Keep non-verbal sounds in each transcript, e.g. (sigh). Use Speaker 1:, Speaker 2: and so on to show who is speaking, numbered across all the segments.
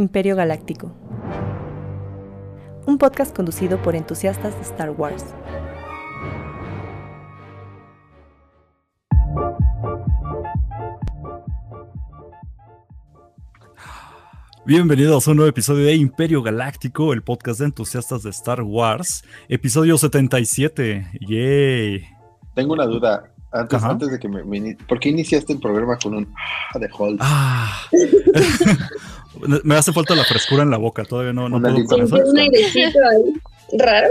Speaker 1: Imperio Galáctico. Un podcast conducido por entusiastas de Star Wars.
Speaker 2: Bienvenidos a un nuevo episodio de Imperio Galáctico, el podcast de entusiastas de Star Wars, episodio 77. ¡Yay!
Speaker 3: Tengo una duda. Antes, antes de que me, ¿Por qué iniciaste el programa con un ah, de Hulk? Ah. (laughs)
Speaker 2: me hace falta la frescura en la boca, todavía no, no puedo con eso.
Speaker 4: raro.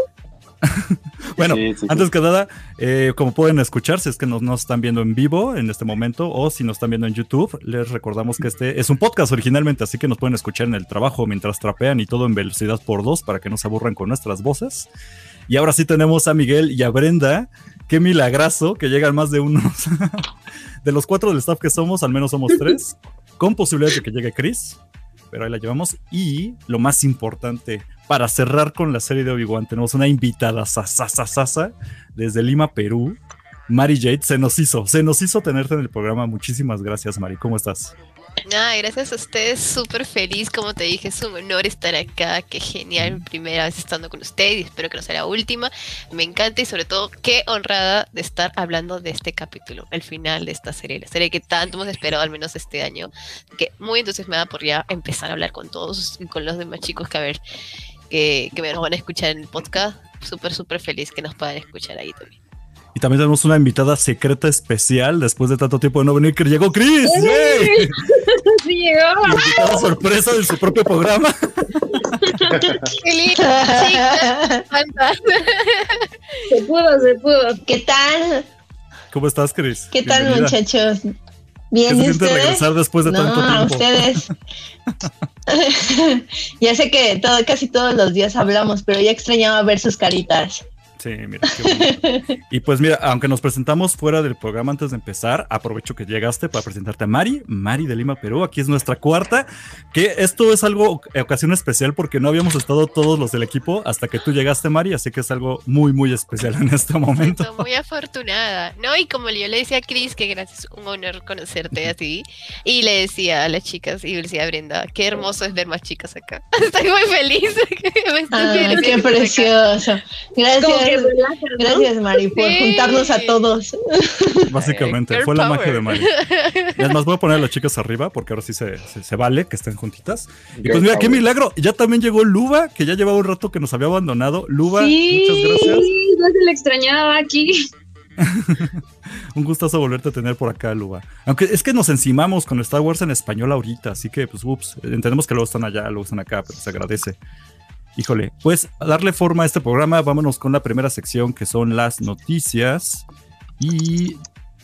Speaker 4: (laughs)
Speaker 2: bueno, antes que nada, eh, como pueden escuchar, si es que nos, nos, están viendo en vivo en este momento o si nos están viendo en YouTube, les recordamos que este es un podcast originalmente, así que nos pueden escuchar en el trabajo mientras trapean y todo en velocidad por dos para que no se aburran con nuestras voces. Y ahora sí tenemos a Miguel y a Brenda. Qué milagrazo que llegan más de unos. (laughs) de los cuatro del staff que somos, al menos somos tres. Con posibilidades de que llegue Chris. Pero ahí la llevamos. Y lo más importante, para cerrar con la serie de Obi-Wan, tenemos una invitada sasa desde Lima, Perú. Mari Jade, se nos hizo, se nos hizo tenerte en el programa. Muchísimas gracias, Mari. ¿Cómo estás?
Speaker 5: Ah, gracias a ustedes, súper feliz, como te dije, es un honor estar acá, qué genial, primera vez estando con ustedes y espero que no sea la última, me encanta y sobre todo qué honrada de estar hablando de este capítulo, el final de esta serie, la serie que tanto hemos esperado al menos este año, que muy entusiasmada por ya empezar a hablar con todos y con los demás chicos que a ver, que, que me nos van a escuchar en el podcast, súper, súper feliz que nos puedan escuchar ahí también.
Speaker 2: Y también tenemos una invitada secreta especial después de tanto tiempo de no venir, que llegó Chris. ¡Yay! (laughs)
Speaker 4: Sí, llegó.
Speaker 2: Invitada sorpresa de su propio programa. (laughs)
Speaker 4: Qué lindo. (laughs) se pudo, se pudo. ¿Qué tal?
Speaker 2: ¿Cómo estás, Chris?
Speaker 4: ¿Qué tal, muchachos? Bien,
Speaker 2: ¿Qué se siente regresar después de tanto tiempo?
Speaker 4: ustedes. ya sé que todo, casi todos los días hablamos, pero ya extrañaba ver sus caritas.
Speaker 2: Sí, mira, qué (laughs) Y pues mira, aunque nos presentamos fuera del programa antes de empezar, aprovecho que llegaste para presentarte a Mari, Mari de Lima, Perú. Aquí es nuestra cuarta, que esto es algo, ocasión especial porque no habíamos estado todos los del equipo hasta que tú llegaste, Mari, así que es algo muy, muy especial en este momento.
Speaker 5: muy afortunada, ¿no? Y como yo le decía a Cris, que gracias, un honor conocerte así, y le decía a las chicas, y le decía a Brenda, qué hermoso es ver más chicas acá. (laughs) Estoy muy feliz.
Speaker 4: qué precioso. Gracias. Gracias, Mari, por juntarnos a todos. (laughs)
Speaker 2: Básicamente, fue la magia de Mari. Y además voy a poner a las chicas arriba porque ahora sí se, se, vale que estén juntitas. Y pues mira, qué milagro. Ya también llegó Luba, que ya llevaba un rato que nos había abandonado. Luba, muchas gracias.
Speaker 4: Sí, no se le extrañaba aquí. (laughs)
Speaker 2: un gustazo volverte a tener por acá, Luba. Aunque es que nos encimamos con Star Wars en español ahorita, así que pues ups, entendemos que luego están allá, luego están acá, pero se agradece. Híjole, pues darle forma a este programa, vámonos con la primera sección que son las noticias. Y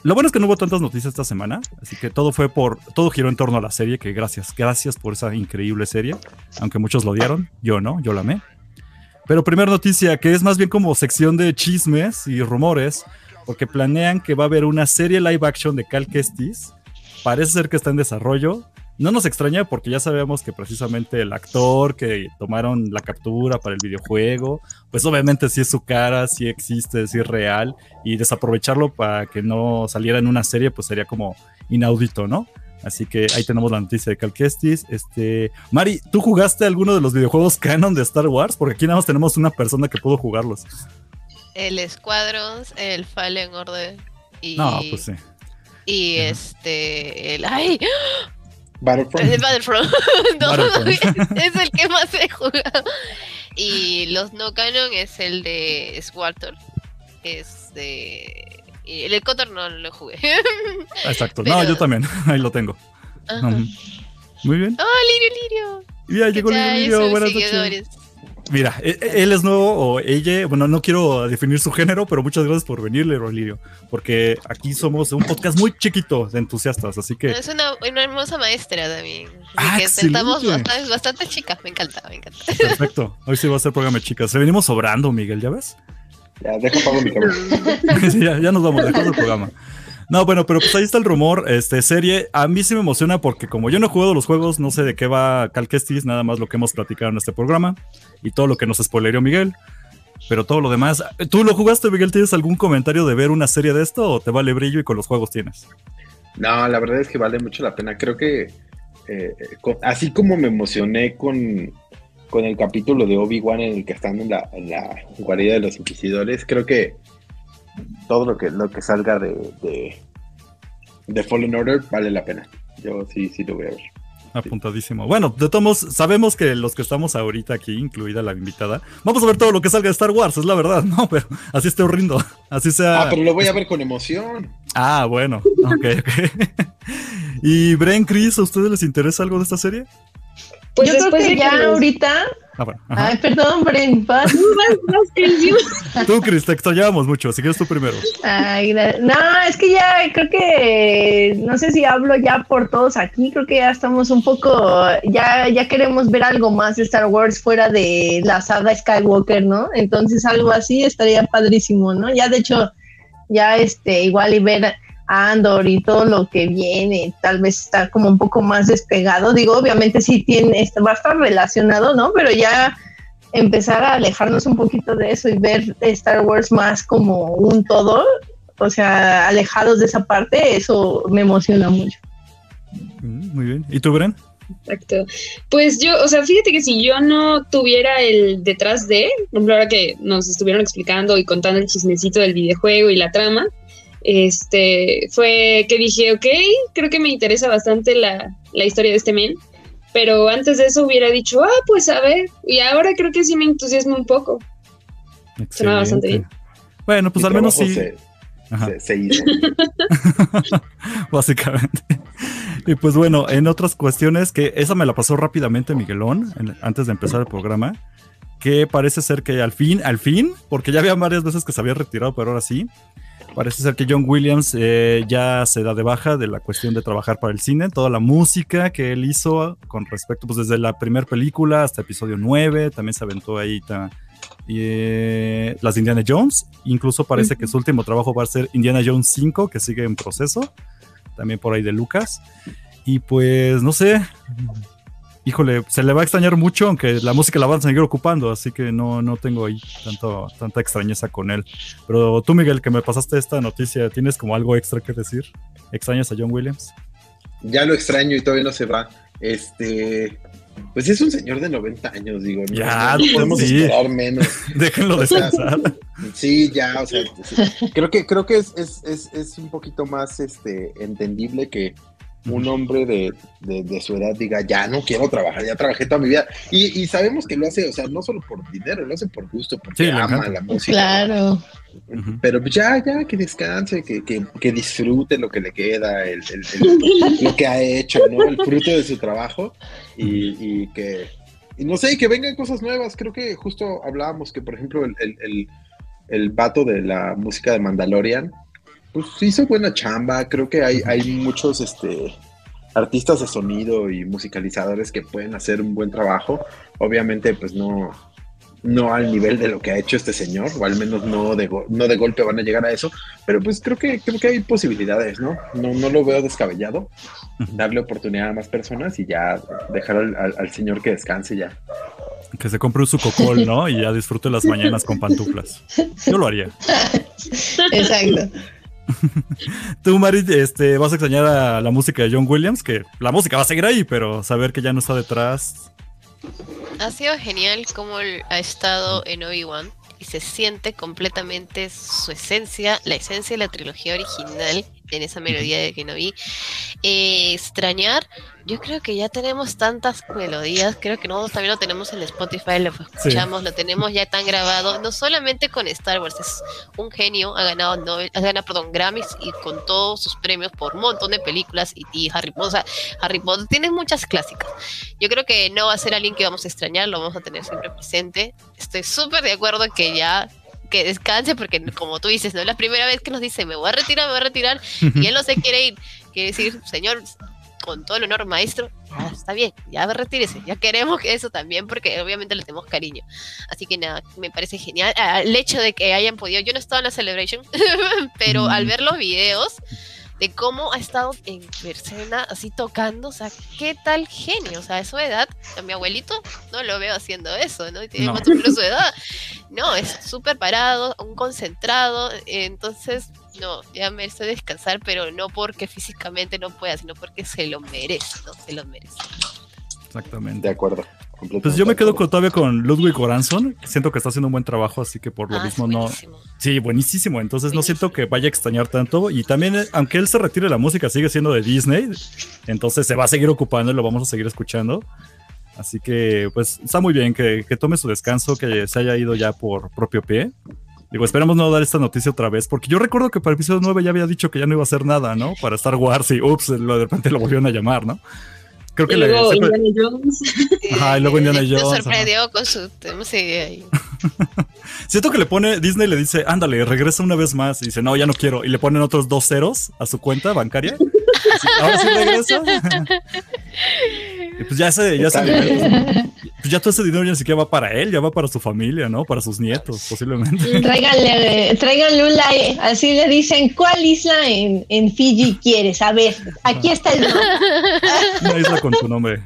Speaker 2: lo bueno es que no hubo tantas noticias esta semana, así que todo fue por, todo giró en torno a la serie, que gracias, gracias por esa increíble serie, aunque muchos lo odiaron, yo no, yo la amé. Pero primera noticia, que es más bien como sección de chismes y rumores, porque planean que va a haber una serie live action de Cal Kestis, parece ser que está en desarrollo, no nos extraña porque ya sabemos que precisamente el actor que tomaron la captura para el videojuego, pues obviamente si es su cara, si existe, si es real, y desaprovecharlo para que no saliera en una serie, pues sería como inaudito, ¿no? Así que ahí tenemos la noticia de Calquestis. Este, Mari, ¿tú jugaste alguno de los videojuegos canon de Star Wars? Porque aquí nada más tenemos una persona que pudo jugarlos.
Speaker 5: El Squadrons, el Fallen Order y.
Speaker 2: No, pues sí.
Speaker 5: Y este. El. ¡Ay!
Speaker 3: Battlefront.
Speaker 5: El Battlefront. (laughs) (laughs) es el que más he jugado. Y los no canon es el de Squartor. Es de. Y el Cotter no lo jugué.
Speaker 2: Exacto. No, yo también. (laughs) Ahí lo tengo. muy bien.
Speaker 5: ¡Oh, Lirio, Lirio!
Speaker 2: Ya llegó Lirio, Lirio. Buenas noches. Mira, e, e, él es nuevo o ella, bueno, no quiero definir su género, pero muchas gracias por venirle, Lirio, porque aquí somos un podcast muy chiquito de entusiastas, así que...
Speaker 5: Es una, hermosa maestra también. Ah, estamos bastante, bastante chicas, me encanta, me encanta.
Speaker 2: Perfecto, hoy sí va a ser programa de chicas. Se venimos sobrando, Miguel, ¿ya ves?
Speaker 3: Ya, dejo pago mi cámara. (laughs)
Speaker 2: ya, ya nos vamos, dejamos el programa. No, bueno, pero pues ahí está el rumor. Este serie, a mí sí me emociona porque como yo no he jugado los juegos, no sé de qué va Cal nada más lo que hemos platicado en este programa y todo lo que nos spoileró Miguel. Pero todo lo demás, ¿tú lo jugaste, Miguel? ¿Tienes algún comentario de ver una serie de esto o te vale brillo y con los juegos tienes?
Speaker 3: No, la verdad es que vale mucho la pena. Creo que eh, así como me emocioné con, con el capítulo de Obi-Wan en el que están en la, en la guarida de los inquisidores, creo que todo lo que, lo que salga de, de, de Fallen Order vale la pena. Yo sí, sí lo voy a ver.
Speaker 2: Apuntadísimo. Bueno, de todos sabemos que los que estamos ahorita aquí, incluida la invitada, vamos a ver todo lo que salga de Star Wars, es la verdad, ¿no? (laughs) Pero así esté horriendo. Así sea.
Speaker 3: Ah, pero lo voy a ver con emoción.
Speaker 2: Ah, bueno. Ok, ok. (laughs) y Bren, Chris, ¿a ustedes les interesa algo de esta serie?
Speaker 4: Pues Yo creo que ya ahorita Ah, Ay, perdón, Bren.
Speaker 2: tú, Cris, te extrañábamos mucho. Si quieres tú primero.
Speaker 4: Ay, no, es que ya creo que no sé si hablo ya por todos aquí. Creo que ya estamos un poco, ya, ya queremos ver algo más de Star Wars fuera de la saga Skywalker, ¿no? Entonces algo así estaría padrísimo, ¿no? Ya de hecho, ya este, igual y ver Andor y todo lo que viene, tal vez está como un poco más despegado. Digo, obviamente sí tiene, va a estar relacionado, ¿no? Pero ya empezar a alejarnos un poquito de eso y ver Star Wars más como un todo, o sea, alejados de esa parte, eso me emociona mucho.
Speaker 2: Mm, muy bien. ¿Y tú, Bren?
Speaker 6: Exacto. Pues yo, o sea, fíjate que si yo no tuviera el detrás de, por ejemplo, ahora que nos estuvieron explicando y contando el chismecito del videojuego y la trama, este, fue que dije, ok, creo que me interesa bastante la, historia de este men, pero antes de eso hubiera dicho, ah, pues a ver, y ahora creo que sí me entusiasma un poco. Suena bastante bien.
Speaker 2: Bueno, pues al menos sí.
Speaker 3: Se, hizo. (laughs)
Speaker 2: Básicamente. Y pues bueno, en otras cuestiones, que esa me la pasó rápidamente Miguelón, antes de empezar el programa, que parece ser que al fin, al fin, porque ya había varias veces que se había retirado, pero ahora sí, Parece ser que John Williams eh, ya se da de baja de la cuestión de trabajar para el cine. Toda la música que él hizo con respecto, pues desde la primera película hasta episodio 9, también se aventó ahí eh, las Indiana Jones. Incluso parece que su último trabajo va a ser Indiana Jones 5, que sigue en proceso. También por ahí de Lucas. Y pues, no sé, híjole, se le va a extrañar mucho, aunque la música la van a seguir ocupando, así que no, no tengo ahí tanto, tanta extrañeza con él. Pero tú, Miguel, que me pasaste esta noticia, ¿tienes como algo extra que decir? ¿Extrañas a John Williams?
Speaker 3: Ya lo extraño y todavía no se va. Este, pues es un señor de 90 años, digo.
Speaker 2: Ya, no,
Speaker 3: podemos esperar menos. (laughs)
Speaker 2: Déjenlo descansar.
Speaker 3: sí, ya, o sea, creo que, creo que es, es, es, es, un poquito más este, entendible que un hombre de, de, su edad diga, ya no quiero trabajar, ya trabajé toda mi vida. Y, y, sabemos que lo hace, o sea, no solo por dinero, lo hace por gusto, porque ama la música.
Speaker 4: Claro.
Speaker 3: Pero ya, ya, que descanse, que, que, que disfrute lo que le queda, el, el, lo que ha hecho, ¿no? El fruto de su trabajo y, y que, y no sé, y que vengan cosas nuevas. Creo que justo hablábamos que, por ejemplo, el, el, el vato de la música de Mandalorian, pues hizo buena chamba. Creo que hay, hay muchos este, artistas de sonido y musicalizadores que pueden hacer un buen trabajo. Obviamente, pues no, no al nivel de lo que ha hecho este señor, o al menos no de, no de golpe van a llegar a eso, pero pues creo que, creo que hay posibilidades, ¿no? No, no lo veo descabellado, darle oportunidad a más personas y ya dejar al, señor que descanse ya.
Speaker 2: Que se compre su cocol, ¿no? Y ya disfrute las mañanas con pantuflas. Yo lo haría.
Speaker 4: Exacto.
Speaker 2: Tú, Mari, este, vas a extrañar a la música de John Williams, que la música va a seguir ahí, pero saber que ya no está detrás.
Speaker 5: Ha sido genial como ha estado en Obi-Wan y se siente completamente su esencia, la esencia de la trilogía original en esa melodía de que no vi. Eh, extrañar, yo creo que ya tenemos tantas melodías, creo que nosotros también lo tenemos en Spotify, lo escuchamos, lo tenemos ya tan grabado, no solamente con Star Wars, es un genio, ha ganado Nobel, ha ganado, perdón, Grammys y con todos sus premios por un montón de películas y, Harry Potter, Harry Potter tiene muchas clásicas. Yo creo que no va a ser alguien que vamos a extrañar, lo vamos a tener siempre presente. Estoy súper de acuerdo que ya que descanse, porque como tú dices, no es la primera vez que nos dice, me voy a retirar, me voy a retirar, y él no se quiere ir. Quiere decir, señor, con todo el honor, maestro, está bien, ya retírese, ya queremos eso también, porque obviamente le tenemos cariño. Así que nada, me parece genial. Ah, el hecho de que hayan podido, yo no estaba en la celebration, (laughs) pero al ver los videos, de cómo ha estado en persona así tocando, o sea, qué tal genio, o sea, a su edad, a mi abuelito no lo veo haciendo eso, ¿no? Y tiene no. su edad. No, es súper parado, un concentrado, entonces no, ya merece descansar, pero no porque físicamente no pueda, sino porque se lo merece, ¿no? Se lo merece.
Speaker 2: Exactamente.
Speaker 3: De acuerdo.
Speaker 2: Pues yo me quedo con, todavía con Ludwig Goranson. Siento que está haciendo un buen trabajo, así que por lo
Speaker 5: Ah,
Speaker 2: mismo no.
Speaker 5: buenísimo.
Speaker 2: Sí, buenísimo. Entonces no siento
Speaker 5: Buenísimo.
Speaker 2: que vaya a extrañar tanto. Y también, eh, aunque él se retire la música, sigue siendo de Disney. Entonces se va a seguir ocupando y lo vamos a seguir escuchando. Así que, pues, está muy bien que, que tome su descanso, que se haya ido ya por propio pie. Digo, esperamos no dar esta noticia otra vez, porque yo recuerdo que para el episodio 9 ya había dicho que ya no iba a hacer nada, ¿no? Para Star Wars y, ups, lo, de repente lo volvieron a llamar, ¿no? Creo que
Speaker 6: Y luego Indiana Jones.
Speaker 2: Ajá, y luego (laughs) Indiana Jones,
Speaker 5: sorprendió con su. Sé, ahí. (laughs) (laughs)
Speaker 2: Siento que le pone, Disney le dice, ándale, regresa una vez más. Y dice, no, ya no quiero. Y le ponen otros dos ceros a su cuenta bancaria. (laughs) Así, Ahora sí regresa. (laughs) y pues ya ese, ya ese
Speaker 3: Está
Speaker 2: dinero, pues ya todo ese dinero ya ni siquiera va para él, ya va para su familia, ¿no? Para sus nietos, posiblemente.
Speaker 4: Tráiganle, tráiganle un like, así le dicen, ¿cuál isla en, en Fiji quieres? A ver, aquí está el.
Speaker 2: Una isla con tu nombre.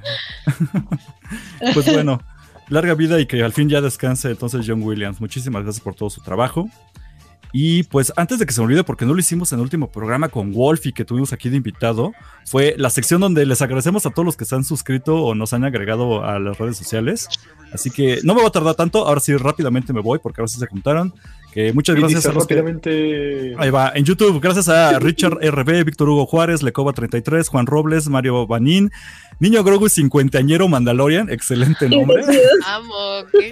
Speaker 2: pues bueno, larga vida y que al fin ya descanse entonces John Williams. Muchísimas gracias por todo su trabajo. Y pues antes de que se me olvide, porque no lo hicimos en el último programa con Wolfie que tuvimos aquí de invitado, fue la sección donde les agradecemos a todos los que se han suscrito o nos han agregado a las redes sociales. Así que no me voy a tardar tanto, ahora sí rápidamente me voy porque a veces se juntaron. Que muchas
Speaker 3: Y
Speaker 2: gracias a los que... Ahí va, en YouTube, gracias a Richard RB, Víctor Hugo Juárez, Lecoba33, Juan Robles, Mario Banín, Niño Grogu cincuentañero Mandalorian, excelente nombre.
Speaker 5: Amo. ¿qué-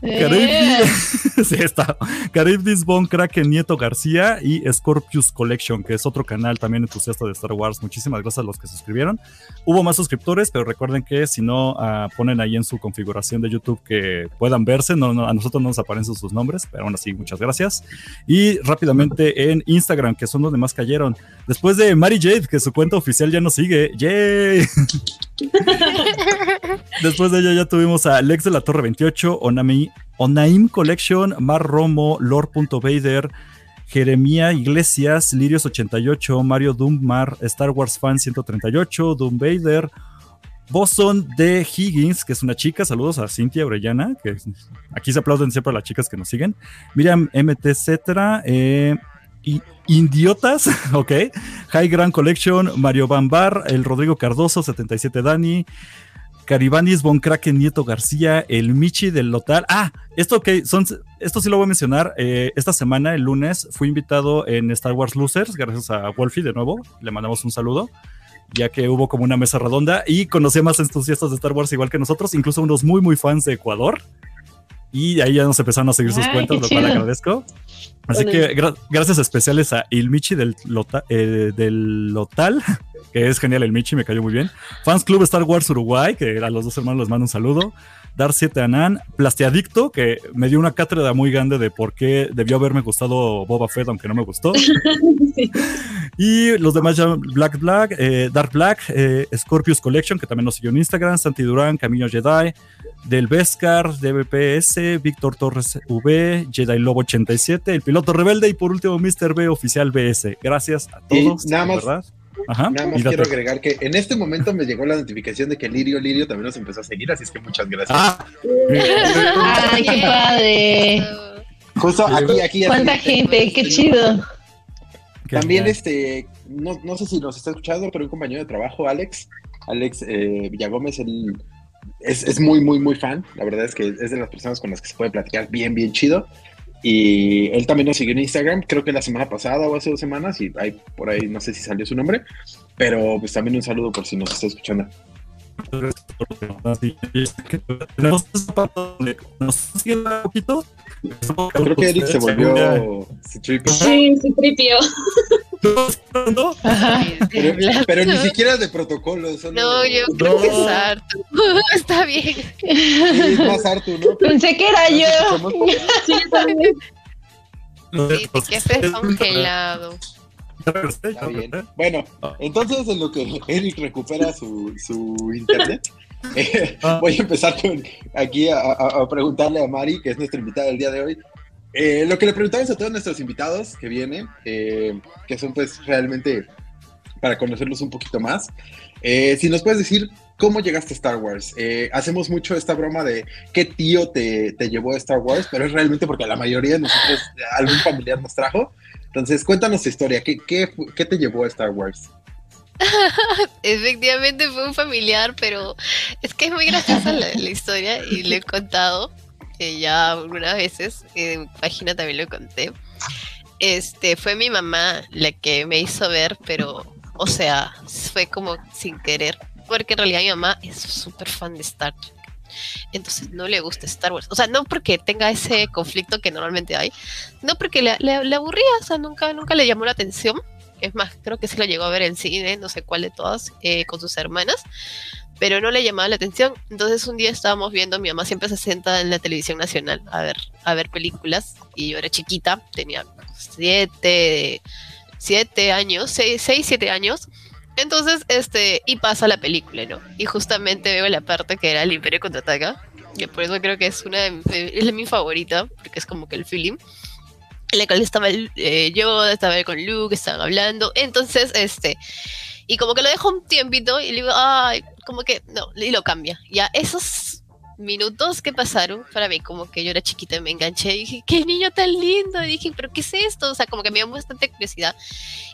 Speaker 5: qué?
Speaker 2: Caribdis, (laughs) sí, está. Caribdis Bon Kraken Nieto García y Scorpius Collection, que es otro canal también entusiasta de Star Wars. Muchísimas gracias a los que se suscribieron. Hubo más suscriptores, pero recuerden que si no ah, ponen ahí en su configuración de YouTube que puedan verse, no, no, a nosotros no nos aparecen sus nombres, pero aún así, muchas gracias. Y rápidamente en Instagram, que son donde más cayeron. Después de Mary Jade, que su cuenta oficial ya no sigue. ¡Yay! (laughs) Después de ella ya tuvimos a Lex de la Torre 28, Onami, Onaim Collection, Mar Romo, Lord.Vader, Jeremía Iglesias, Lirios88, Mario Doom Mar, Star Wars Fan 138, Doom Vader, Boson de Higgins, que es una chica, saludos a Cintia Orellana, que aquí se aplauden siempre a las chicas que nos siguen, Miriam MT, etcétera, eh, y Indiotas, (laughs) ok, High Grand Collection, Mario Bambar, el Rodrigo Cardoso, 77 Dani, Caribanis Von Kraken Nieto García, el Michi del Lotal. Ah, esto ok, son, esto sí lo voy a mencionar. eh, esta semana, el lunes, fui invitado en Star Wars Losers, gracias a Wolfie de nuevo. Le mandamos un saludo, ya que hubo como una mesa redonda y conocí a más entusiastas de Star Wars igual que nosotros, incluso unos muy, muy fans de Ecuador. Y ahí ya nos empezaron a seguir sus
Speaker 4: Ay,
Speaker 2: cuentas, lo cual agradezco. Así que gra- gracias especiales a Il Michi del, Lota- eh, del Lotal, (laughs) que es genial el Michi, me cayó muy bien. Fans Club Star Wars Uruguay, que a los dos hermanos les mando un saludo. Dar 7 Anan, Plastiadicto, que me dio una cátedra muy grande de por qué debió haberme gustado Boba Fett, aunque no me gustó. (laughs)
Speaker 6: Sí.
Speaker 2: Y los demás ya Black Black, eh, Dark Black, eh, Scorpius Collection, que también nos siguió en Instagram, Santi Durán, Camino Jedi, Del Vescar, DBPS, Víctor Torres V, Jedi Lobo 87, el piloto rebelde y por último Mr. B oficial BS. Gracias a
Speaker 3: Y
Speaker 2: todos.
Speaker 3: nada más-
Speaker 2: verdad. Ajá.
Speaker 3: Nada más quiero agregar que en este momento me llegó la notificación de que Lirio Lirio también nos empezó a seguir, así es que muchas gracias.
Speaker 2: Ah,
Speaker 4: Ay, qué padre.
Speaker 3: Justo aquí, aquí.
Speaker 4: Cuánta gente, qué chido.
Speaker 3: También este, no, no sé si nos está escuchando, pero un compañero de trabajo, Alex, Alex eh, Villagómez, él es, es muy, muy, muy fan. La verdad es que es de las personas con las que se puede platicar bien, bien chido. Y él también nos siguió en Instagram, creo que la semana pasada o hace dos semanas, y hay por ahí, no sé si salió su nombre, pero pues también un saludo por si nos está escuchando.
Speaker 2: Que Tenemos donde nos siguen un poquito.
Speaker 3: Creo que Eric se volvió Citripio,
Speaker 6: Sí, sí, tripio.
Speaker 2: ¿No?
Speaker 4: Ajá.
Speaker 3: pero, pero ni siquiera de protocolo. Solo
Speaker 5: No, yo
Speaker 2: No.
Speaker 5: creo que es Artu. (laughs) Está bien.
Speaker 3: Sí, es más Artu, ¿no?
Speaker 4: Pensé que era yo.
Speaker 6: Sí, yo también. (laughs)
Speaker 5: Sí,
Speaker 3: Está bien. Bueno, entonces en lo que (laughs) Eric recupera su, su internet, eh, (laughs)
Speaker 2: Ah. (laughs)
Speaker 3: voy a empezar con aquí a, a- a preguntarle a Mari, que es nuestra invitada del día de hoy. Eh, lo que le preguntamos a todos nuestros invitados que vienen, eh, que son pues realmente para conocerlos un poquito más, eh, si nos puedes decir cómo llegaste a Star Wars. Eh, hacemos mucho esta broma de qué tío te, te llevó a Star Wars, pero es realmente porque la mayoría de nosotros algún familiar nos trajo. Entonces, cuéntanos tu historia. ¿Qué, qué, qué te llevó a Star Wars? (laughs)
Speaker 5: Efectivamente fue un familiar, pero es que es muy graciosa la, historia y le he contado eh, ya algunas veces, en mi página también lo conté. Este, fue mi mamá la que me hizo ver, pero, o sea, fue como sin querer, porque en realidad mi mamá es súper fan de Star Trek. Entonces no le gusta Star Wars. O sea, no porque tenga ese conflicto que normalmente hay, no porque le, le- aburría, o sea, nunca, nunca le llamó la atención. Es más, creo que sí lo llegó a ver en cine, no sé cuál de todas, eh, con sus hermanas, pero no le llamaba la atención. Entonces un día estábamos viendo, mi mamá siempre se sienta en la televisión nacional a ver, a ver películas, y yo era chiquita, tenía siete, siete años, seis, seis, siete años. Entonces, este, y pasa la película, ¿no? Y justamente veo la parte que era el Imperio contraataca, y por eso creo que es una es mi favorita, porque es como que el feeling en la cual estaba eh, yo, estaba con Luke, estaban hablando. Entonces, este, y como que lo dejo un tiempito y le digo, ay, como que no, y lo cambia. Ya esos minutos que pasaron para mí, como que yo era chiquita y me enganché y dije, qué niño tan lindo. Y dije, pero ¿qué es esto? O sea, como que me dio bastante curiosidad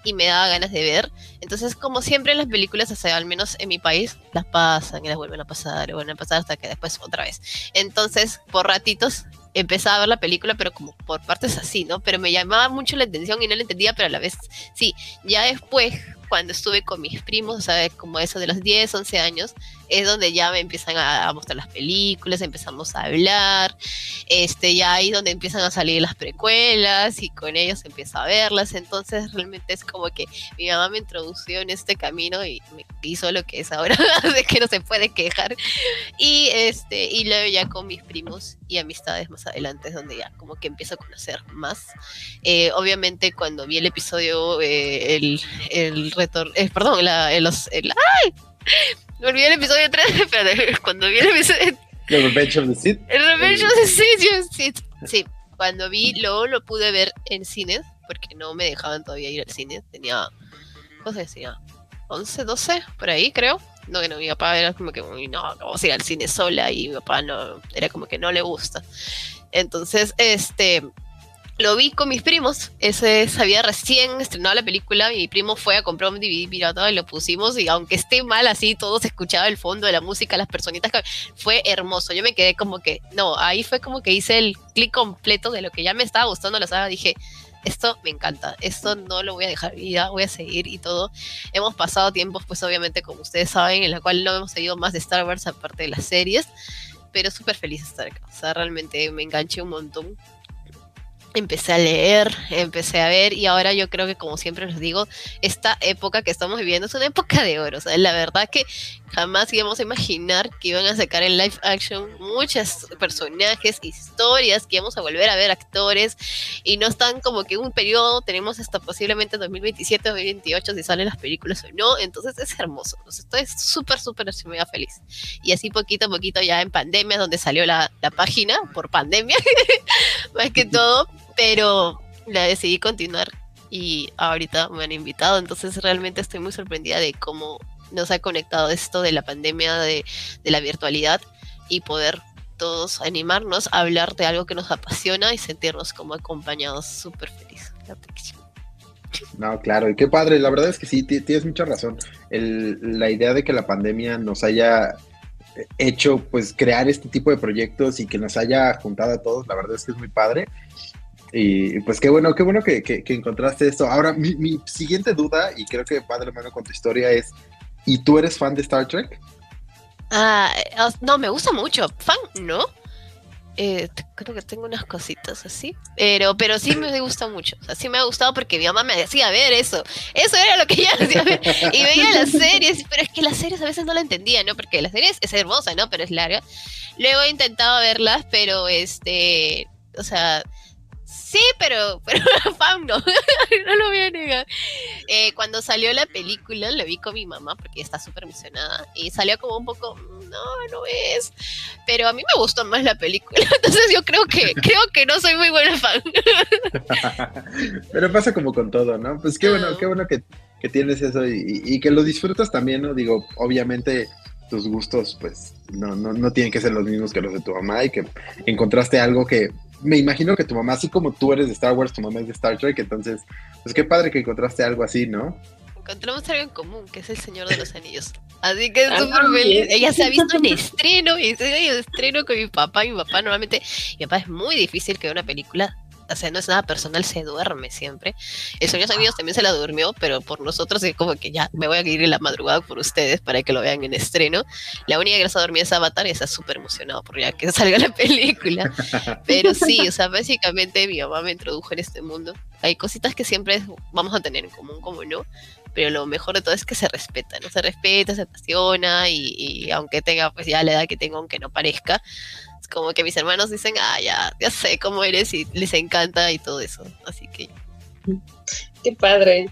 Speaker 5: y me daba ganas de ver. Entonces, como siempre las películas, o sea, al menos en mi país, las pasan y las vuelven a pasar, y vuelven a pasar hasta que después otra vez. Entonces, por ratitos, empezaba a ver la película, pero como por partes así, ¿no? Pero me llamaba mucho la atención y no la entendía, pero a la vez sí. Ya después, cuando estuve con mis primos, o sea, como eso de los 10, 11 años, es donde ya me empiezan a, a mostrar las películas, empezamos a hablar, este, ya ahí donde empiezan a salir las precuelas y con ellos empiezo a verlas, entonces realmente es como que mi mamá me introdució en este camino y me hizo lo que es ahora, (laughs) de que no se puede quejar, y este, y luego ya con mis primos y amistades más adelante es donde ya como que empiezo a conocer más. Eh, obviamente cuando vi el episodio, eh, el, el retorno, perdón, la, el, los- el- ¡ay! Me olvidé el episodio 3, (laughs) pero cuando vi el episodio
Speaker 3: The Revenge of the Sith.
Speaker 5: el Revenge of the Sith, yo- sí, sí, cuando vi, luego lo pude ver en cines, porque no me dejaban todavía ir al cine, tenía, ¿cómo se decía? 11, 12, por ahí creo. No, que no, mi papá era como que, "Uy, no, no vamos a ir al cine sola y mi papá no, era como que no le gusta. Entonces, este, lo vi con mis primos. Ese se había recién estrenado la película. Mi primo fue a comprar un DVD pirata y lo pusimos. Y aunque esté mal así, todo se el fondo de la música, las personitas. Fue hermoso. Yo me quedé como que, no, ahí fue como que hice el clic completo de lo que ya me estaba gustando la saga. Dije, esto me encanta, esto no lo voy a dejar vida, voy a seguir y todo. Hemos pasado tiempos, pues obviamente, como ustedes saben, en la cual no hemos seguido más de Star Wars aparte de las series, pero súper feliz de estar acá. O sea, realmente me enganché un montón. Empecé a leer, empecé a ver y ahora yo creo que como siempre les digo, esta época que estamos viviendo es una época de oro. O sea, la verdad que jamás íbamos a imaginar que iban a sacar en live action muchos personajes, historias, que íbamos a volver a ver actores y no están como que un periodo, tenemos hasta posiblemente 2027, 2028 si salen las películas o no, entonces es hermoso, o sea, estoy súper, súper, mega feliz. Y así poquito a poquito ya en pandemia, donde salió la, la página, por pandemia, (laughs) más que (laughs) todo, pero la decidí continuar y ahorita me han invitado, entonces realmente estoy muy sorprendida de cómo nos ha conectado esto de la pandemia, de, de la virtualidad y poder todos animarnos a hablar de algo que nos apasiona y sentirnos como acompañados súper felices.
Speaker 3: No, claro, y qué padre, la verdad es que sí, ti- tienes mucha razón. La idea de que la pandemia nos haya hecho, pues, crear este tipo de proyectos y que nos haya juntado a todos, la verdad es que es muy padre. Y pues qué bueno, qué bueno que, que- que encontraste esto. Ahora, mi, mi siguiente duda, y creo que padre mano con tu historia, es, ¿y tú eres fan de Star Trek?
Speaker 5: Ah, eh, no, me gusta mucho. Fan, ¿no? Eh, creo que tengo unas cositas así, pero, pero sí me (laughs) gusta mucho. O sea, sí me ha gustado porque mi mamá me decía ver eso. Eso era lo que ella (laughs) hacía ver. Y veía las series, pero es que las series a veces no la entendía, ¿no? Porque las series es hermosa, ¿no? Pero es larga. Luego he intentado verlas, pero este, o sea, sí, pero, (laughs) pero fan no, (laughs) no lo voy a negar. Eh, cuando salió la película, la vi con mi mamá porque está súper emocionada y salió como un poco, "Mm, no, no es, pero a mí me gustó más la película, (laughs) entonces yo creo que creo que no soy muy buena fan.
Speaker 3: Pero pasa como con todo, ¿no? Pues qué bueno, qué bueno que, que tienes eso y, y que lo disfrutas también, ¿no? Digo, obviamente tus gustos, pues, no, no, no tienen que ser los mismos que los de tu mamá y que encontraste algo que, me imagino que tu mamá, así como tú eres de Star Wars, tu mamá es de Star Trek, entonces, pues qué padre que encontraste algo así, ¿no?
Speaker 5: Encontramos algo en común, que es el Señor de los Anillos. Así que es
Speaker 6: Ah,
Speaker 5: súper feliz. Ella se ha (laughs) visto en estreno, y se ha ido estreno con mi papá. Mi papá normalmente, mi papá es muy difícil que vea una película. O sea, no es nada personal, se duerme siempre. El Señor Anillos también se la durmió, pero por nosotros es como que ya me voy a ir en la madrugada por ustedes para que lo vean en estreno. La única que se ha dormido es Avatar y está súper emocionado por ya que (laughs) salga la película. Pero sí, o sea, básicamente mi mamá me introdujo en este mundo. Hay cositas que siempre vamos a tener en común, como no, pero lo mejor de todo es que se respeta, ¿no? Se respeta, se apasiona y, y aunque tenga pues ya la edad que tengo, aunque no parezca, como que mis hermanos dicen, ah, ya, ya sé cómo eres y les encanta y todo eso. Así que
Speaker 6: Qué padre.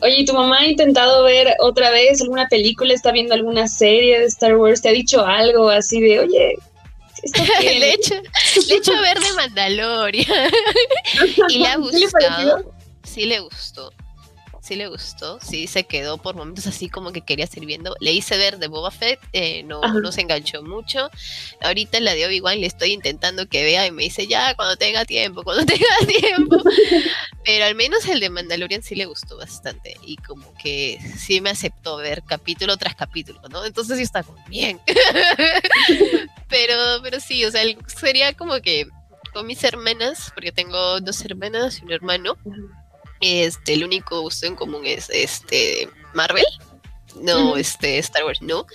Speaker 6: Oye, ¿y tu mamá ha intentado ver otra vez alguna película? ¿Está viendo alguna serie de Star Wars? ¿Te ha dicho algo así de, oye,
Speaker 5: le (laughs) he hecho, le he hecho ver de Mandalorian (laughs) (laughs) y le ha
Speaker 6: ¿Qué le pareció?
Speaker 5: gustado. Sí le gustó. Sí le gustó, sí se quedó por momentos así como que quería seguir viendo. Le hice ver de Boba Fett, eh, no,
Speaker 6: Ajá.
Speaker 5: no se enganchó mucho. Ahorita la de Obi-Wan le estoy intentando que vea y me dice ya cuando tenga tiempo, cuando (laughs) tenga tiempo. (laughs) Pero al menos el de Mandalorian sí le gustó bastante y como que sí me aceptó ver capítulo tras capítulo, ¿no? Entonces sí está como bien. (laughs) pero, pero sí, o sea, sería como que con mis hermanas, porque tengo dos hermanas y un hermano, este, el único gusto en común es este Marvel. No,
Speaker 6: Ujú.
Speaker 5: este, Star Wars, no.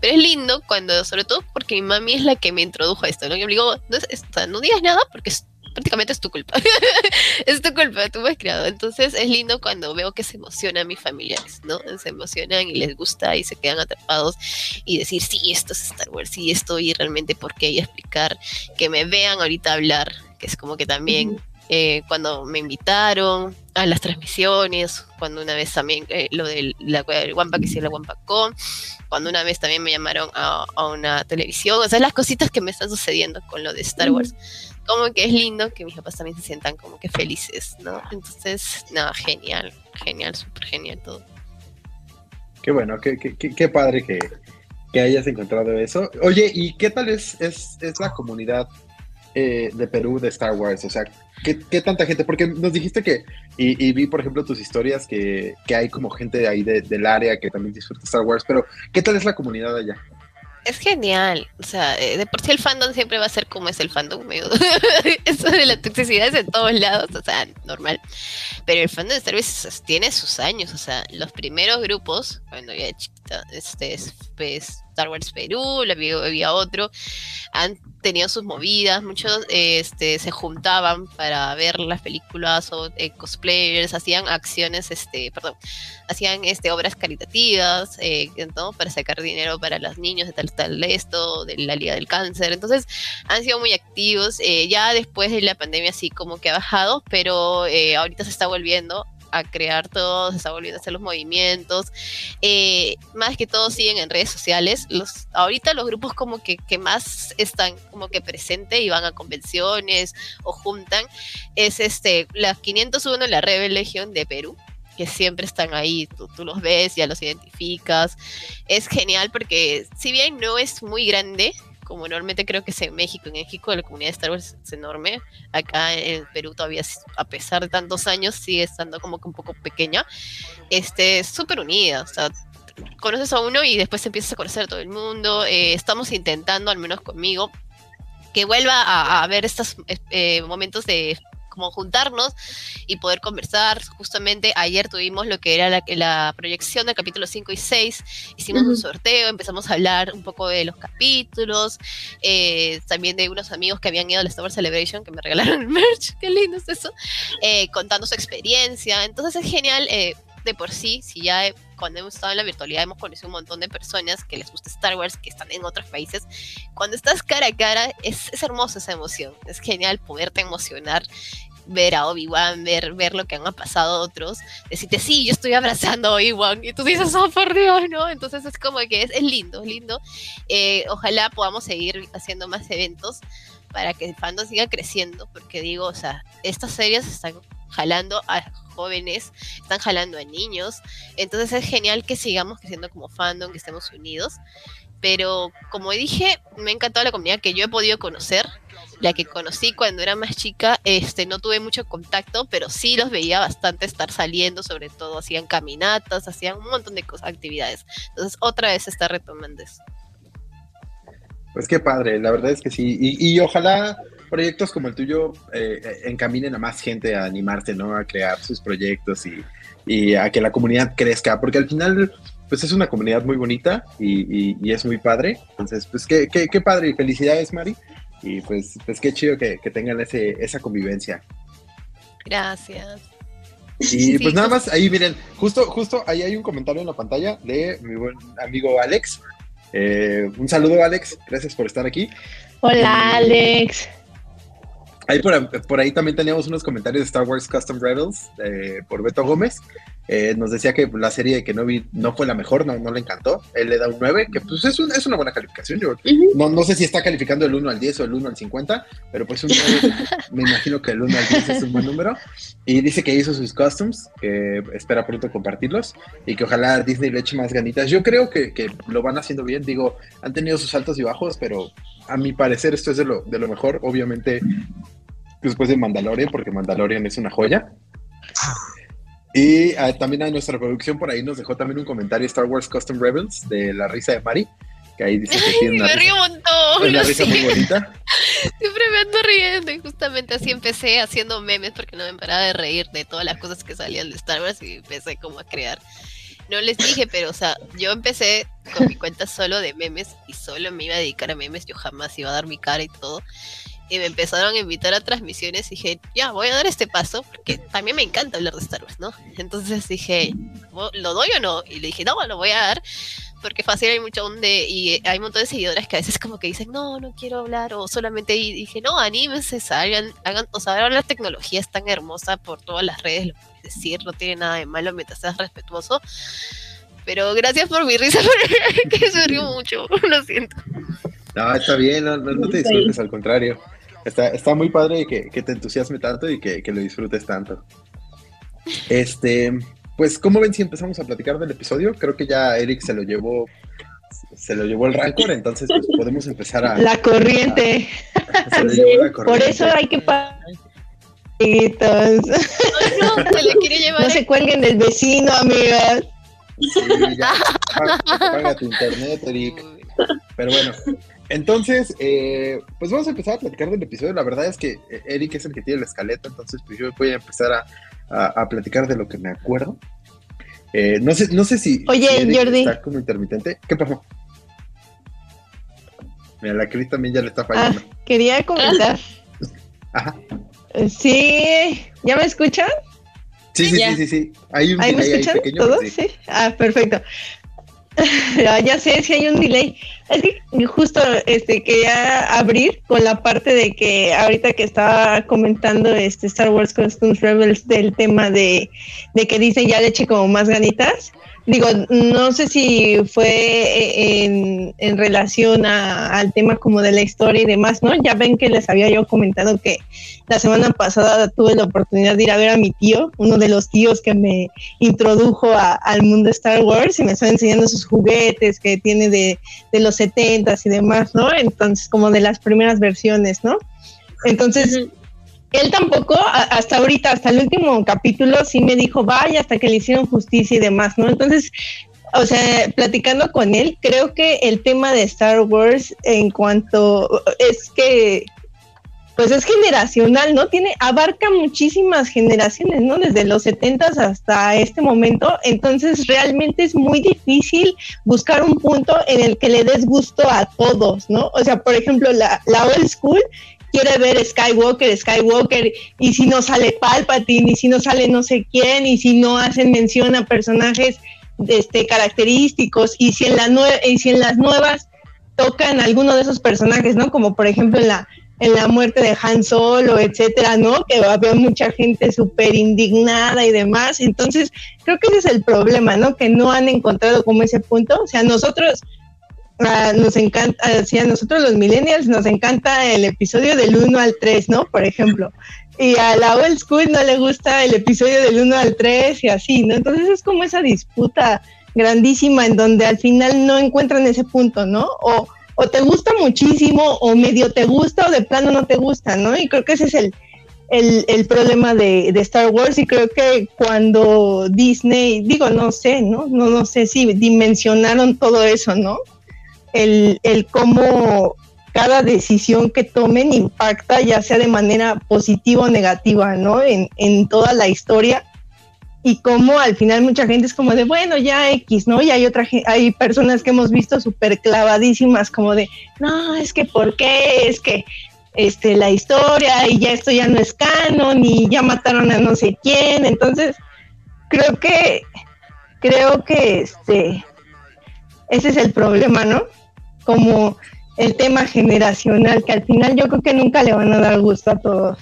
Speaker 5: Pero es lindo cuando, sobre todo porque mi mami es la que me introdujo a esto, ¿no? Yo le digo, no, es- o sea, no digas nada porque es- prácticamente es tu culpa. (laughs) es tu culpa, tú me has creado. Entonces es lindo cuando veo que se emocionan mis familiares, ¿no? Se emocionan y les gusta y se quedan atrapados y decir, sí, esto es Star Wars, sí, esto y realmente por qué y explicar, que me vean ahorita hablar, que es como que también eh, cuando me invitaron a las transmisiones, cuando una vez también eh, lo del la, el Wampa que hicieron la WampaCon, cuando una vez también me llamaron a, a una televisión, o sea, las cositas que me están sucediendo con lo de Star Wars, como que es lindo que mis papás también se sientan como que felices, ¿no? Entonces, nada, genial, genial, súper genial todo.
Speaker 3: Qué bueno, qué, qué, qué- qué padre que, que hayas encontrado eso. Oye, ¿y qué tal es, es, es la comunidad eh, de Perú de Star Wars? O sea, ¿qué, tanta gente? Porque nos dijiste que, y, y vi por ejemplo tus historias, que, que hay como gente ahí de- del área que también disfruta Star Wars, pero ¿qué tal es la comunidad allá?
Speaker 5: Es genial, o sea, eh, de por sí el fandom siempre va a ser como es el fandom, (laughs) medio- eso de la toxicidad es en todos lados, o sea, normal. Pero el fandom de Star Wars tiene sus años, o sea, los primeros grupos, cuando chiquita, este es Star Wars Perú, había, había otro, han tenido sus movidas, muchos este, se juntaban para ver las películas o eh, cosplayers, hacían acciones, este, perdón, hacían este, obras caritativas, eh. Para sacar dinero para los niños de tal, tal, esto, de la Liga del Cáncer. Entonces, han sido muy activos. eh, ya después de la pandemia, sí, como que ha bajado, pero eh, ahorita se está volviendo a crear todo, se está volviendo a hacer los movimientos. Eh, más que todo siguen en redes sociales. Los, ahorita los grupos como que, que más están como que presentes y van a convenciones o juntan es este, las 501, la Rebel Legion de Perú que siempre están ahí, tú, tú los ves, ya los identificas. Es genial porque si bien no es muy grande, como normalmente creo que es en México, en México la comunidad de Star Wars es enorme, acá en Perú todavía, a pesar de tantos años, sigue estando como que un poco pequeña, este, súper unida, o sea, conoces a uno y después empiezas a conocer a todo el mundo, eh, estamos intentando, al menos conmigo, que vuelva a, a ver estos eh, momentos de como juntarnos y poder conversar. Justamente ayer tuvimos lo que era la, la proyección del capítulo 5 y 6, hicimos uh -huh. un sorteo, empezamos a hablar un poco de los capítulos, eh, también de unos amigos que habían ido a la Star Wars Celebration que me regalaron el (laughs) merch, qué lindo es eso, eh, contando su experiencia. Entonces es genial. Eh, de por sí, si ya cuando hemos estado en la virtualidad hemos conocido un montón de personas que les gusta Star Wars, que están en otros países, cuando estás cara a cara es, es hermosa esa emoción, es genial poderte emocionar ver a Obi-Wan, ver, ver lo que han pasado otros, decirte, sí, yo estoy abrazando a Obi-Wan, y tú dices, oh, por Dios, ¿no? Entonces es como que es, es lindo, es lindo. Eh, ojalá podamos seguir haciendo más eventos para que el fandom siga creciendo, porque digo, o sea, estas series están jalando a jóvenes, están jalando a niños, entonces es genial que sigamos creciendo como fandom, que estemos unidos, Pero como dije, me ha encantado la comunidad que yo he podido conocer. La que conocí cuando era más chica, este, no tuve mucho contacto, pero sí los veía bastante estar saliendo, sobre todo hacían caminatas, hacían un montón de cosas, actividades. Entonces, otra vez está retomando eso.
Speaker 3: Pues qué padre, la verdad es que sí. Y, y ojalá proyectos como el tuyo eh, eh, encaminen a más gente a animarse, ¿no? A crear sus proyectos y, y, a que la comunidad crezca, porque al final, pues es una comunidad muy bonita y, y es muy padre. Entonces, pues qué, qué, qué, padre y felicidades, Mari. Y pues, pues qué chido que, que tengan ese, esa convivencia.
Speaker 5: Gracias.
Speaker 3: Y sí, pues nada más, ahí miren, justo, justo ahí hay un comentario en la pantalla de mi buen amigo Alex. Eh, un saludo, Alex. Gracias por estar aquí.
Speaker 4: Hola, Alex.
Speaker 3: Ahí por, por, ahí también teníamos unos comentarios de Star Wars Custom Rebels eh, por Beto Gómez. Eh, nos decía que la serie que no vi no fue la mejor, no, no le encantó. Él le da un 9, que pues es, un, es una buena calificación. Yo, uh -huh. no, no sé si está calificando el 1 al 10 o el 1 al 50, pero pues un 9, (laughs) me imagino que el 1 al 10 es un buen número. Y dice que hizo sus customs, que espera pronto compartirlos y que ojalá Disney le eche más ganitas. Yo creo que, que lo van haciendo bien. Digo, han tenido sus altos y bajos, pero a mi parecer esto es de lo, de lo mejor. Obviamente después de Mandalorian, porque Mandalorian es una joya. Y uh, también a nuestra producción por ahí nos dejó también un comentario Star Wars Custom Rebels de la risa de Mari, que ahí dice que tiene una
Speaker 5: me
Speaker 3: risa,
Speaker 5: río un montón.
Speaker 3: una risa muy bonita.
Speaker 5: Siempre me ando riendo y justamente así empecé haciendo memes porque no me paraba de reír de todas las cosas que salían de Star Wars y empecé como a crear. No les dije, pero o sea, yo empecé con mi cuenta solo de memes y solo me iba a dedicar a memes, yo jamás iba a dar mi cara y todo y me empezaron a invitar a transmisiones y dije, ya, voy a dar este paso, porque también me encanta hablar de Star Wars, ¿no? Entonces dije, ¿lo doy o no? Y le dije, no, lo voy a dar, porque fácil hay mucho donde, y hay un montón de seguidoras que a veces como que dicen, no, no quiero hablar, o solamente y dije, no, anímense, salgan, hagan, o sea, ahora la tecnología es tan hermosa por todas las redes, lo puedes decir, no tiene nada de malo mientras seas respetuoso. Pero gracias por mi risa, (laughs) porque se río mucho, (laughs) lo siento.
Speaker 3: No, está bien, no, no, no te disfrutes, al contrario. Está, está muy padre que, que, te entusiasme tanto y que, que, lo disfrutes tanto. Este, pues, ¿cómo ven si empezamos a platicar del episodio? Creo que ya Eric se lo llevó, se lo llevó el rancor, entonces pues podemos empezar a...
Speaker 4: La corriente.
Speaker 3: A, la corriente.
Speaker 4: Por eso hay que pagar.
Speaker 5: No, se le quiere llevar
Speaker 4: no se cuelguen del vecino, amigas.
Speaker 3: Sí, ya, paga, paga tu internet, Eric. Pero bueno, entonces, eh, pues vamos a empezar a platicar del episodio. La verdad es que Eric es el que tiene la escaleta, entonces pues yo voy a empezar a, a, a platicar de lo que me acuerdo. Eh, no sé, no sé si,
Speaker 4: Oye,
Speaker 3: si Eric
Speaker 4: Jordi.
Speaker 3: está como intermitente. ¿Qué pasó? Mira, la Cris también ya le está fallando.
Speaker 4: Ah, quería comentar. (laughs)
Speaker 3: Ajá.
Speaker 4: Sí, ¿ya me escuchan?
Speaker 3: Sí, sí, sí, sí, sí. Hay un
Speaker 4: ¿Ahí me escuchan
Speaker 3: ahí pequeño.
Speaker 4: todos?
Speaker 3: Sí.
Speaker 4: sí. Ah, perfecto. Ya, (laughs) ya sé si hay un delay. Es que justo este quería abrir con la parte de que ahorita que estaba comentando este Star Wars Customs Rebels del tema de, de que dicen ya le eche como más ganitas. Digo, no sé si fue en, en relación a, al tema como de la historia y demás, ¿no? Ya ven que les había yo comentado que la semana pasada tuve la oportunidad de ir a ver a mi tío, uno de los tíos que me introdujo a, al mundo Star Wars y me está enseñando sus juguetes que tiene de, de los 70s y demás, ¿no? Entonces, como de las primeras versiones, ¿no? Entonces. Él tampoco, hasta ahorita, hasta el último capítulo, sí me dijo, vaya, hasta que le hicieron justicia y demás, ¿no? Entonces, o sea, platicando con él, creo que el tema de Star Wars en cuanto es que pues es generacional, ¿no? Tiene, abarca muchísimas generaciones, ¿no? Desde los 70 hasta este momento. Entonces, realmente es muy difícil buscar un punto en el que le des gusto a todos, ¿no? O sea, por ejemplo, la, la old school quiere ver Skywalker, Skywalker, y si no sale Palpatine, y si no sale no sé quién, y si no hacen mención a personajes este, característicos, y si en, la y si en las nuevas tocan alguno de esos personajes, ¿no? Como por ejemplo en la en la muerte de Han Solo, etcétera, ¿no? Que había mucha gente súper indignada y demás. Entonces, creo que ese es el problema, ¿no? Que no han encontrado como ese punto. O sea, nosotros uh, nos encanta, uh, sí, a nosotros los millennials nos encanta el episodio del 1 al 3, ¿no? Por ejemplo. Y a la old school no le gusta el episodio del 1 al 3 y así, ¿no? Entonces es como esa disputa grandísima en donde al final no encuentran ese punto, ¿no? O, o te gusta muchísimo, o medio te gusta, o de plano no te gusta, ¿no? Y creo que ese es el, el, el problema de, de, Star Wars y creo que cuando Disney, digo, no sé, ¿no? No, no sé si dimensionaron todo eso, ¿no? El, cómo cada decisión que tomen impacta, ya sea de manera positiva o negativa, ¿no? En, en toda la historia y cómo al final mucha gente es como de, bueno, ya X, ¿no? Y hay otra hay personas que hemos visto súper clavadísimas como de, no, es que ¿por qué? Es que este, la historia y ya esto ya no es canon y ya mataron a no sé quién. Entonces, creo que, creo que este, ese es el problema, ¿no? Como el tema generacional, que al final yo creo que nunca le van a dar gusto a todos.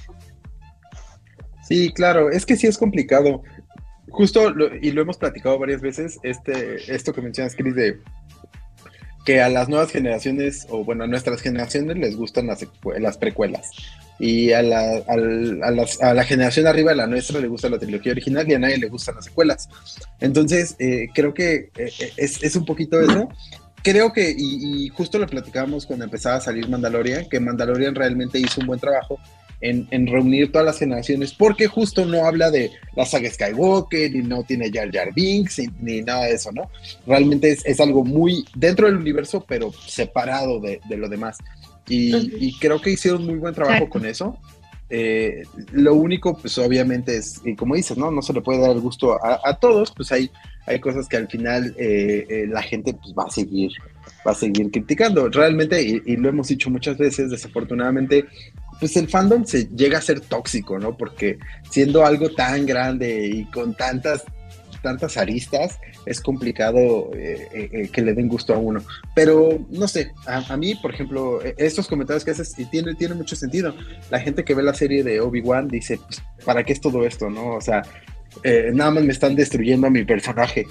Speaker 3: Sí, claro, es que sí es complicado justo, y lo hemos platicado varias veces, este, esto que mencionas, Chris, de que a las nuevas generaciones, o bueno, a nuestras generaciones les gustan las, las precuelas. Y a la, a, las, a la, generación arriba de la nuestra le gusta la trilogía original y a nadie le gustan las secuelas. Entonces, eh, creo que eh, es, es, un poquito eso. Creo que, y, y, justo lo platicábamos cuando empezaba a salir Mandalorian, que Mandalorian realmente hizo un buen trabajo en, reunir todas las generaciones, porque justo no habla de la saga Skywalker, y no tiene Jar Jar Binks, ni, nada de eso, ¿no? Realmente es, algo muy dentro del universo, pero separado de, lo demás. Y, creo que hicieron muy buen trabajo con eso. Eh, lo único, pues obviamente es, y como dices, ¿no? No se le puede dar el gusto a, todos, pues hay, hay cosas que al final eh, eh, la gente pues, va a seguir va a seguir criticando. Realmente, y, lo hemos dicho muchas veces, desafortunadamente, pues el fandom se llega a ser tóxico, ¿no? Porque siendo algo tan grande y con tantas tantas aristas, es complicado eh, que le den gusto a uno. Pero no sé, a, mí, por ejemplo, estos comentarios que haces y tiene, mucho sentido. La gente que ve la serie de Obi-Wan dice, pues, ¿para qué es todo esto? ¿No? O sea, nada más me están destruyendo a mi personaje.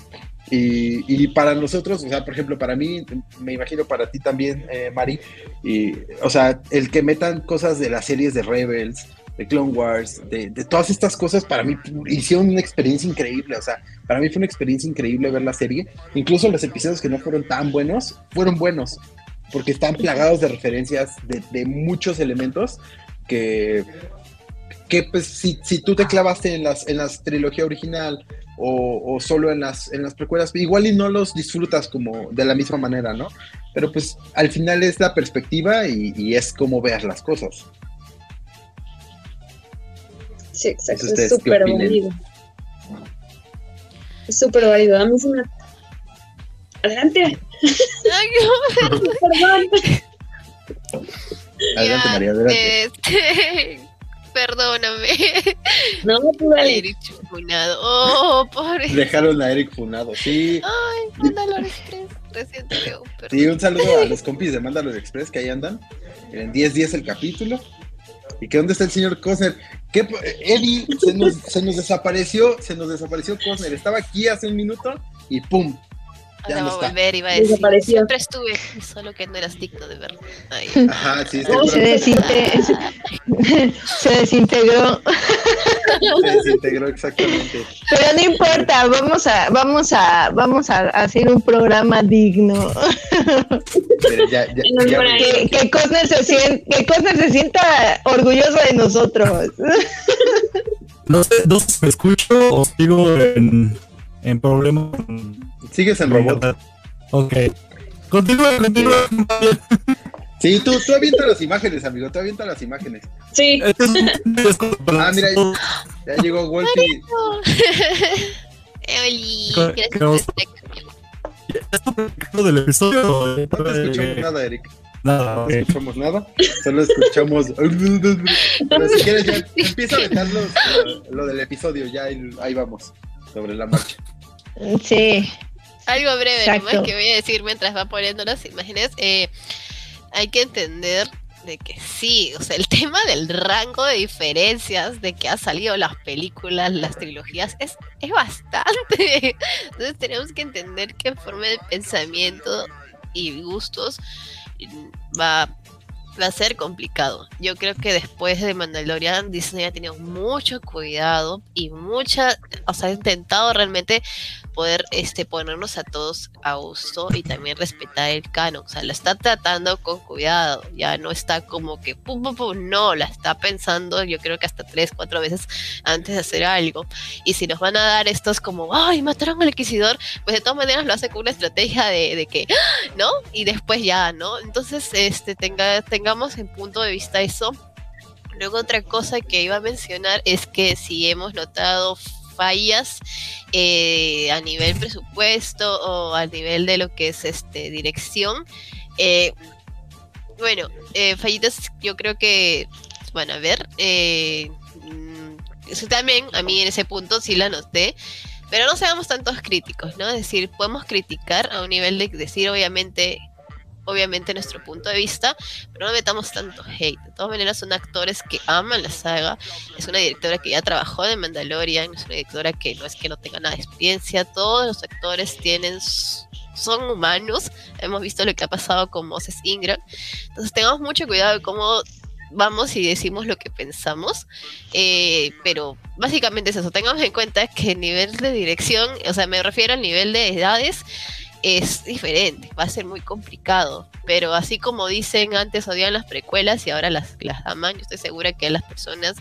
Speaker 3: Y, para nosotros, o sea, por ejemplo, para mí, me imagino para ti también, eh, Mari, y, o sea, el que metan cosas de las series de Rebels, de Clone Wars, de, todas estas cosas, para mí hicieron una experiencia increíble, o sea, para mí fue una experiencia increíble ver la serie, incluso los episodios que no fueron tan buenos, fueron buenos, porque están plagados de referencias de, de muchos elementos que, que pues si, si, tú te clavaste en las en las trilogía original o, solo en las, en las precuelas, igual y no los disfrutas como de la misma manera, ¿no? Pero pues al final es la perspectiva y, es como veas las cosas.
Speaker 6: Sí, exacto, es súper válido. Es súper válido. A mí se me... Adelante. (laughs)
Speaker 3: Perdón. Adelante, María, adelante.
Speaker 5: Este, perdóname.
Speaker 6: No, (laughs) dale.
Speaker 5: Eric funado. Oh, pobre.
Speaker 3: Dejaron a Eric funado, sí.
Speaker 5: Ay, Mandalore Express. Recién te veo.
Speaker 3: Sí, un saludo a los (laughs) compis de Mandalore Express que ahí andan. En 10 días el capítulo. ¿Y que dónde está el señor Cosner? ¿Qué, Eddie se nos, se nos desapareció, se nos desapareció Cosner. Estaba aquí hace un minuto y ¡pum!
Speaker 5: Ya no va a volver, iba a decir. Siempre estuve, solo que no eras digno de verlo.
Speaker 3: Ajá, sí,
Speaker 4: se, desintegró. (laughs) se desintegró.
Speaker 3: Se desintegró, exactamente.
Speaker 4: Pero no importa, vamos a, vamos a, vamos a hacer un programa digno.
Speaker 3: ya, ya, ya
Speaker 4: que, que, Cosner se sienta, que Cosner se sienta orgulloso de nosotros.
Speaker 2: No sé, no me escucho o sigo en, en problemas
Speaker 3: Sigues en robot.
Speaker 2: Ok. Continúa, continúa.
Speaker 3: Sí, tú, tú avienta las imágenes, amigo. Tú avienta las imágenes.
Speaker 6: Sí. (laughs)
Speaker 3: ah, mira, ya llegó Wolfie. (laughs)
Speaker 5: Oli,
Speaker 2: ¿Estás del episodio?
Speaker 3: No te escuchamos nada, Eric.
Speaker 2: Nada,
Speaker 3: no escuchamos nada, solo escuchamos. (laughs) Pero si quieres, ya empieza a dejar lo, del episodio, ya ahí, ahí vamos, sobre la marcha.
Speaker 4: Sí.
Speaker 5: Algo breve nomás que voy a decir mientras va poniendo las imágenes. Eh, hay que entender de que sí, o sea, el (laughs) tema del rango de diferencias de que han salido las películas, las trilogías, es, es bastante. (laughs) Entonces tenemos que entender que forma de pensamiento y gustos va va a ser complicado. Yo creo que después de Mandalorian, Disney ha tenido mucho cuidado y mucha, o sea, ha intentado realmente poder este, ponernos a todos a gusto y también respetar el canon. O sea, la está tratando con cuidado, ya no está como que pum, pum, pum, no, la está pensando yo creo que hasta tres, cuatro veces antes de hacer algo. Y si nos van a dar estos como, ay, mataron al inquisidor, pues de todas maneras lo hace con una estrategia de, de que, (gasps) ¿no? Y después ya, ¿no? Entonces, este, tenga, tengamos en punto de vista eso. Luego otra cosa que iba a mencionar es que si hemos notado fallas eh, a nivel presupuesto o a nivel de lo que es este dirección. Eh, bueno, eh, fallitas yo creo que van a ver. Mm, eso también a mí en ese punto sí la noté. Pero no seamos tantos críticos, ¿no? Es decir, podemos criticar a un nivel de decir, obviamente, obviamente nuestro punto de vista, pero no metamos tanto hate. De todas maneras, son actores que aman la saga. Es una directora que ya trabajó en Mandalorian, es una directora que no es que no tenga nada de experiencia. Todos los actores tienen son humanos. Hemos visto lo que ha pasado con Moses Ingram. Entonces, tengamos mucho cuidado de cómo vamos y decimos lo que pensamos, eh, pero básicamente es eso, tengamos en cuenta que el nivel de dirección, o sea, me refiero al nivel de edades, es diferente, va a ser muy complicado, pero así como dicen antes odian las precuelas y ahora las, las aman, yo estoy segura que a las personas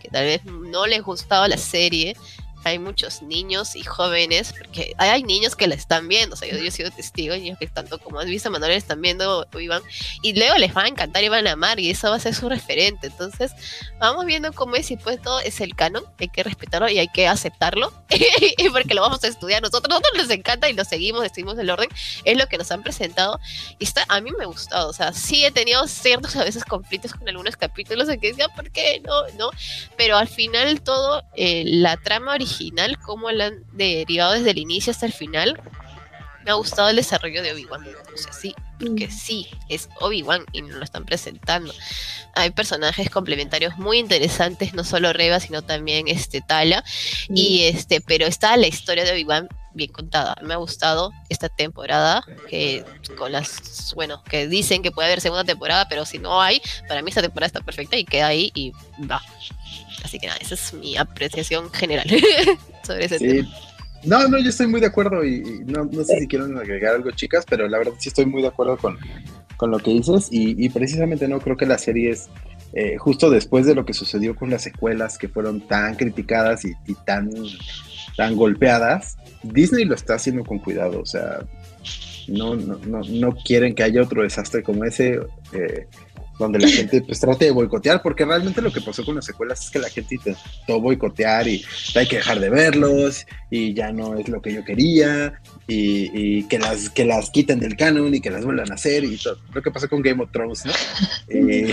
Speaker 5: que tal vez no les gustaba la serie, hay muchos niños y jóvenes, porque hay niños que la están viendo, o sea, yo, yo he sido testigo, niños que tanto como visto Manuel están viendo Iván, y luego les va a encantar y van a amar, y eso va a ser su referente. Entonces, vamos viendo cómo es, y pues todo es el canon, hay que respetarlo y hay que aceptarlo, (laughs) porque lo vamos a estudiar nosotros, nosotros les encanta y lo seguimos, seguimos el orden, es lo que nos han presentado, y está, a mí me ha gustado, o sea, sí he tenido ciertos a veces conflictos con algunos capítulos en que decía, ¿por qué? No, no, pero al final todo, eh, la trama original, cómo la han derivado desde el inicio hasta el final, me ha gustado el desarrollo de Obi-Wan. O sea, sí, porque sí, es Obi-Wan y nos lo están presentando. Hay personajes complementarios muy interesantes, no solo Reba, sino también este Tala. Y este, pero está la historia de Obi-Wan bien contada. Me ha gustado esta temporada, que con las, bueno, que dicen que puede haber segunda temporada, pero si no hay, para mí esta temporada está perfecta y queda ahí y va. Así que nada, esa es mi apreciación general (laughs) sobre ese
Speaker 3: Sí.
Speaker 5: tema.
Speaker 3: No, no, yo estoy muy de acuerdo y, y no, no sé si quieren agregar algo, chicas, pero la verdad sí estoy muy de acuerdo con, con lo que dices y, y precisamente no creo que las series, eh, justo después de lo que sucedió con las secuelas que fueron tan criticadas y, y tan, tan golpeadas, Disney lo está haciendo con cuidado, o sea, no, no, no, no quieren que haya otro desastre como ese. eh, donde la gente pues trate de boicotear, porque realmente lo que pasó con las secuelas es que la gente intentó boicotear y hay que dejar de verlos y ya no es lo que yo quería y, que las que las quiten del canon y que las vuelvan a hacer y todo lo que pasó con Game of Thrones, ¿no? Eh,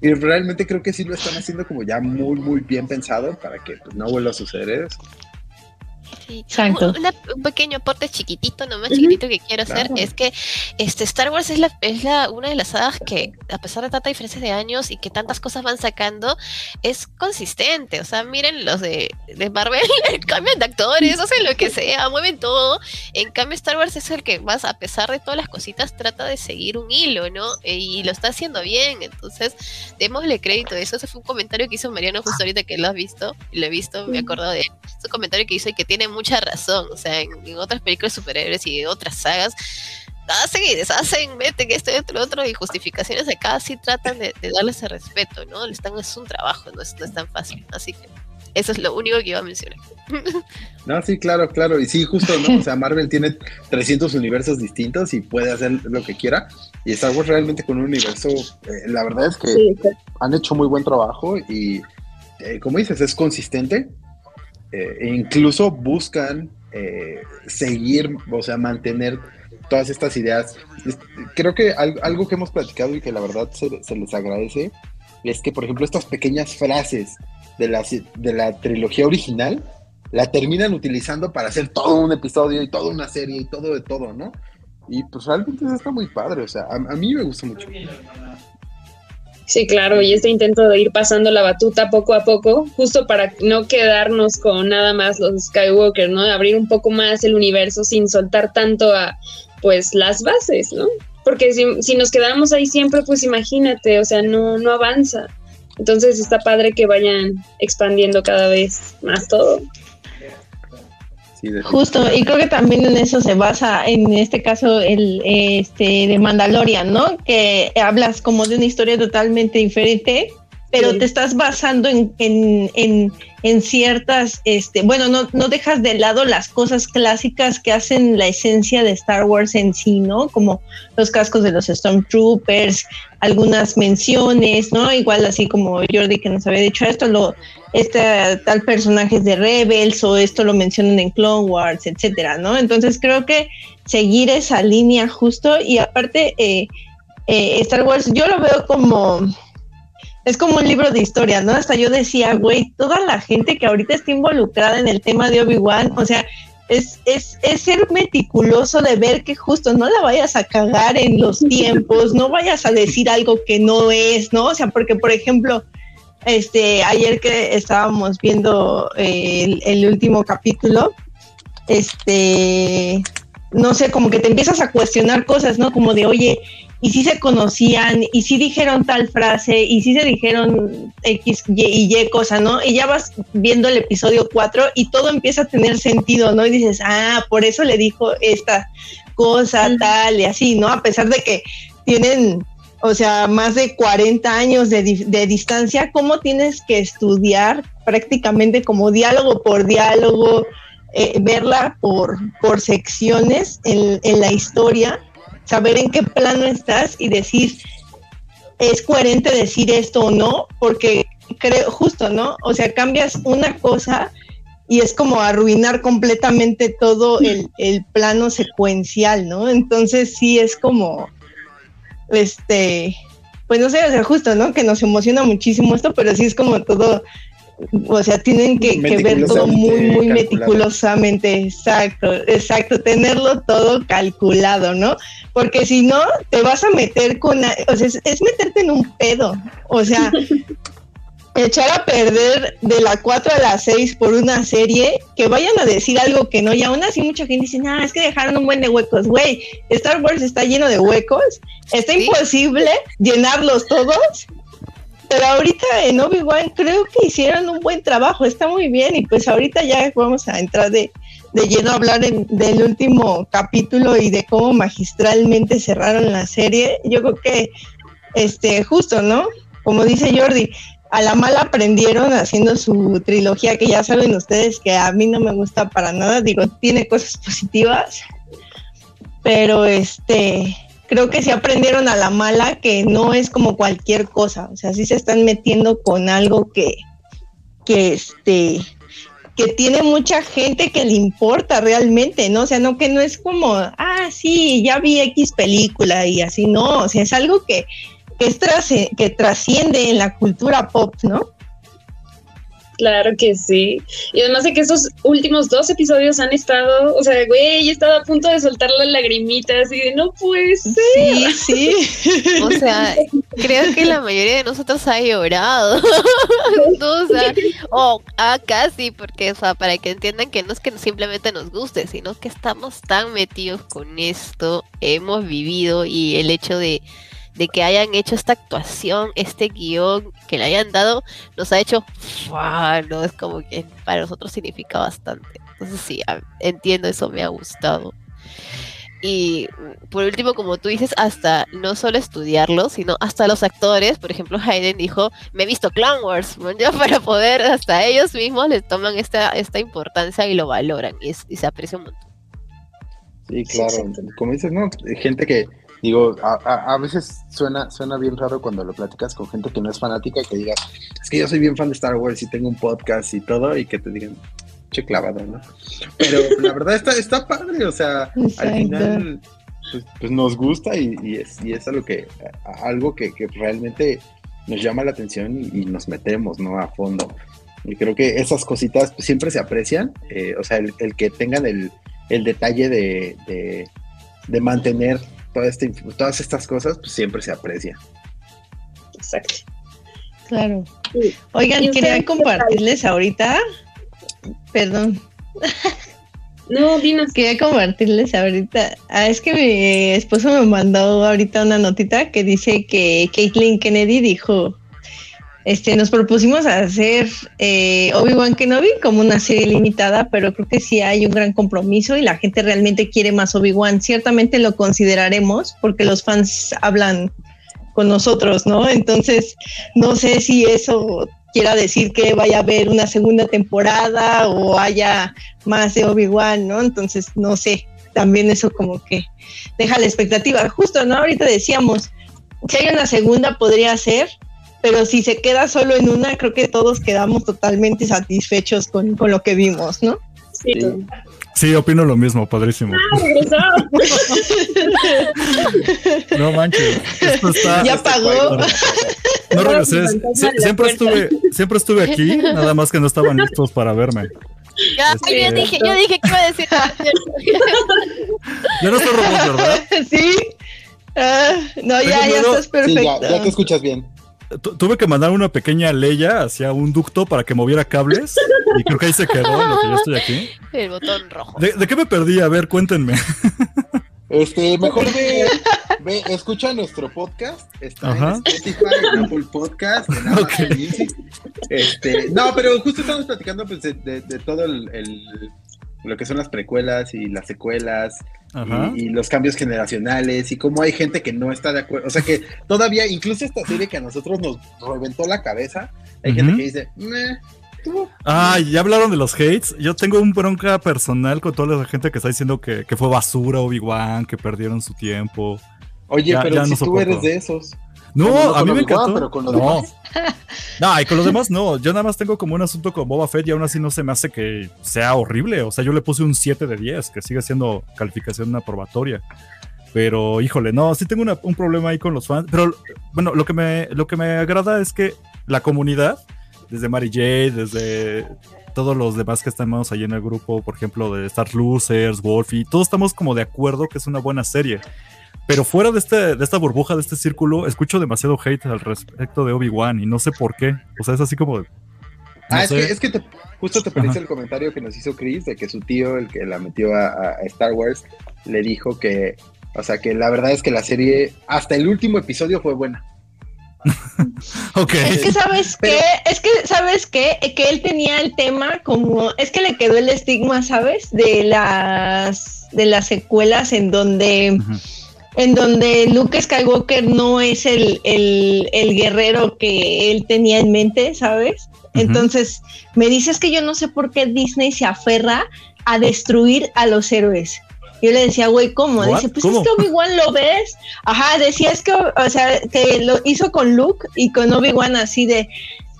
Speaker 3: y realmente creo que sí lo están haciendo como ya muy muy bien pensado para que pues, no vuelva a suceder eso.
Speaker 5: Sí.
Speaker 4: Exacto.
Speaker 5: Un, una- un pequeño aporte chiquitito, nomás
Speaker 4: Ujú.
Speaker 5: chiquitito que quiero hacer,
Speaker 3: Claro.
Speaker 5: es que este Star Wars es la, es la una de las sagas que, a pesar de tanta diferencia de años y que tantas cosas van sacando, es consistente. O sea, miren los de, de Marvel, (laughs) cambian de actores, hacen lo que sea, mueven todo. En cambio, Star Wars es el que más, a pesar de todas las cositas, trata de seguir un hilo, ¿no? Eh, Y lo está haciendo bien. Entonces, démosle crédito a eso. Ese fue un comentario que hizo Mariano justo ahorita que lo has visto, lo he visto, me he acordado de él. Es un comentario que hizo y que tiene mucha razón. O sea, en, en otras películas de superhéroes y de otras sagas, hacen y deshacen, meten esto y otro, otro, y justificaciones acá sí tratan de, de darle ese respeto, ¿no? Están, es un trabajo, no es, no es tan fácil. Así que eso es lo único que iba a mencionar. (laughs)
Speaker 3: No, sí, claro, claro. Y sí, justo, ¿no? O sea, Marvel tiene 300 universos distintos y puede hacer lo que quiera. Y Star Wars realmente con un universo, eh, la verdad es que
Speaker 6: Sí,
Speaker 3: han hecho muy buen trabajo y, eh, como dices, es consistente. Eh, incluso buscan eh, seguir, o sea, mantener todas estas ideas. Creo que al- algo que hemos platicado y que la verdad se, les agradece es que, por ejemplo, estas pequeñas frases de la, de la trilogía original la terminan utilizando para hacer todo un episodio y toda una serie y todo de todo, ¿no? Y pues realmente está muy padre, o sea, a, a mí me gusta mucho.
Speaker 6: Sí, claro, y este intento de ir pasando la batuta poco a poco, justo para no quedarnos con nada más los Skywalker, ¿no? Abrir un poco más el universo sin soltar tanto a, pues, las bases, ¿no? Porque si, si nos quedamos ahí siempre, pues imagínate, o sea, no, no avanza. Entonces está padre que vayan expandiendo cada vez más todo.
Speaker 4: Justo, y creo que también en eso se basa, en este caso, el este de Mandalorian, ¿no? Que hablas como de una historia totalmente diferente, pero
Speaker 6: Sí.
Speaker 4: te estás basando en, en, en, en ciertas, este, bueno, no, no dejas de lado las cosas clásicas que hacen la esencia de Star Wars en sí, ¿no? Como los cascos de los Stormtroopers, algunas menciones, ¿no? Igual así como Jordi que nos había dicho esto, lo, este tal personaje es de Rebels o esto lo mencionan en Clone Wars, etcétera, ¿no? Entonces creo que seguir esa línea justo y aparte eh, eh, Star Wars yo lo veo como es como un libro de historia, ¿no? Hasta yo decía, güey, toda la gente que ahorita está involucrada en el tema de Obi-Wan, o sea, es, es, es ser meticuloso de ver que justo no la vayas a cagar en los (laughs) tiempos, no vayas a decir algo que no es, ¿no? O sea, porque, por ejemplo, este, ayer que estábamos viendo eh, el, el último capítulo, este, no sé, como que te empiezas a cuestionar cosas, ¿no? Como de, oye, y si se conocían, y si dijeron tal frase, y si se dijeron X y, y Y cosa, ¿no? Y ya vas viendo el episodio 4 y todo empieza a tener sentido, ¿no? Y dices, ah, por eso le dijo esta cosa, tal, y así, ¿no? A pesar de que tienen, o sea, más de 40 años de, de distancia, ¿cómo tienes que estudiar prácticamente como diálogo por diálogo, eh, verla por, por secciones en, en la historia? Saber en qué plano estás y decir, es coherente decir esto o no, porque creo, justo, ¿no? O sea, cambias una cosa y es como arruinar completamente todo el, el plano secuencial, ¿no? Entonces sí es como, este, pues no sé, o sea, justo, ¿no? Que nos emociona muchísimo esto, pero sí es como todo, o sea, tienen que, que ver todo muy, muy
Speaker 3: Meticulosamente
Speaker 4: meticulosamente, exacto, exacto, tenerlo todo calculado, ¿no? Porque si no, te vas a meter con, o sea, es, es meterte en un pedo, o sea, (laughs) echar a perder de la 4 a la 6 por una serie, que vayan a decir algo que no, y aún así mucha gente dice, no, es que dejaron un buen de huecos, güey, Star Wars está lleno de huecos, está
Speaker 5: Sí.
Speaker 4: imposible llenarlos todos, pero ahorita en Obi-Wan creo que hicieron un buen trabajo, está muy bien, y pues ahorita ya vamos a entrar de, lleno a hablar del último capítulo y de cómo magistralmente cerraron la serie. Yo creo que, este, justo, ¿no? Como dice Jordi, a la mala aprendieron haciendo su trilogía, que ya saben ustedes que a mí no me gusta para nada, digo, tiene cosas positivas, pero este, creo que sí aprendieron a la mala que no es como cualquier cosa, o sea, sí se están metiendo con algo que, que este, que tiene mucha gente que le importa realmente, ¿no? O sea, no que no es como, ah, sí, ya vi X película y así, no, o sea, es algo que, que, es que trasciende en la cultura pop, ¿no?
Speaker 6: Claro que sí. Y además de que estos últimos dos episodios han estado, o sea, güey, yo estaba a punto de soltar las lagrimitas y de no puede ser.
Speaker 4: Sí, sí.
Speaker 5: O sea, (laughs) creo que la mayoría de nosotros ha llorado. (laughs) O sea, o ah, casi, porque, o sea, para que entiendan que no es que simplemente nos guste, sino que estamos tan metidos con esto, hemos vivido y el hecho de, de que hayan hecho esta actuación, este guion, que le hayan dado, nos ha hecho, ¡fua! ¿no? Es como que para nosotros significa bastante. Entonces sí, entiendo, eso me ha gustado. Y por último, como tú dices, hasta no solo estudiarlo, sino hasta los actores. Por ejemplo, Hayden dijo, me he visto Clone Wars, ¿no? ya para poder, hasta ellos mismos les toman esta, esta importancia y lo valoran y, es- y se aprecia un montón.
Speaker 3: Sí,
Speaker 6: Sí,
Speaker 3: claro. Como dices, no, gente que, digo, a, a- a veces suena, suena bien raro cuando lo platicas con gente que no es fanática y que digas, es que yo soy bien fan de Star Wars y tengo un podcast y todo, y que te digan, che clavado, ¿no? Pero la verdad está, está padre, o sea, al final, pues, pues nos gusta y, y es, y es algo que, algo que, que realmente nos llama la atención y, y nos metemos, ¿no? A fondo. Y creo que esas cositas pues, siempre se aprecian, eh, o sea, el, el que tengan el, el detalle de, de, de mantener toda esta inf- todas estas cosas, pues siempre se aprecia.
Speaker 6: Exacto.
Speaker 4: Claro.
Speaker 6: Sí.
Speaker 4: Oigan,
Speaker 6: ¿Y
Speaker 4: quería compartirles ahorita, perdón, (laughs)
Speaker 6: No, dinos.
Speaker 4: quería compartirles ahorita, ah, es que mi esposo me mandó ahorita una notita que dice que Caitlyn Kennedy dijo este, nos propusimos hacer eh, Obi-Wan Kenobi como una serie limitada, pero creo que sí hay un gran compromiso y la gente realmente quiere más Obi-Wan. Ciertamente lo consideraremos porque los fans hablan con nosotros, ¿no? Entonces, no sé si eso quiera decir que vaya a haber una segunda temporada o haya más de Obi-Wan, ¿no? Entonces, no sé, también eso como que deja la expectativa. Justo, ¿no? Ahorita decíamos, si hay una segunda podría ser, pero si se queda solo en una, creo que todos quedamos totalmente satisfechos con, con lo que vimos, ¿no?
Speaker 6: Sí.
Speaker 2: Sí, opino lo mismo, padrísimo. (laughs) No manches, esto está.
Speaker 4: Ya pagó.
Speaker 2: No regresé. Sie- siempre estuve, siempre estuve aquí, nada más que no estaban (laughs) listos para verme.
Speaker 5: Ya,
Speaker 2: Este-
Speaker 5: yo dije, yo dije que iba a decir.
Speaker 2: Ya no estoy robot, ¿verdad? (laughs)
Speaker 4: sí. Ah, no, ya, ya estás
Speaker 3: Sí,
Speaker 4: perfecto.
Speaker 3: ya, ya te escuchas bien.
Speaker 2: Tu- tuve que mandar una pequeña leya hacia un ducto para que moviera cables y creo que ahí se quedó en lo que yo estoy aquí.
Speaker 5: El botón rojo.
Speaker 2: ¿De, de qué me perdí? A ver, cuéntenme.
Speaker 3: Este, (laughs) mejor ve, ve, escucha nuestro podcast. Está
Speaker 2: Ajá.
Speaker 3: en Spotify, en Apple Podcast, en Amazon
Speaker 2: Ok.
Speaker 3: Music. Este, no, pero justo estamos platicando pues, de, de- de todo el, el- lo que son las precuelas y las secuelas y, y los cambios generacionales y cómo hay gente que no está de acuerdo. O sea que todavía, incluso esta serie que a nosotros nos reventó la cabeza, hay gente que dice, "Meh, tú".
Speaker 2: Ah, ya hablaron de los hates. Yo tengo un bronca personal con toda la gente que está diciendo que, que fue basura Obi-Wan, que perdieron su tiempo.
Speaker 3: Oye,
Speaker 2: Ya-
Speaker 3: pero
Speaker 2: ya
Speaker 3: si
Speaker 2: no
Speaker 3: tú
Speaker 2: soporto.
Speaker 3: eres de esos.
Speaker 2: No,
Speaker 3: no
Speaker 2: a mí me encantó.
Speaker 3: pero con los
Speaker 2: no.
Speaker 3: demás.
Speaker 2: No, y con los demás no. Yo nada más tengo como un asunto con Boba Fett y aún así no se me hace que sea horrible. O sea, yo le puse un 7 de 10, que sigue siendo calificación aprobatoria. Pero, híjole, no, sí tengo una- un problema ahí con los fans. Pero, bueno, lo que, me, lo que me agrada es que la comunidad, desde Mary J, desde todos los demás que estamos ahí en el grupo, por ejemplo, de Star Losers, Wolfie, todos estamos como de acuerdo que es una buena serie. Pero fuera de, este, de esta burbuja, de este círculo, escucho demasiado hate al respecto de Obi-Wan y no sé por qué. O sea, es así como. de-
Speaker 3: Ah, es que, es que te- justo te parece el comentario que nos hizo Chris de que su tío, el que la metió a, a Star Wars, le dijo que, o sea, que la verdad es que la serie, hasta el último episodio fue buena. (laughs)
Speaker 2: Ok.
Speaker 4: Es que sabes
Speaker 3: Pero-
Speaker 4: qué, es que sabes qué, que él tenía el tema como, es que le quedó el estigma, ¿sabes? De las de las secuelas en donde. En donde Luke Skywalker no es el, el, el guerrero que él tenía en mente, ¿sabes? Entonces, me dices que yo no sé por qué Disney se aferra a destruir a los héroes. Yo le decía, güey, ¿cómo? Dice, pues
Speaker 2: ¿Cómo?
Speaker 4: es que Obi-Wan lo ves. Ajá, decía, es que, o sea, que lo hizo con Luke y con Obi-Wan así de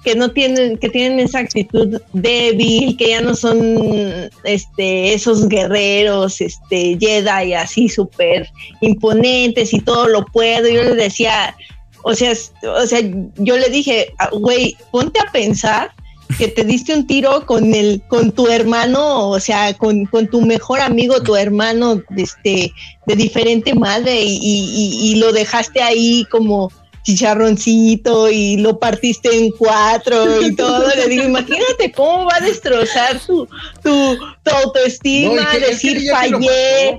Speaker 4: que no tienen, que tienen esa actitud débil, que ya no son este, esos guerreros, este, Jedi así súper imponentes y todo lo puedo. Yo le decía, o sea, o sea, yo le dije, ah, güey, ponte a pensar que te diste un tiro con el, con tu hermano, o sea, con, con tu mejor amigo, tu hermano, este, de diferente madre, y- y- y lo dejaste ahí como chicharroncito y lo partiste en cuatro y (laughs) todo. Le digo, imagínate cómo va a destrozar tu, tu, tu autoestima,
Speaker 3: No, y que- es que
Speaker 4: decir fallé.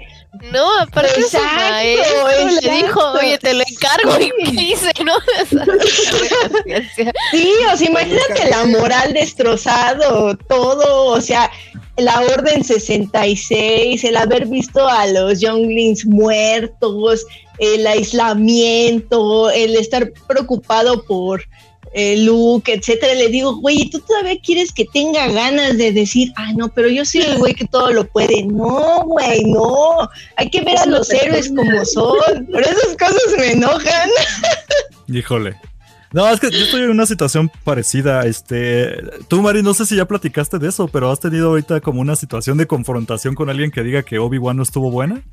Speaker 5: No, aparte su
Speaker 4: Exacto,
Speaker 5: maestro le dijo, oye, te lo encargo y ¿qué hice, ¿no? (laughs)
Speaker 4: Sí, o sea, imagínate la moral destrozado, todo, o sea, la Orden 66, el haber visto a los Younglings muertos, el aislamiento, el estar preocupado por eh, Luke, etcétera. Le digo, güey, ¿y tú todavía quieres que tenga ganas de decir, ah, no, pero yo soy el güey que todo lo puede? No, güey, no. Hay que ver a los héroes como son. Por esas cosas me enojan.
Speaker 2: Híjole. No, es que yo estoy en una situación parecida. Este, tú, Mari, no sé si ya platicaste de eso, pero has tenido ahorita como una situación de confrontación con alguien que diga que Obi-Wan no estuvo buena.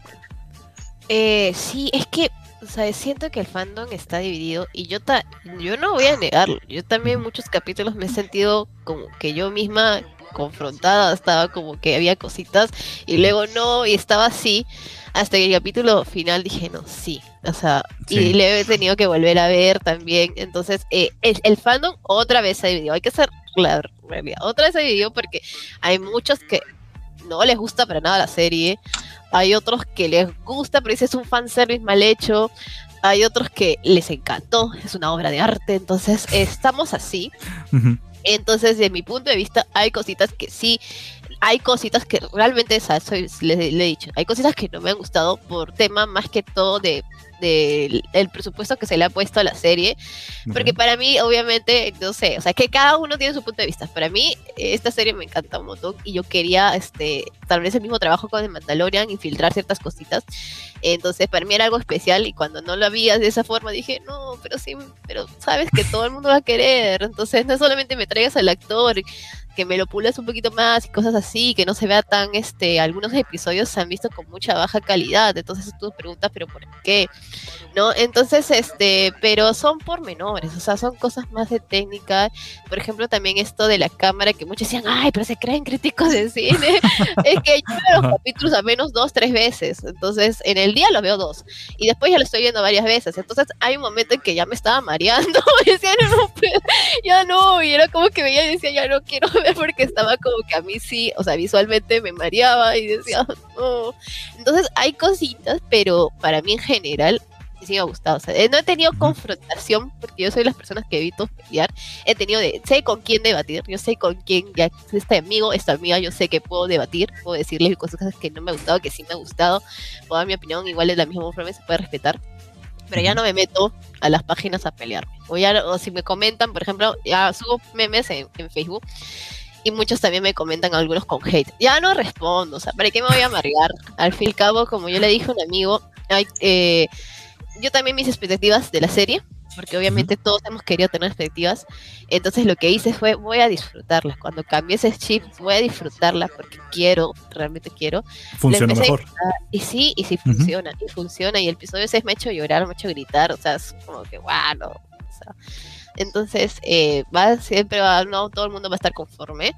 Speaker 5: Eh, sí, es que, o sea, siento que el fandom está dividido y yo ta yo no voy a negarlo. Yo también en muchos capítulos me he sentido como que yo misma confrontada, estaba como que había cositas y luego no, y estaba así. Hasta que el capítulo final dije, no, sí. O sea,
Speaker 2: Sí.
Speaker 5: y le he tenido que volver a ver también. Entonces, eh, el, el fandom otra vez se dividió. Hay que ser claro. Otra vez se dividió porque hay muchos que no les gusta para nada la serie. Hay otros que les gusta, pero ese es un fanservice mal hecho. hay otros que les encantó, es una obra de arte, entonces estamos así. Entonces, de mi punto de vista, hay cositas que sí, hay cositas que realmente, o sea, soy- le, le he dicho, hay cositas que no me han gustado por tema más que todo de del el presupuesto que se le ha puesto a la serie, porque para mí, obviamente, no sé, o sea, que cada uno tiene su punto de vista. Para mí, esta serie me encanta un montón y yo quería, este, tal vez el mismo trabajo con el Mandalorian, infiltrar ciertas cositas. Entonces, para mí era algo especial y cuando no lo había de esa forma dije, no, pero sí, pero sabes que todo el mundo va a querer. Entonces, no solamente me traigas al actor, que me lo pulas un poquito más y cosas así, que no se vea tan, este, algunos episodios se han visto con mucha baja calidad. Entonces, tú preguntas, pero ¿por qué? ¿no? Entonces, este, pero son pormenores, o sea, son cosas más de técnica. Por ejemplo, también esto de la cámara, que muchos decían, ay, pero se creen críticos de cine. (laughs) es que yo veo los capítulos al menos dos, tres veces. Entonces, en el día los veo dos. Y después ya lo estoy viendo varias veces. Entonces, hay un momento en que ya me estaba mareando. decía, no, no, ya no. Y era como que veía y decía, ya no quiero ver porque estaba como que a mí sí, o sea, visualmente me mareaba y decía, no. Entonces, hay cositas, pero para mí en general sí me ha gustado. O sea, eh, no he tenido confrontación, porque yo soy de las personas que evito pelear. He tenido de, sé con quién debatir, yo sé con quién, ya este amigo, esta amiga, yo sé que puedo debatir, puedo decirle cosas que no me ha gustado, que sí me ha gustado, puedo dar mi opinión, igual de la misma forma se puede respetar. Pero ya no me meto a las páginas a pelearme. O, ya, o si me comentan, por ejemplo, ya subo memes en, en Facebook y muchos también me comentan algunos con hate. Ya no respondo, o sea, ¿para qué me voy a amargar? Al fin y al cabo, como yo le dije a un amigo, hay, eh, yo también mis expectativas de la serie, porque obviamente todos hemos querido tener expectativas, entonces lo que hice fue, voy a disfrutarla. Cuando cambié ese chip, voy a disfrutarla porque quiero, realmente quiero.
Speaker 2: Funciona mejor.
Speaker 5: Y sí, y sí funciona, y funciona, y el episodio 6 me ha hecho llorar, me ha hecho gritar, o sea, es como que, wow, no, o sea, entonces, eh, va siempre, va, no todo el mundo va a estar conforme,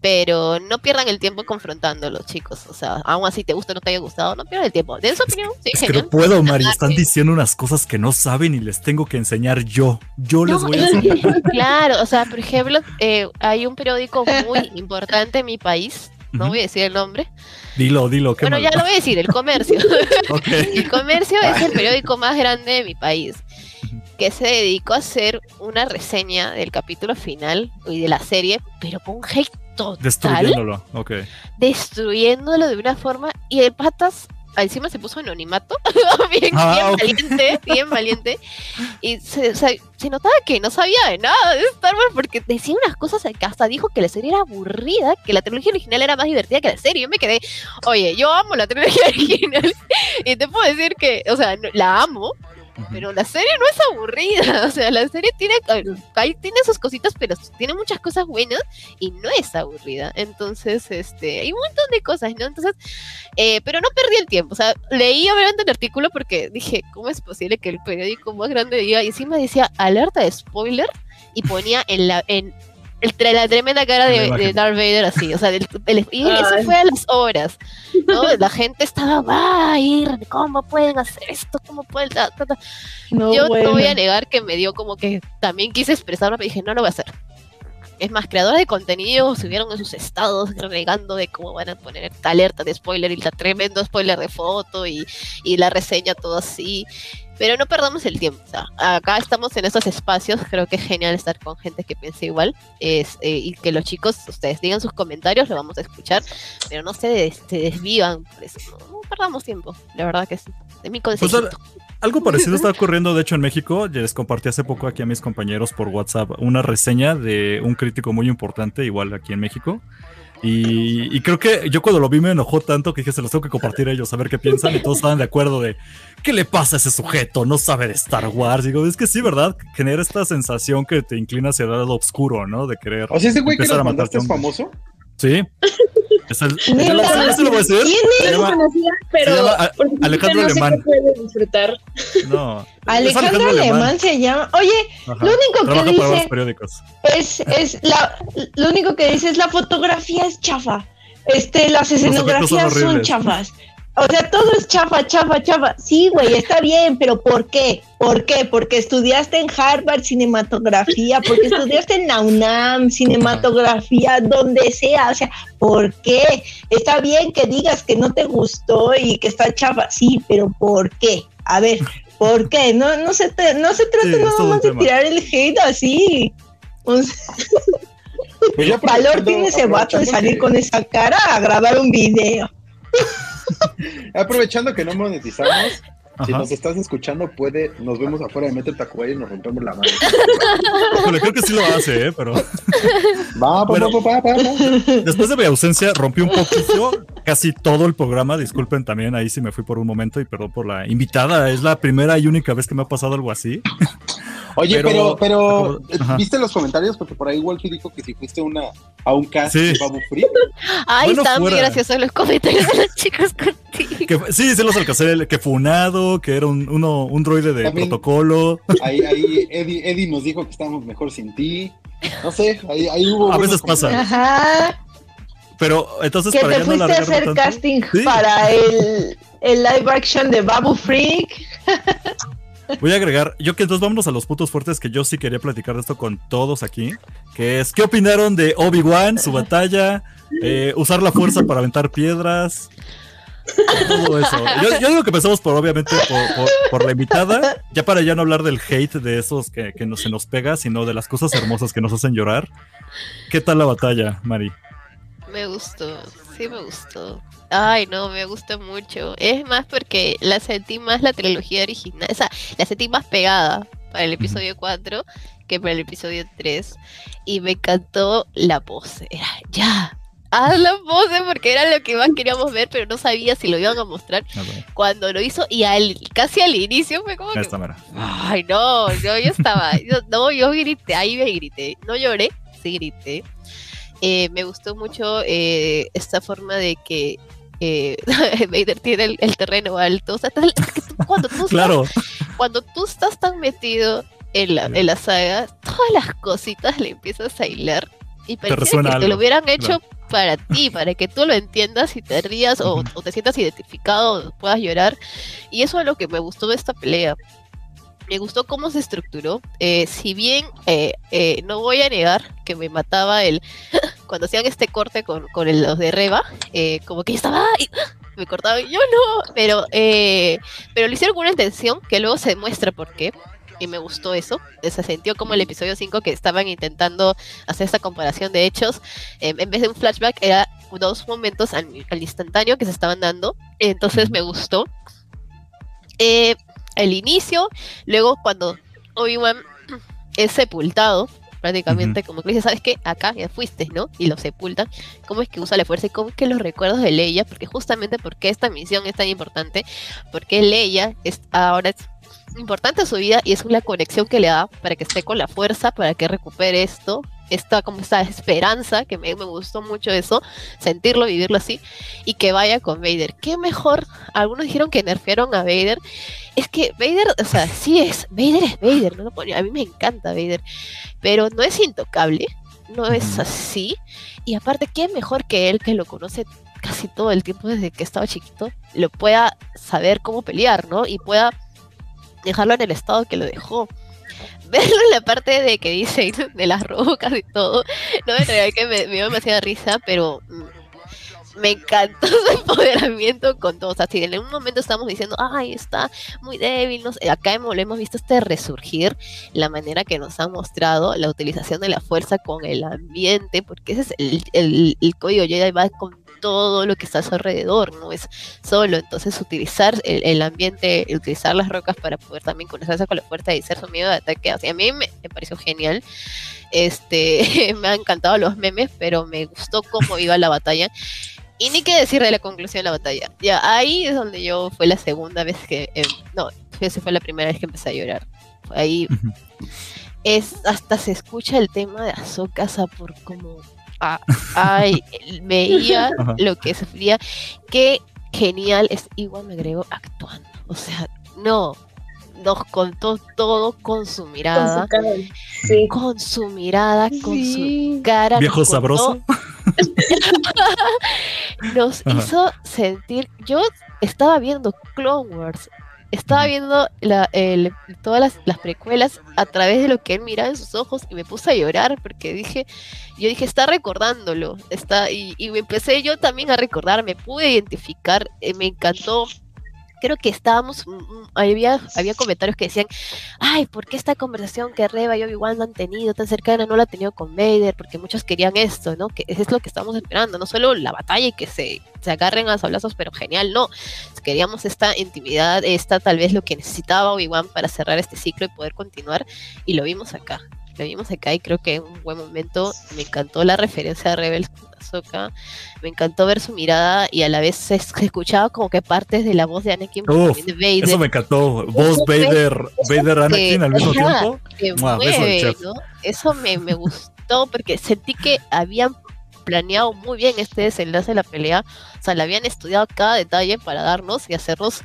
Speaker 5: pero no pierdan el tiempo confrontándolo, chicos, o sea, aún así te gusta o no te haya gustado, no pierdan el tiempo, den su opinión, sí,
Speaker 2: Es que no puedo, Mari. Están diciendo unas cosas que no saben y les tengo que enseñar yo. Yo les
Speaker 5: No,
Speaker 2: voy a enseñar.
Speaker 5: claro, o sea, por ejemplo, eh, hay un periódico muy importante en mi país, no voy a decir el nombre,
Speaker 2: Dilo, dilo. qué
Speaker 5: bueno, ya lo voy a decir, el comercio. (laughs) El Comercio es el periódico más grande de mi país, que se dedicó a hacer una reseña del capítulo final y de la serie, pero con un hate total,
Speaker 2: Destruyéndolo. Ok.
Speaker 5: destruyéndolo de una forma, y el patas encima se puso anonimato, (laughs) bien,
Speaker 2: Ah,
Speaker 5: bien
Speaker 2: ok.
Speaker 5: valiente, bien valiente, y se, se notaba que no sabía de nada de Star Wars, porque decía unas cosas que hasta dijo que la serie era aburrida, que la trilogía original era más divertida que la serie, yo me quedé, oye, yo amo la trilogía (laughs) original, y te puedo decir que, o sea, la amo, Pero la serie no es aburrida, (laughs) o sea, la serie tiene, tiene sus cositas, pero tiene muchas cosas buenas y no es aburrida. Entonces, este, hay un montón de cosas, ¿no? Entonces, eh, pero no perdí el tiempo, o sea, leí obviamente el artículo porque dije, ¿cómo es posible que el periódico más grande diga? Y encima decía alerta de spoiler y ponía en la, en el, la tremenda cara de, de Darth Vader así, o sea, del- el- y eso fue a las horas, ¿no? (laughs) La gente estaba, va a ir, ¿cómo pueden hacer esto? ¿Cómo pueden? ta, ta, ta"?
Speaker 4: No,
Speaker 5: Yo
Speaker 4: bueno.
Speaker 5: no voy a negar que me dio como que también quise expresarme, pero dije, no lo voy a hacer. Es más, creadores de contenido subieron en sus estados renegando de cómo van a poner esta alerta de spoiler y la tremendo spoiler de foto y, y la reseña todo así. Pero no perdamos el tiempo. o sea, acá estamos en estos espacios. Creo que es genial estar con gente que piensa igual. Es, eh, y que los chicos, ustedes digan sus comentarios, lo vamos a escuchar. Pero no se, des- se desvían. por eso, no, no perdamos tiempo. La verdad que sí. De mi
Speaker 2: Pues,
Speaker 5: consejito.
Speaker 2: Algo parecido está (laughs) ocurriendo, de hecho, en México. Ya les compartí hace poco aquí a mis compañeros por WhatsApp una reseña de un crítico muy importante, igual aquí en México. Y, y creo que yo cuando lo vi me enojó tanto que dije, se los tengo que compartir a ellos, a ver qué piensan. Y todos estaban de acuerdo de, ¿qué le pasa a ese sujeto? No sabe de Star Wars. Digo, es que sí, ¿verdad? Genera esta sensación que te inclina hacia el lado oscuro, ¿no? De querer.
Speaker 3: O sea, ese güey que nos mandaste es famoso.
Speaker 2: Sí. Es el, no sé, lo voy a decir.
Speaker 4: ¿quién
Speaker 2: Se llama-
Speaker 6: pero
Speaker 2: llama
Speaker 6: porque
Speaker 2: Alejandro
Speaker 6: sé
Speaker 2: Alemán.
Speaker 6: disfrutar.
Speaker 2: no. (laughs)
Speaker 4: Alejandro Alemán se llama. Oye,
Speaker 2: Ajá.
Speaker 4: lo único que dice
Speaker 2: periódicos.
Speaker 4: es, es la, lo único que dice es la fotografía es chafa. Este, las
Speaker 2: son
Speaker 4: escenografías son, chafas. O sea, todo es chafa, chafa, chafa. Sí, güey, está bien, pero ¿por qué? ¿Por qué? Porque estudiaste en Harvard cinematografía, porque estudiaste en la UNAM cinematografía, donde sea. O sea, ¿por qué? Está bien que digas que no te gustó y que está chafa, sí, pero ¿por qué? A ver, ¿Por qué? No, no, se, te- no se trata
Speaker 2: Sí,
Speaker 4: nada más de tirar el hate así. O sea,
Speaker 3: Pues ya
Speaker 4: valor tiene ese vato de salir
Speaker 3: que-
Speaker 4: con esa cara a grabar un video. (laughs)
Speaker 3: Aprovechando que no monetizamos, si
Speaker 2: Ajá.
Speaker 3: nos estás escuchando, puede, nos vemos afuera de Metro Tacubaya y nos rompemos la mano.
Speaker 2: Híjole, creo que sí lo hace, ¿eh? pero (laughs)
Speaker 3: Va,
Speaker 2: Bueno.
Speaker 3: va, va, va.
Speaker 2: después de mi ausencia rompí un poquito casi todo el programa. Disculpen también, ahí sí me fui por un momento y perdón por la invitada. Es la primera y única vez que me ha pasado algo así.
Speaker 3: Oye,
Speaker 2: Pero-
Speaker 3: pero,
Speaker 2: ajá.
Speaker 3: ¿viste los comentarios? Porque por ahí Wolfie dijo que si fuiste una, a un cast
Speaker 2: Sí.
Speaker 3: de Babu Free. (laughs)
Speaker 5: Ay,
Speaker 2: Bueno,
Speaker 5: estaban muy graciosos los comentarios de los chicos contigo.
Speaker 2: Que, sí, sí los alcancé, que funado, que era un, uno, un droide de
Speaker 3: También-
Speaker 2: protocolo.
Speaker 3: Ahí, ahí Eddie, Eddie nos dijo que estábamos mejor sin ti. No sé, ahí, ahí hubo.
Speaker 2: A veces pasa.
Speaker 4: Ajá.
Speaker 2: Pero entonces
Speaker 4: Que
Speaker 2: para
Speaker 4: te
Speaker 2: no
Speaker 4: fuiste a hacer
Speaker 2: tanto-
Speaker 4: casting
Speaker 2: Sí.
Speaker 4: para el, el live action de Babu Freak. (laughs)
Speaker 2: Voy a agregar, yo que entonces vámonos a los puntos fuertes que yo sí quería platicar de esto con todos aquí, que es, ¿qué opinaron de Obi-Wan, su batalla, eh, usar la fuerza para aventar piedras? Todo eso. Yo, digo que empezamos por, obviamente, por la invitada, ya para ya no hablar del hate de esos que, que no, se nos pega, sino de las cosas hermosas que nos hacen llorar. ¿Qué tal la batalla, Mari?
Speaker 5: Me gustó, sí me gustó. Ay, no, me gusta mucho. Es más porque la sentí más la trilogía original, o sea, la sentí más pegada para el episodio 4 que para el episodio 3. Y me encantó la pose. Era, ya, haz la pose porque era lo que más queríamos ver, pero no sabía si lo iban a mostrar
Speaker 2: A ver,
Speaker 5: cuando lo hizo. Y al, casi al inicio fue como que. Ay, no, yo, yo estaba, yo- no, yo grité, ahí me grité, no lloré, sí grité. Eh, me gustó mucho eh, esta forma de que eh, (laughs) Vader tiene el, el terreno alto. O sea, tal- que tú- cuando, tú (laughs) estás,
Speaker 2: Claro,
Speaker 5: cuando tú estás tan metido en la, en la saga, todas las cositas le empiezas a hilar y parece que te lo hubieran hecho para ti, para que tú lo entiendas y te rías o, te sientas identificado o puedas llorar. Y eso es lo que me gustó de esta pelea. Me gustó cómo se estructuró. Eh, si bien eh, eh, no voy a negar que me mataba el cuando hacían este corte con, con el- los de Reba, eh, como que yo estaba "Ay", me cortaba y yo no, pero eh, pero lo hicieron con una intención que luego se demuestra por qué. Y me gustó eso. Se sintió como el episodio 5 que estaban intentando hacer esta comparación de hechos. Eh, en vez de un flashback, era dos momentos al, al instantáneo que se estaban dando. Entonces me gustó. Eh, el inicio, luego cuando Obi-Wan es sepultado, prácticamente, como que dice, ¿sabes qué? Acá ya fuiste, ¿no? Y lo sepultan. ¿Cómo es que usa la fuerza y cómo es que los recuerdos de Leia? Porque justamente porque esta misión es tan importante, porque Leia es ahora es importante en su vida y es la conexión que le da para que esté con la fuerza, para que recupere esto, esta como esta esperanza, que me, me gustó mucho eso, sentirlo, vivirlo así, y que vaya con Vader. ¿Qué mejor? Algunos dijeron que nerfearon a Vader. Es que Vader, o sea, sí es, Vader es Vader, ¿no? a mí me encanta Vader, pero no es intocable, no es así, y aparte, ¿qué mejor que él que lo conoce casi todo el tiempo desde que estaba chiquito, lo pueda saber cómo pelear, ¿no? Y pueda dejarlo en el estado que lo dejó. Verlo en la parte de que dicen (laughs) de las rocas y todo, no me traía que me, dio demasiada risa, pero mm, me encantó (laughs) su empoderamiento con todo. O sea, si en un momento estamos diciendo, ay, está muy débil, no acá hemos, hemos visto este resurgir, la manera que nos ha mostrado la utilización de la fuerza con el ambiente, porque ese es el, el, el código Jedi, va con todo lo que está a su alrededor, no es solo. Entonces, utilizar el, el ambiente, utilizar las rocas para poder también conectarse con la fuerza y ser su miedo de ataque. Sea, a mí me, me pareció genial. Este, (laughs) me han encantado los memes, pero me gustó cómo iba la batalla. Y ni qué decir de la conclusión de la batalla. Ya ahí es donde yo fue la segunda vez que. eh, no, esa fue la primera vez que empecé a llorar. Ahí. Es, hasta se escucha el tema de Ahsoka, por como. Ah, ay, veía (laughs)
Speaker 2: Ajá.
Speaker 5: lo que sufría. Qué genial es Igual me agrego actuando. O sea, no. Nos contó todo con su
Speaker 6: Con
Speaker 5: mirada.
Speaker 6: su cara. Sí.
Speaker 5: Con su mirada, con su cara.
Speaker 2: viejo sabroso. (laughs)
Speaker 5: nos
Speaker 2: Ajá.
Speaker 5: hizo sentir. Yo estaba viendo Clone Wars, estaba viendo la, el- todas las, las precuelas a través de lo que él miraba en sus ojos y me puse a llorar porque dije, yo dije, está recordándolo, está y, y me empecé yo también a recordar, me pude identificar, eh, me encantó creo que estábamos, mm, mm, había, había comentarios que decían, ay, ¿por qué esta conversación que Reba y Obi-Wan han tenido tan cercana no la han tenido con Vader? Porque muchos querían esto, ¿no? Que es lo que estamos esperando, no solo la batalla y que se, se agarren a sablazos, pero genial, no. Queríamos esta intimidad, esta tal vez lo que necesitaba Obi-Wan para cerrar este ciclo y poder continuar, y lo vimos acá. Vimos acá y creo que en un buen momento me encantó la referencia a Rebels Ahsoka. Me encantó ver su mirada y a la vez se escuchaba como que partes de la voz de Anakin
Speaker 2: Uf,
Speaker 5: de Vader.
Speaker 2: Eso me encantó. Voz Vader, Vader Anakin al mismo
Speaker 5: Ajá,
Speaker 2: tiempo.
Speaker 5: que
Speaker 2: Mua, beso del
Speaker 5: mueve,
Speaker 2: chef.
Speaker 5: ¿no? Eso me, me gustó porque sentí que habían planeado muy bien este desenlace de la pelea. O sea, le habían estudiado cada detalle para darnos y hacernos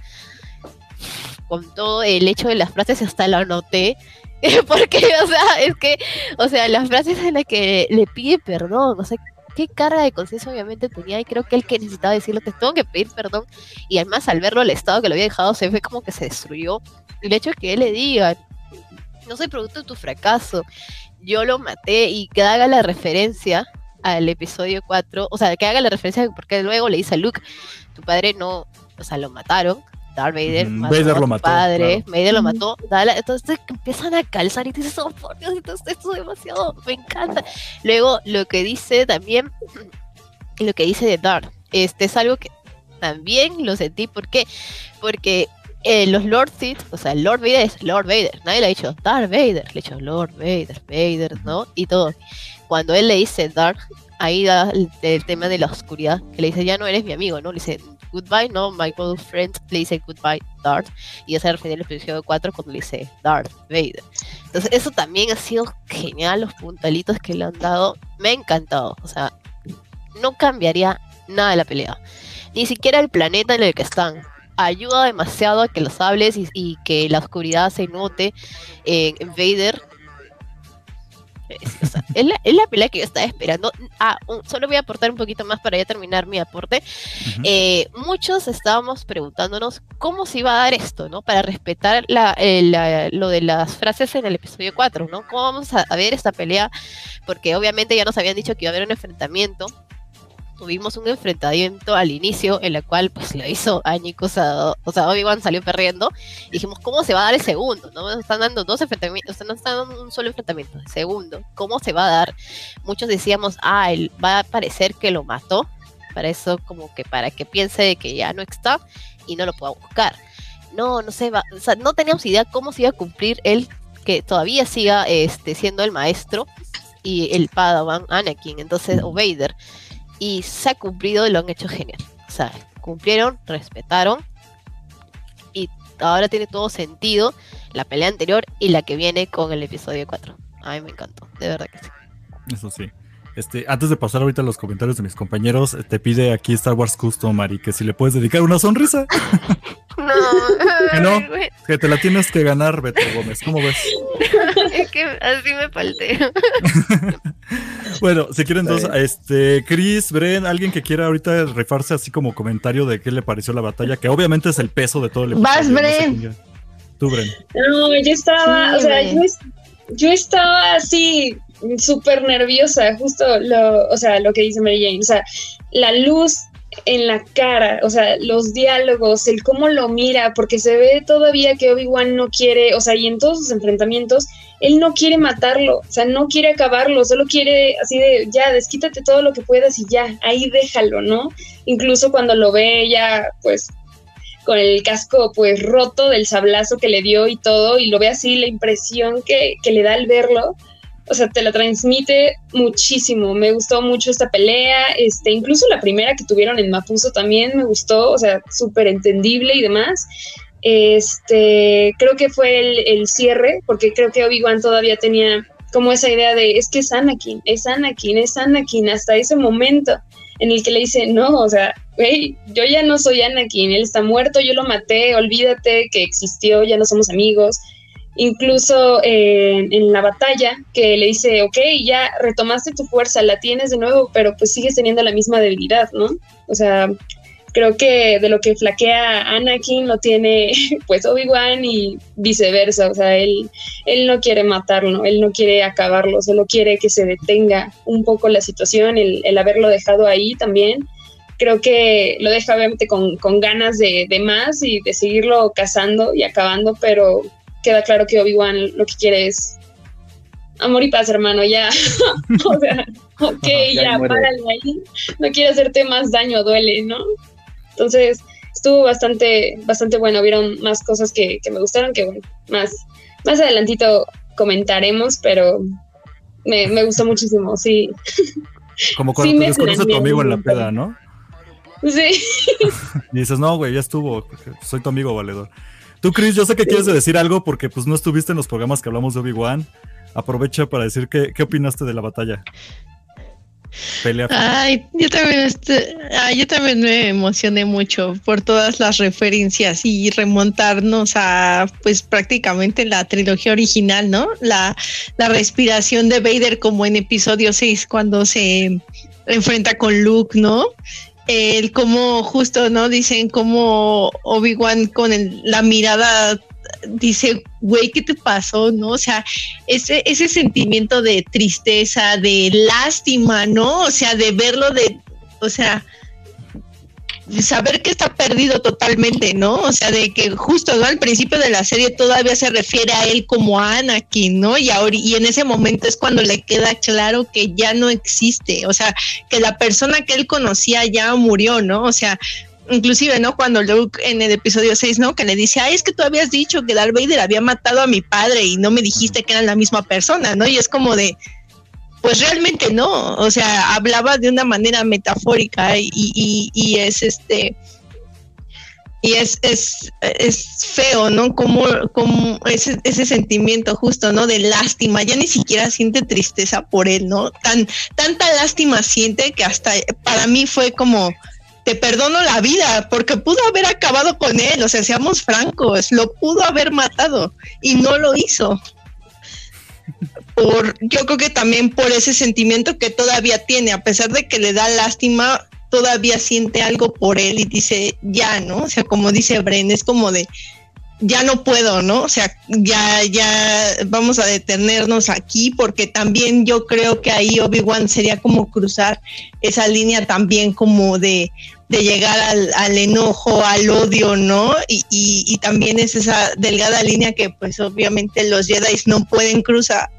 Speaker 5: con todo el hecho de las frases hasta lo anoté. (laughs) Porque, o sea, es que, o sea, las frases en las que le pide perdón, o sea, qué carga de conciencia obviamente tenía y creo que el que necesitaba decirlo, te tengo que pedir perdón y además al verlo el estado que lo había dejado se ve como que se destruyó. Y el hecho de que él le diga no soy producto de tu fracaso yo lo maté y que haga la referencia al episodio 4 o sea que haga la referencia porque luego le dice a Luke tu padre no o sea lo mataron Darth Vader, mató
Speaker 2: Vader
Speaker 5: a
Speaker 2: lo mató,
Speaker 5: padre,
Speaker 2: claro.
Speaker 5: Vader lo mató, entonces empiezan a calzar y dices, oh por Dios, entonces esto es demasiado, me encanta. Luego lo que dice también, lo que dice de Darth, este es algo que también lo sentí, ¿por qué? Porque eh, los Lord Sith, o sea, Lord Vader es Lord Vader, nadie le ha dicho Darth Vader, le ha dicho Lord Vader, Vader, ¿no? Y todo. Cuando él le dice Darth, ahí da el, el tema de la oscuridad, que le dice, ya no eres mi amigo, ¿no? Le dice, goodbye, no, my good friend, le dice goodbye, Darth, y refiere al episodio 4 cuando le dice Darth Vader. Entonces, eso también ha sido genial, los puntalitos que le han dado, me ha encantado, o sea, no cambiaría nada de la pelea, ni siquiera el planeta en el que están. Ayuda demasiado a que los hables y, que la oscuridad se note en Vader. Sea, es la, es la pelea que yo estaba esperando. Ah, un- solo voy a aportar un poquito más para ya terminar mi aporte.
Speaker 2: Ujú.
Speaker 5: Eh, muchos estábamos preguntándonos cómo se iba a dar esto, ¿no? Para respetar la, eh, la- lo de las frases en el episodio 4, ¿no? ¿Cómo vamos a, a ver esta pelea? Porque obviamente ya nos habían dicho que iba a haber un enfrentamiento. Tuvimos un enfrentamiento al inicio en el cual pues lo hizo Añicos, a- o sea, Obi-Wan salió perdiendo. Y dijimos, ¿cómo se va a dar el segundo? No nos están dando dos enfrentamientos, o sea, no están dando un solo enfrentamiento, el segundo. ¿Cómo se va a dar? Muchos decíamos, ah, él va a parecer que lo mató, para eso como que para que piense de que ya no está y no lo pueda buscar. No, no sé, va, o sea, no teníamos idea cómo se iba a cumplir él que todavía siga este, siendo el maestro y el Padawan Anakin, entonces o Vader. Y se ha cumplido y lo han hecho genial. O sea, cumplieron, respetaron y ahora tiene todo sentido la pelea anterior y la que viene con el episodio 4. A mí me encantó, de verdad que sí.
Speaker 2: Eso sí. Este, antes de pasar ahorita a los comentarios de mis compañeros, eh, te pide aquí Star Wars Custom, Mari, que si le puedes dedicar una sonrisa, (laughs)
Speaker 5: No, (laughs)
Speaker 2: ¿Que no? que te la tienes que ganar, Beto Gómez. ¿Cómo ves? (laughs)
Speaker 5: es que así me falté.
Speaker 2: Bueno, si quieren entonces,
Speaker 3: Está
Speaker 2: este, Chris, Bren, alguien que quiera ahorita rifarse así como comentario de qué le pareció la batalla, que obviamente es el peso de todo el
Speaker 4: Vas,
Speaker 2: no sé
Speaker 4: Bren.
Speaker 2: Tú, Bren.
Speaker 6: No, yo estaba,
Speaker 4: Sí,
Speaker 6: o sea, yo estaba así súper nerviosa, justo lo, o sea, lo que dice Mary Jane, o sea, la luz en la cara, o sea, los diálogos, el cómo lo mira, porque se ve todavía que Obi-Wan no quiere, o sea, y en todos sus enfrentamientos, él no quiere matarlo, o sea, no quiere acabarlo, solo quiere así de, ya, desquítate todo lo que puedas y ya, ahí déjalo, ¿no? Incluso cuando lo ve ya, pues, con el casco pues roto del sablazo que le dio y todo, y lo ve así, la impresión que, que le da al verlo, o sea, te la transmite muchísimo. Me gustó mucho esta pelea, este, incluso la primera que tuvieron en Mapuso también me gustó, o sea, súper entendible y demás. Este, creo que fue el, el cierre, porque creo que Obi-Wan todavía tenía como esa idea de es que es Anakin, es Anakin, es Anakin, hasta ese momento en el que le dice, no, o sea, güey, yo ya no soy Anakin, él está muerto, yo lo maté, olvídate que existió, ya no somos amigos. Incluso eh, en la batalla, que le dice, ok, ya retomaste tu fuerza, la tienes de nuevo, pero pues sigues teniendo la misma debilidad, ¿no? O sea, creo que de lo que flaquea Anakin lo tiene (laughs) pues Obi-Wan y viceversa, o sea, él, él no quiere matarlo, él no quiere acabarlo, solo quiere que se detenga un poco la situación, el, el haberlo dejado ahí también. creo que lo deja obviamente con, con ganas de, de, más y de seguirlo cazando y acabando, pero queda claro que Obi-Wan lo que quiere es amor y paz, hermano, ya. (laughs) o sea, ok, ya, ya párale ahí. No quiere hacerte más daño, duele, ¿no? Entonces, estuvo bastante, bastante bueno. Vieron más cosas que, que me gustaron, que bueno, más, más adelantito comentaremos, pero me, me gustó muchísimo, sí.
Speaker 2: Como (laughs) cuando sí te a tu amigo en la peda, ¿no?
Speaker 6: Sí. (laughs)
Speaker 2: y dices, no, güey, ya estuvo, soy tu amigo valedor. Tú, Chris, yo sé que quieres decir algo porque pues no estuviste en los programas que hablamos de Obi-Wan. Aprovecha para decir qué, qué opinaste de la batalla.
Speaker 4: Pelea. Ay, yo también, este, ay, yo también me emocioné mucho por todas las referencias y remontarnos a, pues, prácticamente la trilogía original, ¿no? La, la respiración de Vader como en episodio 6 cuando se enfrenta con Luke, ¿no? El cómo justo, ¿no? Dicen como Obi-Wan con la mirada dice, güey, ¿qué te pasó? ¿No? O sea, ese, ese sentimiento de tristeza, de lástima, ¿no? O sea, de verlo de, o sea, saber que está perdido totalmente, ¿no? O sea, de que justo ¿no? al principio de la serie todavía se refiere a él como Anakin, ¿no? Y ahora y en ese momento es cuando le queda claro que ya no existe, o sea, que la persona que él conocía ya murió, ¿no? O sea, inclusive, ¿no? Cuando Luke en el episodio 6, ¿no? Que le dice, ay, es que tú habías dicho que Darth Vader había matado a mi padre y no me dijiste que eran la misma persona, ¿no? Y es como de, pues realmente no, o sea, hablaba de una manera metafórica y, es este y es, es, es, feo, ¿no? Como, como ese, sentimiento justo, ¿no? De lástima, ya ni siquiera siente tristeza por él, ¿no? Tan, tanta lástima siente que hasta para mí fue como, te perdono la vida, porque pudo haber acabado con él, o sea, seamos francos, lo pudo haber matado y no lo hizo por, yo creo que también por ese sentimiento que todavía tiene, a pesar de que le da lástima, todavía siente algo por él y dice, ya, ¿no? O sea, como dice Bren, es como de, ya no puedo, ¿no? O sea, ya, ya vamos a detenernos aquí porque también yo creo que ahí Obi-Wan sería como cruzar esa línea también como de, de llegar al, al, enojo, al odio, ¿no? Y, y, y, también es esa delgada línea que pues obviamente los Jedi no pueden cruzar.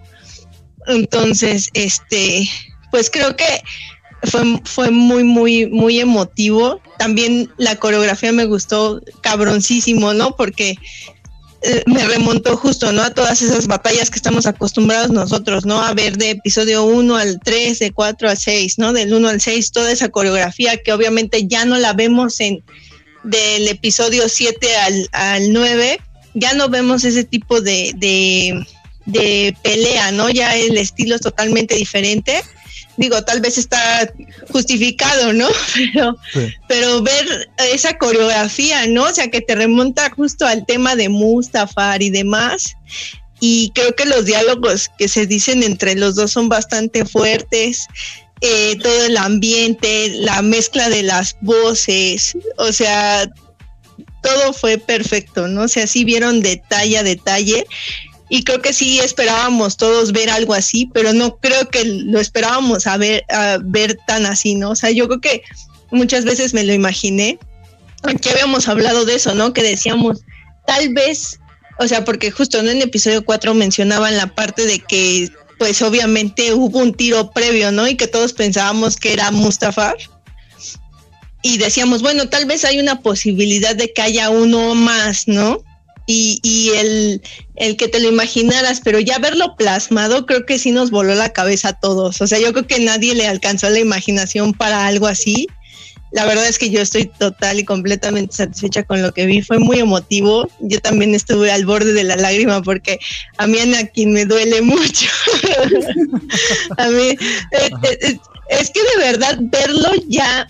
Speaker 4: Entonces, este, pues creo que fue, fue muy, muy, muy emotivo. También la coreografía me gustó cabroncísimo, ¿no? Porque eh, me remontó justo, ¿no? A todas esas batallas que estamos acostumbrados nosotros, ¿no? A ver de episodio 1 al 3, de 4 al 6, ¿no? Del 1 al 6, toda esa coreografía que obviamente ya no la vemos en del episodio 7 al, al 9, ya no vemos ese tipo de, de, de pelea, ¿no? Ya el estilo es totalmente diferente digo, tal vez está justificado, ¿no? (laughs) Pero, pero ver esa coreografía, ¿no? O sea, que te remonta justo al tema de Mustafar y demás. Y creo que los diálogos que se dicen entre los dos son bastante fuertes. Eh, todo el ambiente, la mezcla de las voces, o sea, todo fue perfecto, ¿no? O sea, sí vieron detalle a detalle y creo que sí esperábamos todos ver algo así, pero no creo que lo esperábamos a ver, a ver tan así, ¿no? O sea, yo creo que muchas veces me lo imaginé, aquí habíamos hablado de eso, ¿no? Que decíamos, tal vez, o sea, porque justo en el episodio 4 mencionaban la parte de que, pues obviamente hubo un tiro previo, ¿no? Y que todos pensábamos que era Mustafar. Y decíamos, bueno, tal vez hay una posibilidad de que haya uno más, ¿no? Y, y el, el, que te lo imaginaras, pero ya verlo plasmado creo que sí nos voló la cabeza a todos. O sea, yo creo que nadie le alcanzó la imaginación para algo así. La verdad es que yo estoy total y completamente satisfecha con lo que vi. Fue muy emotivo. Yo también estuve al borde de la lágrima porque a mí quien me duele mucho. (laughs) a mí eh, eh, es que de verdad verlo ya,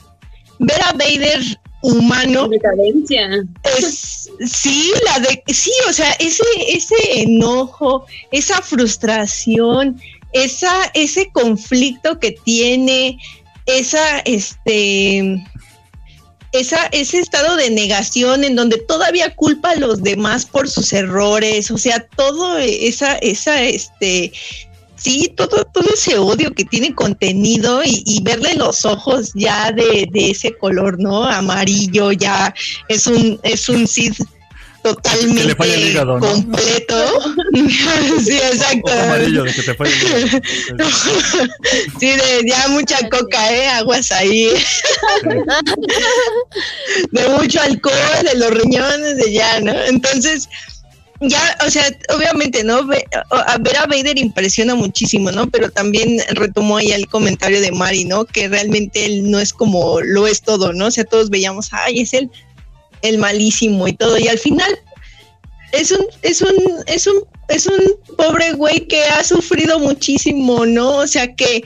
Speaker 4: ver a Vader humano.
Speaker 6: Decadencia.
Speaker 4: Es, sí, la de, sí, o sea, ese, ese enojo, esa frustración, esa, ese conflicto que tiene, esa, este, esa, ese estado de negación en donde todavía culpa a los demás por sus errores, o sea, todo esa, esa, este, sí, todo, todo ese odio que tiene contenido y, y verle los ojos ya de, de, ese color, ¿no? Amarillo, ya es un, es un Sid totalmente
Speaker 2: le falla el hígado, ¿no?
Speaker 4: completo. (laughs) sí, exacto.
Speaker 2: Amarillo, de que te falla el hígado. (laughs)
Speaker 4: sí, de ya mucha coca, ¿eh? Aguas ahí. (laughs) de mucho alcohol, de los riñones, de ya, ¿no? Entonces, ya, o sea, obviamente, ¿no? Ver a Vader impresiona muchísimo, ¿no? Pero también retomó ahí el comentario de Mari, ¿no? Que realmente él no es como lo es todo, ¿no? O sea, todos veíamos, ay, es el, el malísimo y todo. Y al final es un, es un, es un, es un pobre güey que ha sufrido muchísimo, ¿no? O sea, que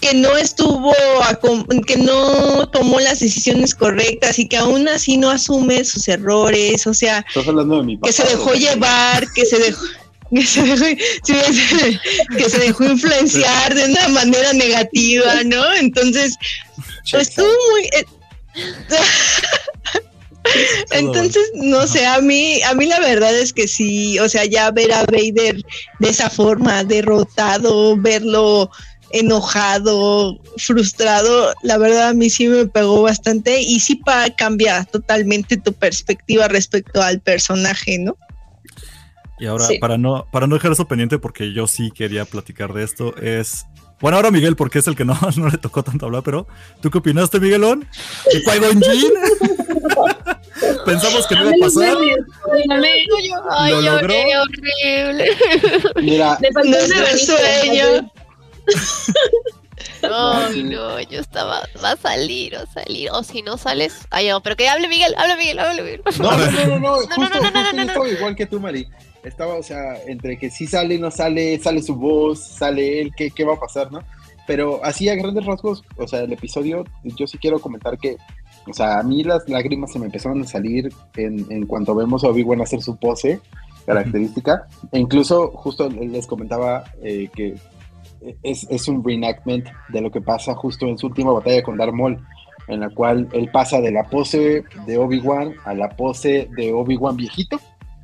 Speaker 4: que no estuvo, a, que no tomó las decisiones correctas y que aún así no asume sus errores, o sea, que se dejó llevar, que se dejó (laughs) que se dejó, que se dejó influenciar de una manera negativa, ¿no? Entonces, pues estuvo muy... Eh, (laughs) entonces, no sé, a mí, a mí la verdad es que sí, o sea, ya ver a Vader de esa forma, derrotado, verlo enojado, frustrado, la verdad a mí sí me pegó bastante y sí para cambia totalmente tu perspectiva respecto al personaje, ¿no?
Speaker 2: Y ahora, sí. para no para no dejar eso pendiente, porque yo sí quería platicar de esto, es... Bueno, ahora Miguel, porque es el que no, no le tocó tanto hablar, pero ¿tú qué opinaste, Miguelón? ¿De Qui-Gon Pensamos que no iba a pasar.
Speaker 5: Ay,
Speaker 2: Lo logró.
Speaker 5: horrible.
Speaker 3: Mira,
Speaker 6: Le faltó
Speaker 4: sueño. (laughs)
Speaker 5: Ay, no, yo estaba, va a salir, va a salir. O si no sales, ay, no, pero que hable Miguel, hable Miguel, hable Miguel.
Speaker 3: No, no, no, no, no, justo,
Speaker 5: no, no, no,
Speaker 3: justo
Speaker 5: no,
Speaker 3: yo
Speaker 5: no.
Speaker 3: estaba igual que tú, Mari. Estaba, o sea, entre que sí sale, no sale, sale su voz, sale él, ¿qué, qué va a pasar, no? Pero así a grandes rasgos, o sea, el episodio, yo sí quiero comentar que, o sea, a mí las lágrimas se me empezaron a salir en, en cuanto vemos a Obi-Wan hacer su pose característica. E incluso, justo les comentaba eh, que es, es un reenactment de lo que pasa justo en su última batalla con Darth Maul, en la cual él pasa de la pose de Obi-Wan a la pose de Obi-Wan viejito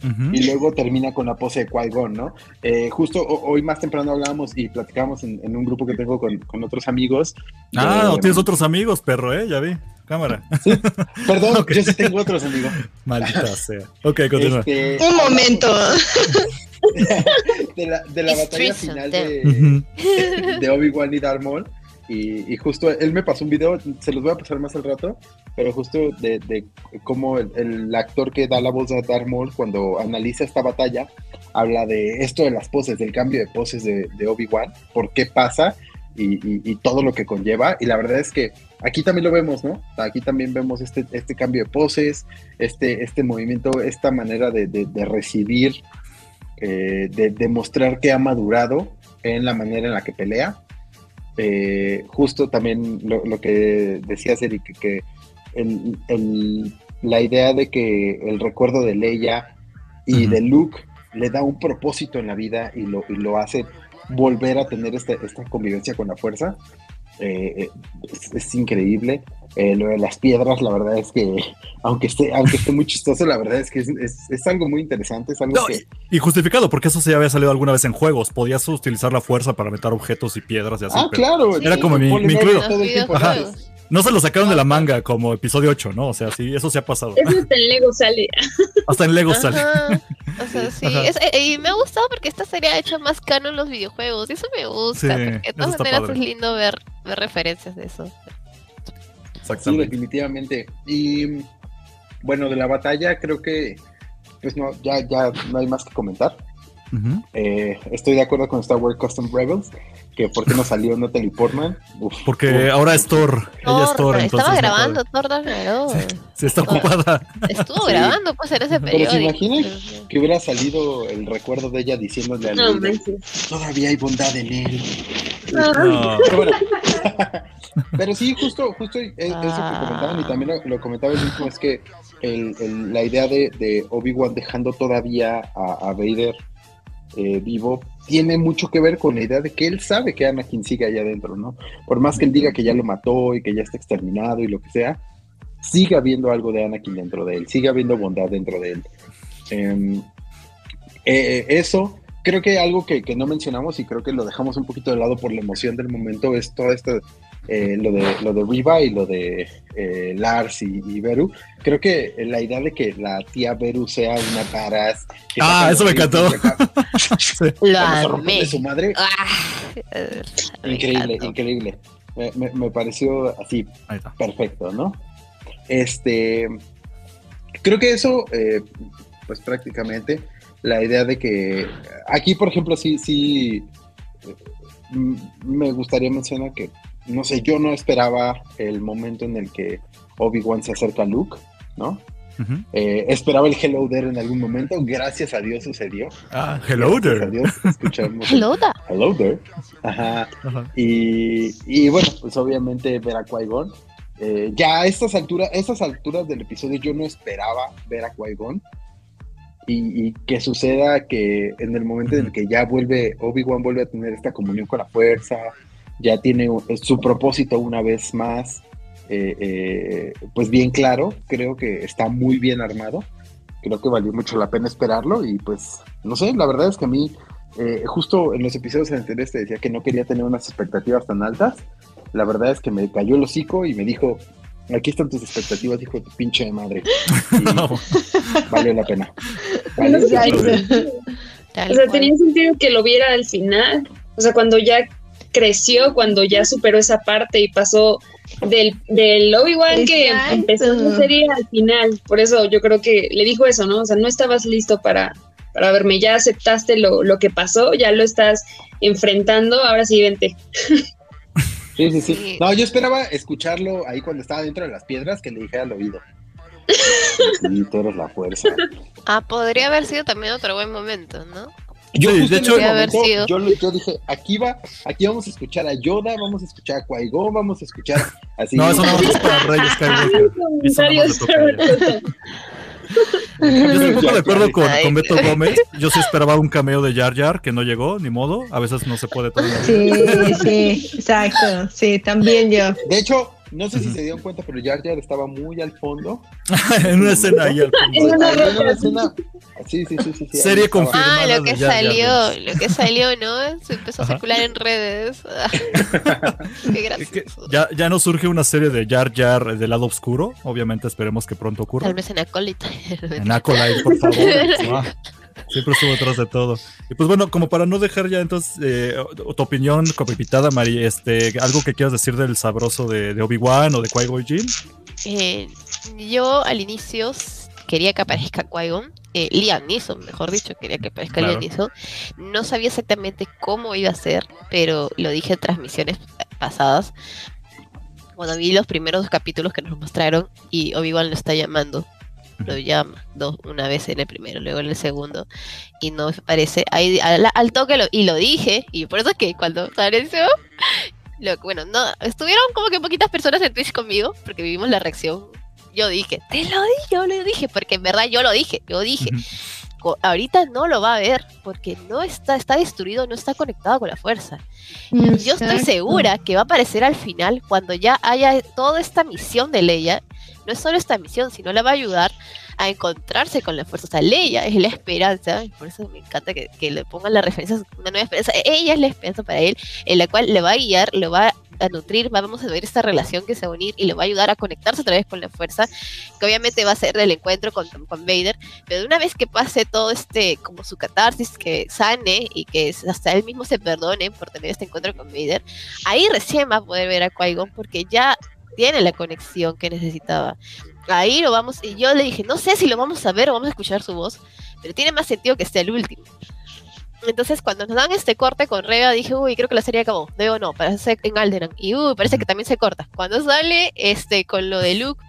Speaker 2: Ujú.
Speaker 3: y luego termina con la pose de Qui-Gon, ¿no? Eh, justo ho- hoy más temprano hablábamos y platicábamos en, en un grupo que tengo con, con otros amigos.
Speaker 2: Ah,
Speaker 3: de-
Speaker 2: no tienes otros amigos, perro, ¿eh? Ya vi. Cámara.
Speaker 3: Perdón, (laughs)
Speaker 2: Ok.
Speaker 3: yo sí tengo otros amigos.
Speaker 2: Maldita sea. Ok, continúa.
Speaker 3: Este,
Speaker 4: Un momento. (laughs) (laughs)
Speaker 3: de la, de la batalla final de, de Obi-Wan y Darth Maul. Y, y justo él me pasó un video, se los voy a pasar más al rato, pero justo de, de cómo el, el actor que da la voz a Darth Maul cuando analiza esta batalla, habla de esto de las poses, del cambio de poses de, de Obi-Wan, por qué pasa y, y- y todo lo que conlleva. Y la verdad es que aquí también lo vemos, ¿no? Aquí también vemos este, este cambio de poses, este, este movimiento, esta manera de, de- de recibir, eh, de demostrar que ha madurado en la manera en la que pelea. Eh, justo también lo, lo que decías, Eric, que, que el- el- la idea de que el recuerdo de Leia y
Speaker 2: Ujú.
Speaker 3: de Luke le da un propósito en la vida y lo, y lo hace volver a tener esta, esta convivencia con la fuerza. Eh, es, es increíble. Eh, lo de las piedras, la verdad es que, aunque esté, aunque esté muy chistoso, la verdad es que es, es- es algo muy interesante. Es algo
Speaker 2: No,
Speaker 3: que,
Speaker 2: y, justificado, porque eso sí había salido alguna vez en juegos. Podías utilizar la fuerza para meter objetos y piedras y así.
Speaker 3: ah,
Speaker 2: pero
Speaker 3: claro.
Speaker 2: Era como mi- mi incluido. No se lo sacaron de la manga como episodio 8, ¿no? O sea, sí, eso sí ha pasado.
Speaker 6: Eso hasta en Lego sale. (laughs)
Speaker 2: Hasta en Lego sale.
Speaker 5: O sea, (laughs) sí. Es- eh, y me ha gustado porque esta serie ha hecho más canon en los videojuegos. Eso me gusta.
Speaker 2: Sí,
Speaker 5: porque de todas maneras
Speaker 2: padre.
Speaker 5: es lindo ver, ver referencias de eso.
Speaker 3: Sí,
Speaker 2: Exactamente.
Speaker 3: definitivamente. Y bueno, de la batalla creo que pues no, ya, ya no hay más que comentar. Eh, estoy de acuerdo con Star Wars Custom Rebels, que por qué no salió Natalie Portman. Uf,
Speaker 2: Porque
Speaker 3: uf.
Speaker 2: ahora es Thor. Ella es Thor, entonces.
Speaker 5: estaba
Speaker 2: no
Speaker 5: grabando. Thor Ragnarok.
Speaker 2: Sí, está ocupada.
Speaker 5: Estuvo
Speaker 3: Sí.
Speaker 5: grabando pues en ese
Speaker 2: Pero
Speaker 5: periodo.
Speaker 3: se imagina que hubiera salido el recuerdo de ella diciéndole a
Speaker 6: No,
Speaker 3: todavía hay bondad en él.
Speaker 2: No.
Speaker 3: Pero bueno. (laughs) Pero sí, justo, justo es- eso que
Speaker 5: Ah.
Speaker 3: comentaban y también lo, lo comentaba el mismo, es que el- el- la idea de, de Obi-Wan dejando todavía a, a Vader eh, vivo tiene mucho que ver con la idea de que él sabe que Anakin sigue allá adentro, ¿no? Por más que él diga que ya lo mató y que ya está exterminado y lo que sea, sigue habiendo algo de Anakin dentro de él, sigue habiendo bondad dentro de él. Em, eh, eso, creo que algo que, que no mencionamos y creo que lo dejamos un poquito de lado por la emoción del momento es todo esto, eh, lo, de, lo de Riva y lo de eh, Lars y, y Beru. Creo que la idea de que la tía Beru sea una taras.
Speaker 2: Ah, eso me encantó. (laughs)
Speaker 3: de su madre.
Speaker 5: Ah, me
Speaker 3: Increíble, increíble. Me, me- me pareció así perfecto, ¿no? Este, creo que eso, eh, pues prácticamente, la idea de que aquí, por ejemplo, sí, sí, me gustaría mencionar que, no sé, yo no esperaba el momento en el que Obi-Wan se acerca a Luke, ¿no? Eh, esperaba el Hello There en algún momento, gracias a Dios sucedió.
Speaker 2: Ah, hello
Speaker 3: Gracias a
Speaker 2: there.
Speaker 3: Dios escuchamos el
Speaker 5: Hello, da.
Speaker 3: Hello There. Ajá. Y, y bueno, pues obviamente ver a Qui-Gon. Eh, ya a estas alturas, a estas alturas del episodio yo no esperaba ver a Qui-Gon. Y, y que suceda que en el momento en el que ya vuelve, Obi-Wan vuelve a tener esta comunión con la fuerza, ya tiene un- su propósito una vez más, eh, eh, pues bien claro, creo que está muy bien armado. Creo que valió mucho la pena esperarlo y pues, no sé, la verdad es que a mí eh, justo en los episodios anteriores te decía que no quería tener unas expectativas tan altas. La verdad es que me cayó el hocico y me dijo, aquí están tus expectativas, hijo de tu pinche madre. (laughs) Y valió la pena. Valió la pena.
Speaker 6: O sea, tenía sentido que lo viera al final. O sea, cuando ya creció, cuando ya superó esa parte y pasó del, del Obi-Wan que
Speaker 4: Exacto.
Speaker 6: empezó su serie al final. Por eso yo creo que le dijo eso, ¿no? O sea, no estabas listo para, para verme. Ya aceptaste lo, lo que pasó, ya lo estás enfrentando. Ahora sí, vente.
Speaker 3: Sí, sí, sí.
Speaker 5: Sí.
Speaker 3: No, yo esperaba escucharlo ahí cuando estaba dentro de las piedras que le dijera al oído. (laughs) Sí, tú eres la fuerza.
Speaker 5: Ah, podría haber sido también otro buen momento, ¿no?
Speaker 3: Yo
Speaker 2: Sí, de hecho-
Speaker 3: momento,
Speaker 5: sido.
Speaker 3: yo, dije, aquí va, aquí vamos a escuchar a Yoda, vamos a escuchar a Qui-Gon, vamos a escuchar así.
Speaker 2: No, eso no es para Reyes Skywalker. Yo estoy un poco de acuerdo con, con Beto Gómez. Yo sí esperaba un cameo de Jar Jar que no llegó, ni modo. A veces no se puede todo.
Speaker 4: Sí, sí, exacto. Sí, también yo.
Speaker 3: De hecho, no sé si se dieron cuenta, pero Jar Jar estaba muy al fondo. (laughs)
Speaker 2: en una escena ahí al fondo.
Speaker 6: una
Speaker 3: en
Speaker 6: roca.
Speaker 3: escena. Sí, sí, sí, sí. sí, ahí
Speaker 2: Serie confirmada.
Speaker 5: Ah, lo que
Speaker 2: de Jar Jar
Speaker 5: salió, lo que salió, ¿no? Se empezó a
Speaker 2: Ajá.
Speaker 5: circular en redes. (laughs) Ah, Qué
Speaker 2: Es que
Speaker 5: gracioso.
Speaker 2: ya, ya no surge una serie de Jar Jar del lado oscuro. Obviamente esperemos que pronto ocurra.
Speaker 5: Tal vez en Acólita.
Speaker 2: En Acolyte, por favor. (laughs) Siempre estuvo detrás de todo. Y pues bueno, como para no dejar ya entonces eh, tu opinión como invitada, Mari, este, algo que quieras decir del sabroso de, de Obi-Wan o de Qui-Gon Jinn.
Speaker 5: Eh, yo al inicio quería que aparezca Qui-Gon, eh, Liam Neeson, mejor dicho, quería que aparezca
Speaker 2: Claro.
Speaker 5: Liam Neeson. No sabía exactamente cómo iba a ser, pero lo dije en transmisiones pasadas. Cuando vi los primeros dos capítulos que nos mostraron y Obi-Wan lo está llamando, lo llama dos, una vez en el primero, luego en el segundo, y no aparece ahí al, al toque lo- y lo dije, y por eso es que cuando apareció, bueno, no, estuvieron como que poquitas personas en Twitch conmigo, porque vivimos la reacción. Yo dije, te lo dije, yo lo dije, porque en verdad yo lo dije, yo dije, ahorita no lo va a ver, porque no está, está destruido, no está conectado con la fuerza. Yo estoy
Speaker 4: Exacto.
Speaker 5: segura que va a aparecer al final cuando ya haya toda esta misión de Leia. No es solo esta misión, sino la va a ayudar a encontrarse con la fuerza. O sea, Leia es la esperanza, y por eso me encanta que, que le pongan la referencia a una nueva esperanza. Ella es la esperanza para él, en la cual le va a guiar, lo va a nutrir, vamos a ver esta relación que se va a unir y le va a ayudar a conectarse otra vez con la fuerza, que obviamente va a ser del encuentro con, con Vader, pero una vez que pase todo este, como su catarsis, que sane y que hasta él mismo se perdone por tener este encuentro con Vader, ahí recién va a poder ver a Qui-Gon porque ya tiene la conexión que necesitaba. Ahí lo vamos, y yo le dije, no sé si lo vamos a ver o vamos a escuchar su voz, pero tiene más sentido que sea el último. Entonces, cuando nos dan este corte con Reba, dije, uy, creo que la serie acabó. Veo no, parece en Alderan. Y uy, parece que también se corta. Cuando sale este con lo de Luke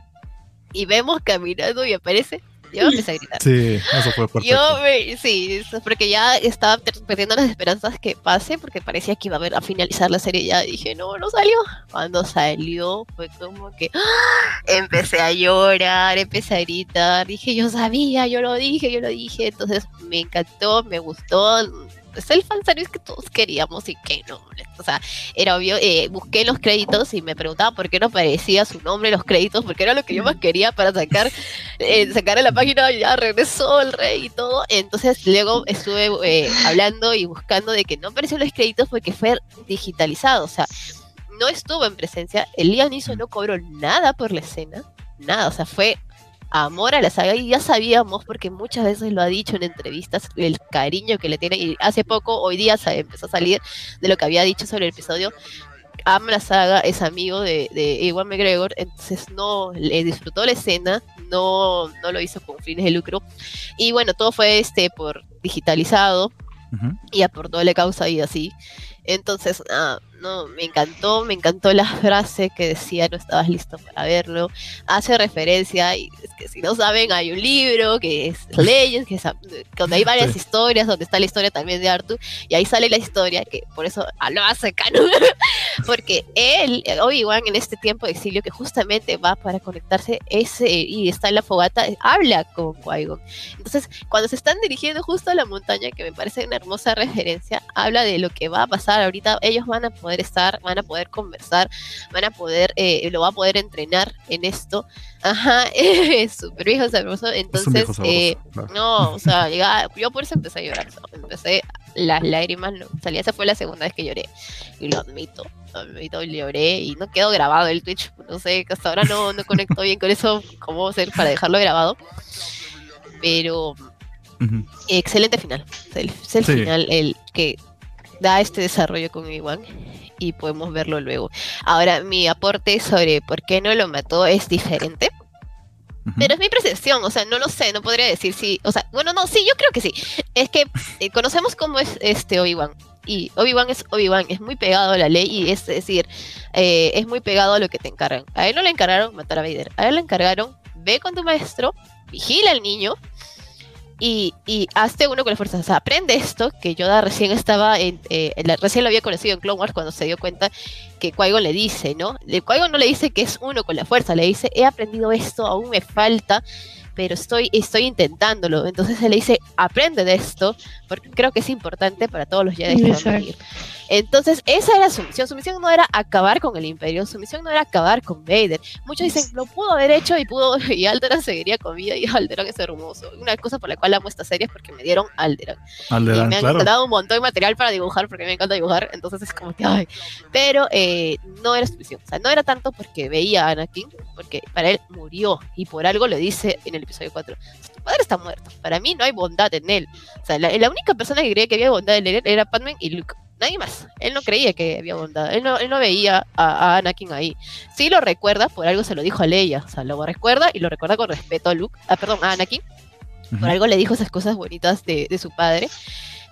Speaker 5: y vemos caminando y aparece, yo empecé a gritar.
Speaker 2: Sí, eso fue perfecto.
Speaker 5: Yo, me- sí, porque ya estaba perdiendo las esperanzas que pase, porque parecía que iba a, ver, a finalizar la serie ya. Dije, no, no salió. Cuando salió, fue como que ¡ah! empecé a llorar, empecé a gritar. Dije, yo sabía, yo lo dije, yo lo dije. Entonces me encantó, me gustó. Es el fanservice que todos queríamos y que no O sea, era obvio, eh, busqué los créditos y me preguntaba por qué no aparecía su nombre los créditos, porque era lo que yo más quería para sacar, eh, sacar en la página, ya regresó el rey y todo. Entonces luego estuve eh, hablando y buscando de que no apareció los créditos porque fue digitalizado, o sea, no estuvo en presencia, el Lianizo no cobró nada por la escena, nada, o sea, fue amor a la saga y ya sabíamos porque muchas veces lo ha dicho en entrevistas el cariño que le tiene y hace poco hoy día se empezó a salir de lo que había dicho sobre el episodio. Ama la saga es amigo de, de Ewan McGregor entonces no le disfrutó la escena no no lo hizo con fines de lucro. Y bueno todo fue este por digitalizado y aportó la causa y así. Entonces, ah, no, me encantó, me encantó la frase que decía no estabas listo para verlo. Hace referencia, y es que si no saben, hay un libro que es (laughs) Legends, que es, donde hay varias historias, donde está la historia también de Arthur, y ahí sale la historia, que por eso lo hace canon, (laughs) porque él, Obi-Wan en este tiempo de exilio, que justamente va para conectarse ese y está en la fogata, habla con Qui-Gon. Entonces, cuando se están dirigiendo justo a la montaña, que me parece una hermosa referencia, habla de lo que va a pasar ahorita, ellos van a poder estar, van a poder conversar, van a poder, eh, lo va a poder entrenar en esto. Ajá, (laughs) súper viejo sabroso. Entonces, eh, no, o sea, (laughs) yo por eso empecé a llorar. empecé las lágrimas, no, salía, esa fue la segunda vez que lloré. Y lo admito, lo admito, lloré y no quedó grabado el Twitch. No sé, hasta ahora no, no conecto bien con eso, cómo hacer para dejarlo grabado. Pero excelente final. Es el, final, el que da este desarrollo con Iwan y podemos verlo luego. Ahora, mi aporte sobre por qué no lo mató es diferente. Pero es mi percepción, o sea, no lo sé, no podría decir si, o sea, bueno, no, sí, yo creo que sí. Es que eh, conocemos cómo es este Obi-Wan. Y Obi-Wan es Obi-Wan, es muy pegado a la ley y es, decir, eh, es muy pegado a lo que te encargan. A él no le encargaron matar a Vader, a él le encargaron, ve con tu maestro, vigila al niño y, y hazte uno con las fuerzas. O sea, aprende esto, que Yoda recién estaba en, eh, recién lo había conocido en Clone Wars cuando se dio cuenta que qui le dice, ¿no? qui no le dice que es uno con la fuerza, le dice, he aprendido esto, aún me falta, pero estoy, estoy intentándolo. Entonces él le dice, aprende de esto, porque creo que es importante para todos los Jedi que van a venir. Entonces, esa era su misión. Su misión no era acabar con el Imperio, su misión no era acabar con Vader. Muchos dicen, lo pudo haber hecho y pudo, (laughs) y Alderan seguiría con vida y Alderan es hermoso. Una cosa por la cual amo esta serie es porque me dieron Alderan. y me han dado un montón de material para dibujar porque me encanta dibujar, entonces es como que, ay. Pero eh, no era su misión. O sea, no era tanto porque veía a Anakin, porque para él murió y por algo le dice en el episodio 4, tu padre está muerto. Para mí no hay bondad en él. O sea, la, la única persona que creía que había bondad en él era Padme y Luke nadie más. Él no creía que había bondad. Él no, él no veía a, Anakin ahí. Sí lo recuerda, por algo se lo dijo a Leia. O sea, lo recuerda y lo recuerda con respeto a Luke. Ah, perdón, a Anakin. Por algo le dijo esas cosas bonitas de, de, su padre.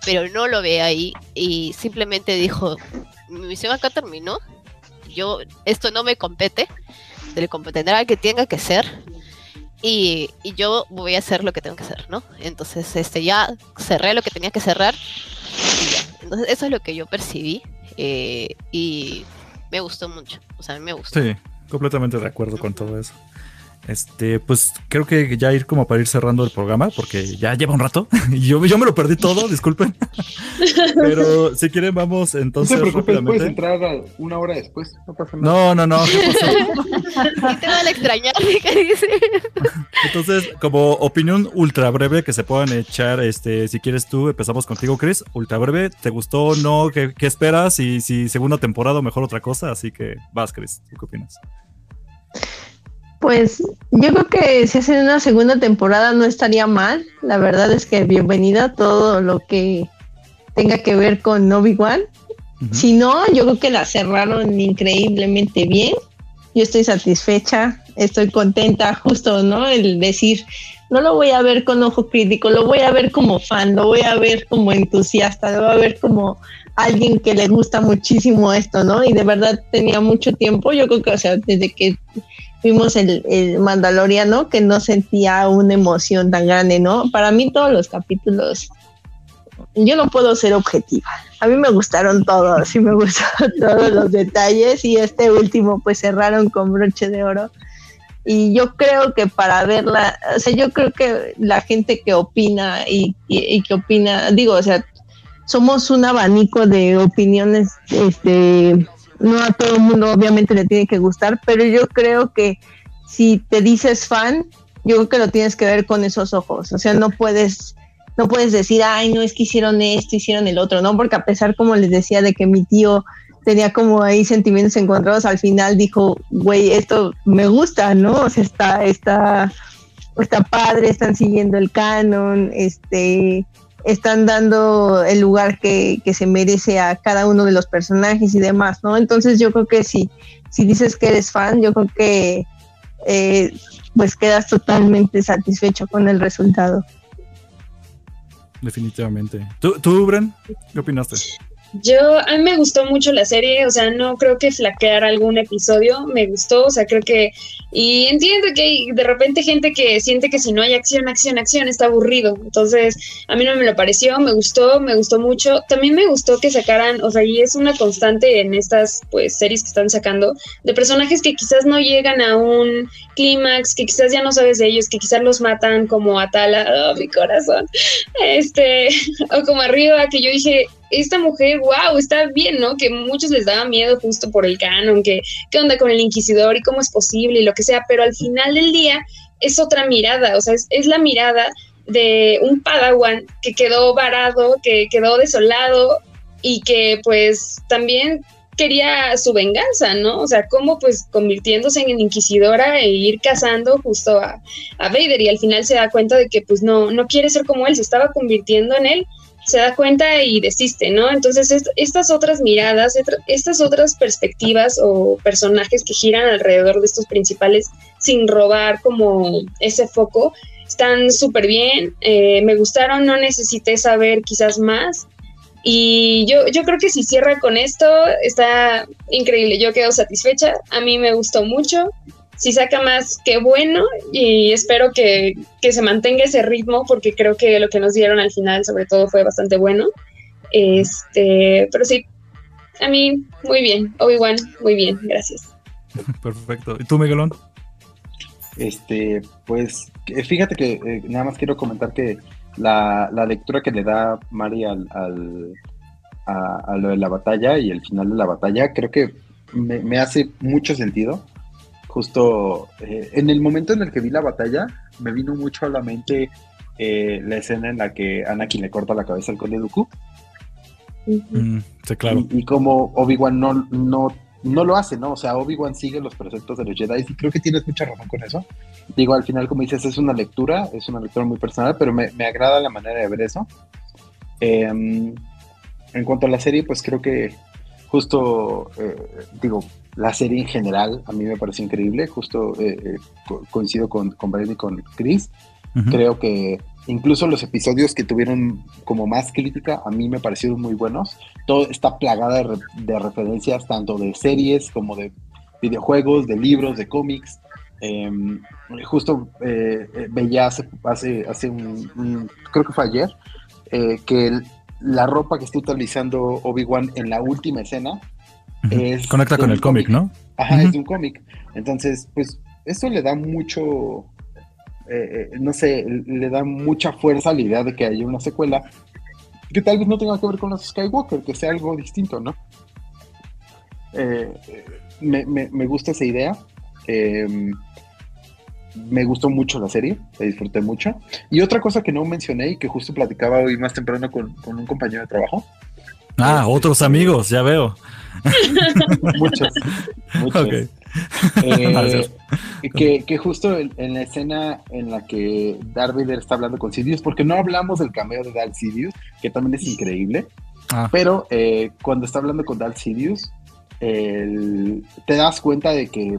Speaker 5: Pero no lo ve ahí. Y simplemente dijo: Mi misión acá terminó. Yo, esto no me compete. Se le competirá al que tenga que ser. Y, y, yo voy a hacer lo que tengo que hacer, ¿no? Entonces, este, ya cerré lo que tenía que cerrar y ya entonces, eso es lo que yo percibí eh, y me gustó mucho. O sea, a mí me gustó.
Speaker 2: Sí, completamente de acuerdo con todo eso. Este, pues creo que ya ir como para ir cerrando el programa, porque ya lleva un rato y (laughs) yo, yo me lo perdí todo, (laughs) disculpen. Pero si quieren, vamos entonces.
Speaker 3: No se preocupe, puedes entrar una hora después, no pasa
Speaker 2: nada. No, no, no.
Speaker 5: te van a extrañar, (laughs) ¿qué dice?
Speaker 2: Entonces, como opinión ultra breve que se puedan echar, este, si quieres tú, empezamos contigo, Chris. Ultra breve, ¿te gustó o no? ¿Qué, ¿Qué, esperas? Y si segunda temporada o mejor otra cosa, así que vas, Chris, ¿qué opinas?
Speaker 4: Pues yo creo que si hacen una segunda temporada no estaría mal. La verdad es que bienvenida todo lo que tenga que ver con Obi-Wan. Si no, yo creo que la cerraron increíblemente bien. Yo estoy satisfecha, estoy contenta, justo, ¿no? El decir, no lo voy a ver con ojo crítico, lo voy a ver como fan, lo voy a ver como entusiasta, lo voy a ver como alguien que le gusta muchísimo esto, ¿no? Y de verdad tenía mucho tiempo, yo creo que, o sea, desde que vimos el, el, Mandaloriano que no sentía una emoción tan grande, ¿no? Para mí todos los capítulos, yo no puedo ser objetiva. A mí me gustaron todos y me gustaron (laughs) todos los detalles y este último pues cerraron con broche de oro. Y yo creo que para verla, o sea, yo creo que la gente que opina y, y, y que opina, digo, o sea, somos un abanico de opiniones, este, no a todo el mundo obviamente le tiene que gustar, pero yo creo que si te dices fan, yo creo que lo tienes que ver con esos ojos, o sea, no puedes no puedes decir, ay, no es que hicieron esto, hicieron el otro, ¿no? Porque a pesar, como les decía, de que mi tío tenía como ahí sentimientos encontrados, al final dijo, güey, esto me gusta, ¿no? O sea, está, está, está padre, están siguiendo el canon, este, están dando el lugar que, que, se merece a cada uno de los personajes y demás, ¿no? Entonces yo creo que si, si dices que eres fan, yo creo que eh, pues quedas totalmente satisfecho con el resultado.
Speaker 2: Definitivamente. ¿Tú, tú Bren? ¿Qué opinaste?
Speaker 6: Yo, a mí me gustó mucho la serie, o sea, no creo que flaquear algún episodio, me gustó, o sea, creo que, y entiendo que hay de repente gente que siente que si no hay acción, acción, acción, está aburrido, entonces a mí no me lo pareció, me gustó, me gustó mucho, también me gustó que sacaran, o sea, y es una constante en estas, pues, series que están sacando, de personajes que quizás no llegan a un clímax, que quizás ya no sabes de ellos, que quizás los matan como Atala, (laughs) oh, mi corazón, este, (laughs) o como arriba, que yo dije, esta mujer, wow, está bien, ¿no? Que muchos les daba miedo justo por el canon, que qué onda con el inquisidor y cómo es posible y lo que sea, pero al final del día es otra mirada, o sea, es, la mirada de un padawan que quedó varado, que quedó desolado y que pues también quería su venganza, ¿no? O sea, cómo pues convirtiéndose en inquisidora e ir cazando justo a, a Vader y al final se da cuenta de que pues no, no quiere ser como él, se estaba convirtiendo en él se da cuenta y desiste, ¿no? Entonces, estas otras miradas, estas otras perspectivas o personajes que giran alrededor de estos principales sin robar como ese foco, están súper bien, eh, me gustaron, no necesité saber quizás más. Y yo, yo creo que si cierra con esto, está increíble, yo quedo satisfecha, a mí me gustó mucho, si saca más, qué bueno y espero que, se mantenga ese ritmo porque creo que lo que nos dieron al final sobre todo fue bastante bueno. Este, pero sí, a mí muy bien, Obi-Wan, muy bien, gracias. (laughs)
Speaker 2: Perfecto. ¿Y tú, Miguelón?
Speaker 3: Este, pues fíjate que eh, nada más quiero comentar que la, lectura que le da Mari al, a, lo de la batalla y el final de la batalla, creo que me, me hace mucho sentido justo eh, en el momento en el que vi la batalla, me vino mucho a la mente eh, la escena en la que Anakin le corta la cabeza al conde Dooku.
Speaker 2: Mm, sí, claro.
Speaker 3: Y, como Obi-Wan no, no, no lo hace, ¿no? O sea, Obi-Wan sigue los preceptos de los Jedi y creo que tienes mucha razón con eso. Digo, al final, como dices, es una lectura, es una lectura muy personal, pero me, me agrada la manera de ver eso. Em, en cuanto a la serie, pues creo que justo, eh, digo, la serie en general a mí me parece increíble, justo eh, eh, coincido con, con y con Chris. Creo que incluso los episodios que tuvieron como más crítica a mí me parecieron muy buenos. Todo está plagada de, referencias tanto de series como de videojuegos, de libros, de cómics. Em, justo veía hace, hace, hace un, creo que fue ayer, que la ropa que está utilizando Obi-Wan en la última escena es...
Speaker 2: Conecta con el cómic, ¿no?
Speaker 3: Ajá, es de un cómic. Entonces, pues eso le da mucho, eh, eh, no sé, le da mucha fuerza a la idea de que haya una secuela que tal vez no tenga que ver con los Skywalker, que sea algo distinto, ¿no? Eh, me, me, gusta esa idea. Me gustó mucho la serie, la disfruté mucho. Y otra cosa que no mencioné y que justo platicaba hoy más temprano con, un compañero de trabajo.
Speaker 2: Ah, este, otros amigos, ya veo. (laughs)
Speaker 3: muchos, muchos. Eh, (laughs) que, justo en, la escena en la que Darth Vader está hablando con Sidious, porque no hablamos del cameo de Darth Sidious, que también es increíble, ah. pero eh, cuando está hablando con Darth Sidious, te das cuenta de que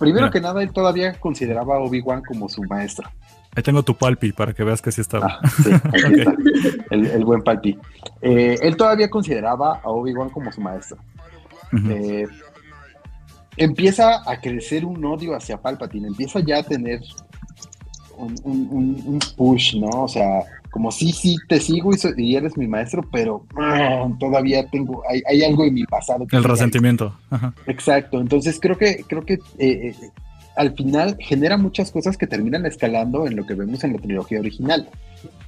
Speaker 3: Primero que nada, él todavía consideraba a Obi-Wan como su maestro.
Speaker 2: Ahí tengo tu palpi para que veas que sí estaba.
Speaker 3: Ah, sí, (laughs) está. El, buen palpi. Eh, él todavía consideraba a Obi-Wan como su maestro. Eh, empieza a crecer un odio hacia Palpatine, empieza ya a tener un, un push, ¿no? O sea, como sí, sí, te sigo y, eres mi maestro, pero ah, todavía tengo, hay, hay, algo en mi pasado.
Speaker 2: El resentimiento.
Speaker 3: Exacto, entonces creo que, creo que eh, al final genera muchas cosas que terminan escalando en lo que vemos en la trilogía original.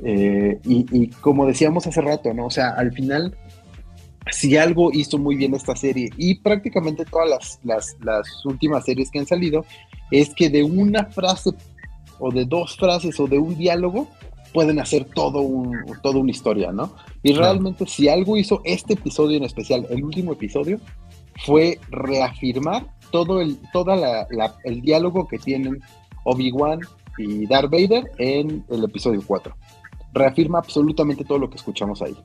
Speaker 3: Eh, y, y, como decíamos hace rato, ¿no? O sea, al final, si algo hizo muy bien esta serie y prácticamente todas las, las, las últimas series que han salido, es que de una frase o de dos frases o de un diálogo pueden hacer todo un, toda una historia, ¿no? Y realmente si algo hizo este episodio en especial, el último episodio, fue reafirmar todo el, toda la, la- el diálogo que tienen Obi-Wan y Darth Vader en el episodio 4. Reafirma absolutamente todo lo que escuchamos ahí.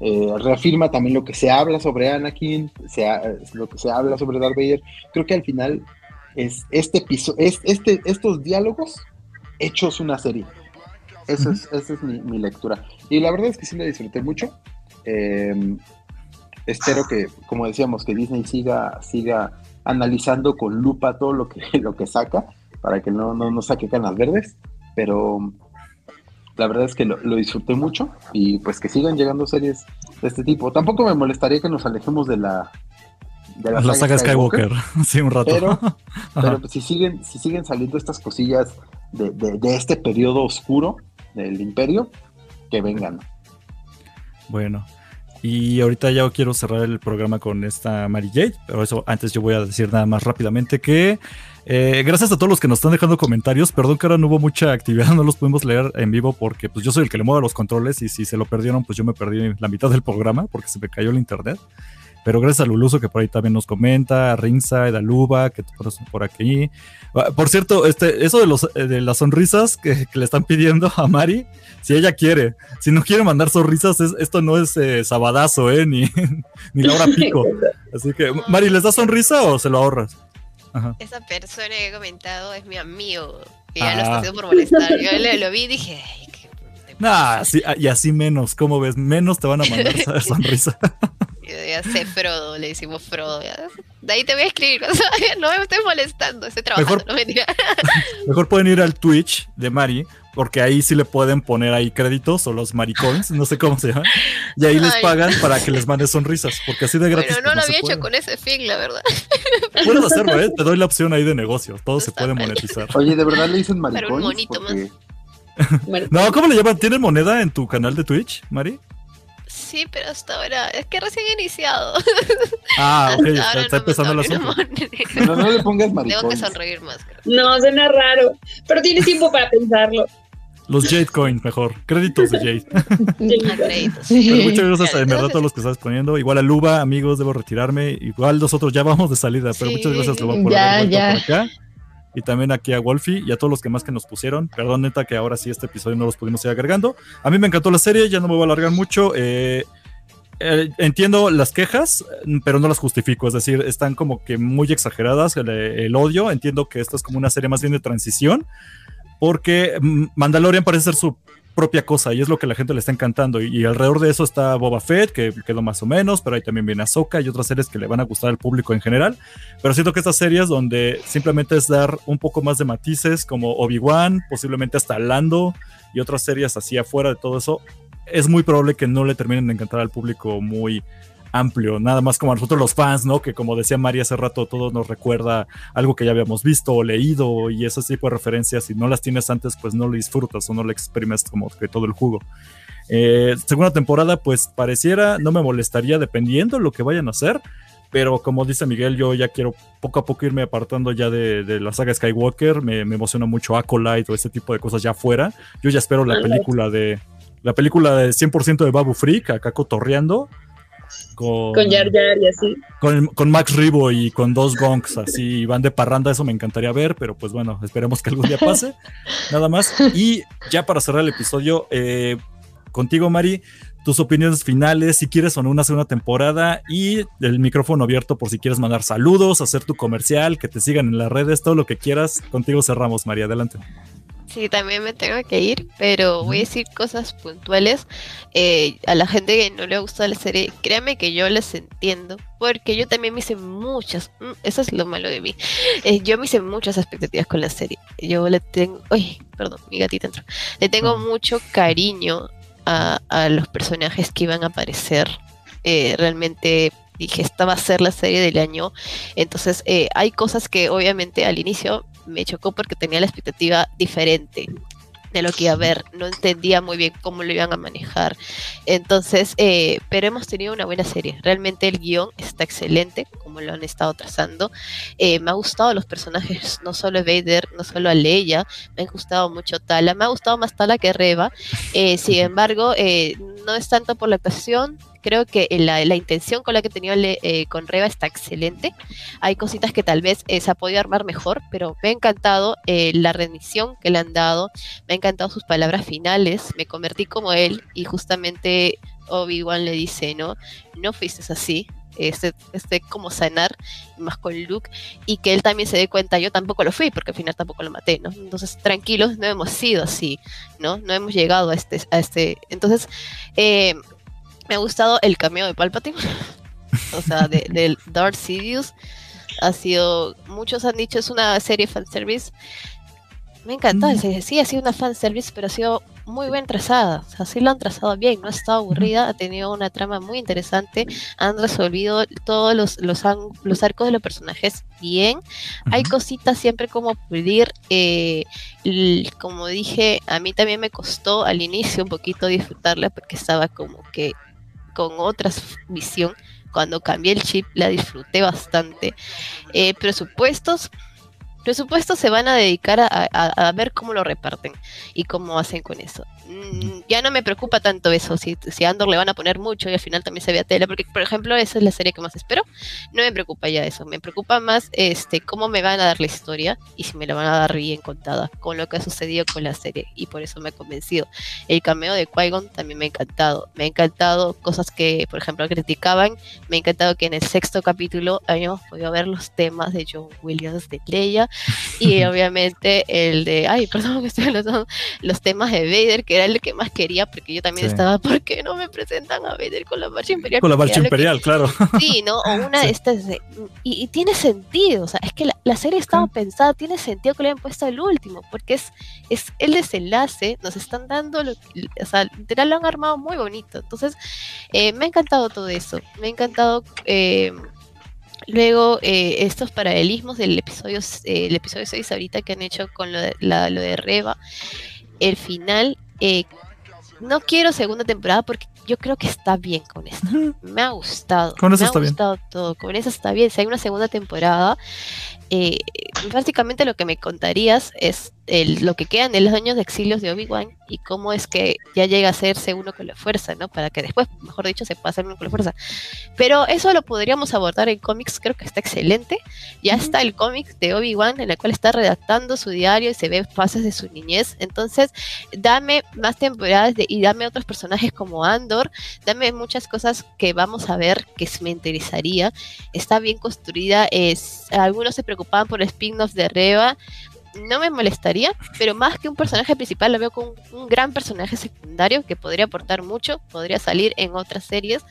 Speaker 3: Eh, reafirma también lo que se habla sobre Anakin, se ha- lo que se habla sobre Darth Vader. Creo que al final es este episodio, es, este, estos diálogos hechos una serie. Eso es, esa es mi, mi lectura. Y la verdad es que sí la disfruté mucho. Eh, espero que, como decíamos, que Disney siga, siga analizando con lupa todo lo que, (laughs) lo que saca para que no, no, no saque canas verdes. Pero la verdad es que lo, lo disfruté mucho y pues que sigan llegando series de este tipo. Tampoco me molestaría que nos alejemos de la, de
Speaker 2: La, saga Skywalker. sí, (laughs) un rato.
Speaker 3: Pero, (laughs) pero pues, si siguen, si siguen saliendo estas cosillas de, de- de este periodo oscuro del imperio, que vengan.
Speaker 2: Bueno, y ahorita ya quiero cerrar el programa con esta Mary Jade, pero eso antes yo voy a decir nada más rápidamente que eh, gracias a todos los que nos están dejando comentarios, perdón que ahora no hubo mucha actividad, (laughs) no los pudimos leer en vivo porque pues yo soy el que le mueve los controles y si se lo perdieron pues yo me perdí la mitad del programa porque se me cayó el internet. Pero gracias a Luluso que por ahí también nos comenta, a Ringside, a Luba, que por, aquí. Ah, Por cierto, este, eso de, los, eh, de las sonrisas que, que le están pidiendo a Mari, si ella quiere, si no quiere mandar sonrisas, es- esto no es eh, Sabadazo, ¿eh? Ni, (laughs) ni Laura Pico. (laughs) Así que, Mari, ¿les das sonrisa o se lo ahorras? Ajá.
Speaker 5: Esa persona que he comentado es mi amigo. Que ya lo
Speaker 2: Ah.
Speaker 5: está haciendo por molestar. Yo le- lo vi y dije, ay, qué
Speaker 2: Nah,
Speaker 5: pasas".
Speaker 2: sí, ah, y así menos, ¿cómo ves? Menos te van a mandar esa (laughs) sonrisa.
Speaker 5: Ya sé Frodo, le decimos Frodo. ya. De ahí te voy a escribir. o sea, (laughs) no me estés molestando, estoy trabajando,
Speaker 2: Mejor-
Speaker 5: no mentira. (laughs)
Speaker 2: Mejor pueden ir al Twitch de Mari, porque ahí sí le pueden poner ahí créditos o los maricoins, no sé cómo se llama. Y ahí les pagan para que les mande sonrisas, porque así de gratis.
Speaker 5: Bueno, no
Speaker 2: pues,
Speaker 5: lo
Speaker 2: se
Speaker 5: había
Speaker 2: puede.
Speaker 5: hecho con ese fin, la verdad. (laughs)
Speaker 2: Puedes hacerlo, ¿eh? Te doy la opción ahí de negocio. Todo se puede
Speaker 5: mal.
Speaker 2: monetizar.
Speaker 3: Oye, ¿de verdad le dicen
Speaker 5: Para un
Speaker 3: maricones?
Speaker 5: monito
Speaker 3: Porque
Speaker 6: Bueno,
Speaker 2: No, ¿cómo le llaman? ¿Tienes moneda en tu canal de Twitch, Mari?
Speaker 5: Sí, pero hasta ahora, es que recién he iniciado. (laughs)
Speaker 2: Ah, ok,
Speaker 5: Hasta
Speaker 2: está,
Speaker 5: ahora
Speaker 2: está
Speaker 5: no me
Speaker 2: empezando
Speaker 5: una
Speaker 2: asunto.
Speaker 3: pero no le pongas (laughs)
Speaker 5: Tengo que sonreír más, creo.
Speaker 6: no, suena raro, pero tienes tiempo para pensarlo.
Speaker 2: Los Jade Coin, mejor. Créditos de Jade. (laughs)
Speaker 5: Créditos.
Speaker 2: Pero muchas gracias en verdad a
Speaker 5: entonces-
Speaker 2: todos los que estás poniendo. Igual a Luba, amigos, debo retirarme. Igual nosotros ya vamos de salida, pero
Speaker 5: Sí.
Speaker 2: muchas gracias Luba por
Speaker 4: Ya,
Speaker 2: haber vuelto
Speaker 4: ya.
Speaker 2: por acá. Y también aquí a Wolfie y a todos los que más que nos pusieron. Perdón, neta, que ahora sí este episodio no los pudimos ir agregando. A mí me encantó la serie, ya no me voy a alargar mucho. Eh, eh, entiendo las quejas, pero no las justifico. Es decir, están como que muy exageradas el, el odio. Entiendo que esta es como una serie más bien de transición, porque Mandalorian parece ser su propia cosa y es lo que la gente le está encantando. Y, alrededor de eso está Boba Fett, que quedó más o menos, pero ahí también viene Ahsoka y otras series que le van a gustar al público en general. Pero siento que estas series donde simplemente es dar un poco más de matices, como Obi-Wan, posiblemente hasta Lando y otras series así afuera de todo eso, es muy probable que no le terminen de encantar al público muy amplio, nada más como a nosotros los fans, ¿no? Que como decía María hace rato, todo nos recuerda algo que ya habíamos visto o leído y ese tipo de referencias, si no las tienes antes, pues no le disfrutas o no le exprimes como que todo el jugo. Eh, segunda temporada, pues pareciera, no me molestaría dependiendo lo que vayan a hacer, pero como dice Miguel, yo ya quiero poco a poco irme apartando ya de, de la saga Skywalker, me, me emociona mucho Acolyte o ese tipo de cosas ya afuera. Yo ya espero la película de la película de 100% de Babu Freak, acá cotorreando. Con,
Speaker 6: Con Jar Jar y así.
Speaker 2: con, con Max Ribo y con dos gongs así van de parranda, eso me encantaría ver, pero pues bueno, esperemos que algún día pase. Nada más. Y ya para cerrar el episodio, eh, contigo, Mari, tus opiniones finales, si quieres o no una segunda temporada y el micrófono abierto por si quieres mandar saludos, hacer tu comercial, que te sigan en las redes, todo lo que quieras. Contigo cerramos, María, adelante.
Speaker 5: Sí, también me tengo que ir, pero voy a decir cosas puntuales. Eh, a la gente que no le gusta la serie, créame que yo les entiendo, porque yo también me hice muchas, mm, eso es lo malo de mí, Eh, yo me hice muchas expectativas con la serie. Yo le tengo, uy, perdón, mi gatita entró. Le tengo mucho cariño a, a los personajes que iban a aparecer. Eh, realmente dije, esta va a ser la serie del año. Entonces, eh, hay cosas que obviamente al inicio me chocó porque tenía la expectativa diferente de lo que iba a ver, no entendía muy bien cómo lo iban a manejar. Entonces, eh, pero hemos tenido una buena serie. Realmente el guion está excelente, como lo han estado trazando. Eh, me ha gustado los personajes, no solo Vader, no solo a Leia, me ha gustado mucho Tala, me ha gustado más Tala que Reba. Eh, sin (laughs) embargo, no es tanto por la actuación, creo que la, la, intención con la que tenía eh, con Reba está excelente. Hay cositas que tal vez eh, se ha podido armar mejor, pero me ha encantado eh, la rendición que le han dado, me ha encantado sus palabras finales, me convertí como él y justamente Obi-Wan le dice, ¿no? No fuiste así, este, este como sanar más con Luke y que él también se dé cuenta yo tampoco lo fui porque al final tampoco lo maté no entonces tranquilos no hemos sido así no no hemos llegado a este a este entonces eh, me ha gustado el cameo de Palpatine, o sea, (laughs) del de Darth Sidious. Ha sido, muchos han dicho, es una serie fanservice. Me encanta, mm. sí, ha sido una fanservice, pero ha sido muy bien trazada. O sea, sí han trazado bien, no ha estado aburrida, ha tenido una trama muy interesante, han resolvido todos los, los, los arcos de los personajes bien. Hay cositas siempre como pulir. Eh, como dije, a mí también me costó al inicio un poquito disfrutarla porque estaba como que con otra visión. Cuando cambié el chip la disfruté bastante. Eh, presupuestos, presupuestos se van a dedicar a, ver cómo lo reparten y cómo hacen con eso. Mm, ya no me preocupa tanto eso, si, si a Andor le van a poner mucho y al final también se ve a tele, porque por ejemplo esa es la serie que más espero, no me preocupa ya eso, me preocupa más este cómo me van a dar la historia y si me la van a dar bien contada con lo que ha sucedido con la serie y por eso me ha convencido. El cameo de Qui-Gon también me ha encantado, me ha encantado cosas que por ejemplo criticaban, me ha encantado que en el sexto capítulo hayamos podido ver los temas de John Williams de Leia y obviamente el de, ay, perdón que (laughs) estoy hablando, los temas de Vader, que era el que más quería, porque yo también estaba, ¿por qué no me presentan a Vader con la marcha imperial?
Speaker 2: Con la marcha imperial, claro. (laughs)
Speaker 5: Sí, ¿no? O una de estas, y, tiene sentido, o sea, es que la, serie estaba pensada, tiene sentido que le hayan puesto el último, porque es, es el desenlace, nos están dando, o sea, literal lo han armado muy bonito, entonces eh, me ha encantado todo eso, me ha encantado... Eh, Luego, eh, estos paralelismos del episodio, eh, el episodio 6 ahorita que han hecho con lo de, la, lo de Reba, el final, eh, no quiero segunda temporada porque yo creo que está bien con esto. Me ha gustado.
Speaker 2: Con eso
Speaker 5: me
Speaker 2: está
Speaker 5: ha gustado todo. Con eso está bien. Si hay una segunda temporada, eh, básicamente lo que me contarías es el, lo que quedan de los años de exilios de Obi-Wan y cómo es que ya llega a hacerse uno con la fuerza, ¿no? Para que después, mejor dicho, se pase uno con la fuerza. Pero eso lo podríamos abordar en cómics, creo que está excelente. Ya está el cómic de Obi-Wan en el cual está redactando su diario y se ve fases de su niñez. Entonces, dame más temporadas de, y dame otros personajes como Andor, dame muchas cosas que vamos a ver que me interesaría. Está bien construida, es, algunos se preocupaban por spin-off de Reba no me molestaría, pero más que un personaje principal, lo veo como un, gran personaje secundario que podría aportar mucho, podría salir en otras series.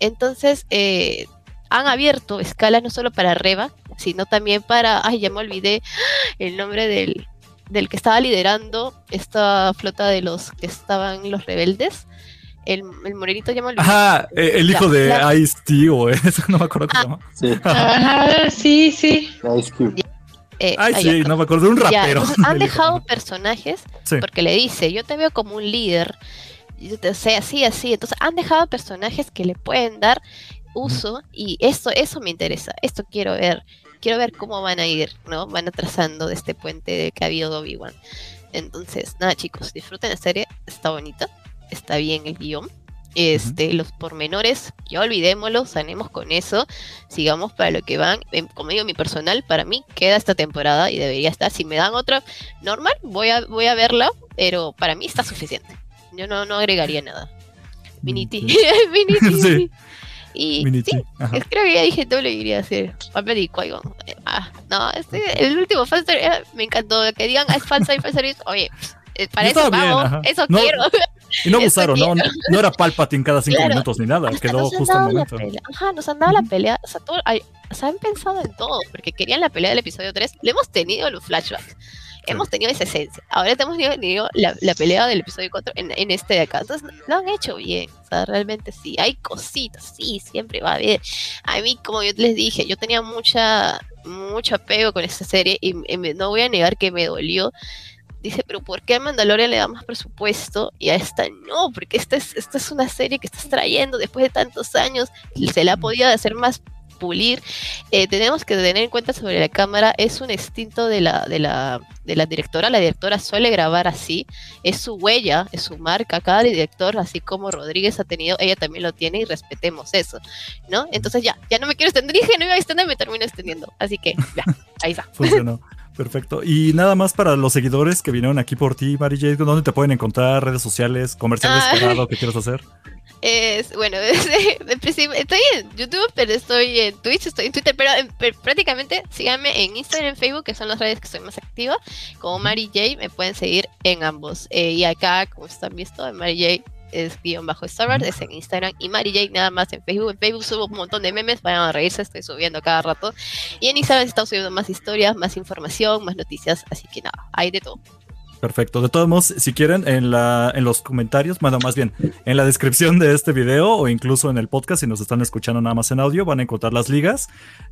Speaker 5: Entonces, eh, han abierto escalas no solo para Reba, sino también para, ay, ya me olvidé el nombre del, del que estaba liderando esta flota de los que estaban los rebeldes. El, el morenito olvidé.
Speaker 2: Ajá, eh, el hijo de Ice-T o (laughs) eso, no me acuerdo cómo se llama.
Speaker 4: Sí. Ajá, sí, sí.
Speaker 3: Ice Cube.
Speaker 5: Eh,
Speaker 2: Ay,
Speaker 5: ah,
Speaker 2: sí,
Speaker 5: ya.
Speaker 2: no me acuerdo un
Speaker 5: Ya,
Speaker 2: rapero.
Speaker 5: entonces (laughs) han dejado personajes
Speaker 2: Sí.
Speaker 5: porque le dice, yo te veo como un líder, yo te sé así, así. Entonces han dejado personajes que le pueden dar uso y eso, eso me interesa, esto quiero ver, quiero ver cómo van a ir, ¿no? Van atrasando de este puente que ha habido Obi-Wan. Entonces, nada chicos, disfruten la serie, está bonita, está bien el guion. Este, los pormenores, ya olvidémoslos, sanemos con eso, sigamos para lo que van. Em, Como digo, mi personal, para mí queda esta temporada y debería estar. Si me dan otra normal, voy a, voy a verla, pero para mí está suficiente. Yo no, no agregaría nada. Miniti.
Speaker 2: Mm, (laughs) Sí.
Speaker 5: Miniti.
Speaker 2: Sí.
Speaker 5: Y
Speaker 2: Miniti,
Speaker 5: sí, es- creo que ya dije todo lo que quería decir. Papel y Ah, no, este, el último fanservice eh, me encantó. Que digan, "Ah, es falsa y fanservice. Oye, eh, para
Speaker 2: Y
Speaker 5: eso
Speaker 2: bien,
Speaker 5: vamos,
Speaker 2: ajá.
Speaker 5: eso
Speaker 2: No,
Speaker 5: quiero.
Speaker 2: Y no (laughs) abusaron, ¿no? No era Palpatine cada cinco
Speaker 5: Claro.
Speaker 2: minutos ni nada. Quedó justo en el momento.
Speaker 5: Ajá, nos han dado la pelea. O sea, todo, ay, o sea, han pensado en todo, porque querían la pelea del episodio 3. Le hemos tenido los flashbacks. hemos tenido esa esencia. Ahora hemos tenido la, la pelea del episodio 4 en, en este de acá. Entonces, lo han hecho bien. O sea, realmente sí. Hay cositas, sí, siempre va a haber. A mí, como yo les dije, yo tenía mucha, mucho apego con esta serie y, y me- no voy a negar que me dolió. Dice, pero ¿por qué a Mandalorian le da más presupuesto y a esta no? Porque esta es, esta es una serie que estás trayendo después de tantos años, se la ha podido hacer más pulir. Eh, tenemos que tener en cuenta sobre la cámara, es un instinto de la, de, la, de la directora, la directora suele grabar así, es su huella, es su marca, cada director, así como Rodríguez ha tenido, ella también lo tiene y respetemos eso, ¿no? Entonces ya, ya no me quiero extender, dije no iba a extender, me termino extendiendo, así que ya, ahí está.
Speaker 2: Funcionó. Perfecto. Y nada más para los seguidores que vinieron aquí por ti, Mary Jade, ¿dónde te pueden encontrar? ¿Redes sociales? ¿Comerciales
Speaker 5: Ah.
Speaker 2: que quieres hacer?
Speaker 5: Es, bueno, (laughs) principio- estoy en YouTube, pero estoy en Twitch, estoy en Twitter, pero, en- pero prácticamente síganme en Instagram en Facebook, que son las redes que estoy más activa. Como Mary J, me pueden seguir en ambos. Eh, y acá, como están visto, en Mary J es guion bajo Star es en Instagram. Y Mary J nada más en Facebook. En Facebook subo un montón de memes, vayan a reírse, estoy subiendo cada rato. Y en Instagram estoy subiendo más historias, más información, más noticias. Así que nada, hay de todo.
Speaker 2: Perfecto. De todos modos, si quieren, en, la, en los comentarios, bueno, más bien, en la descripción de este video o incluso en el podcast, si nos están escuchando nada más en audio, van a encontrar las ligas,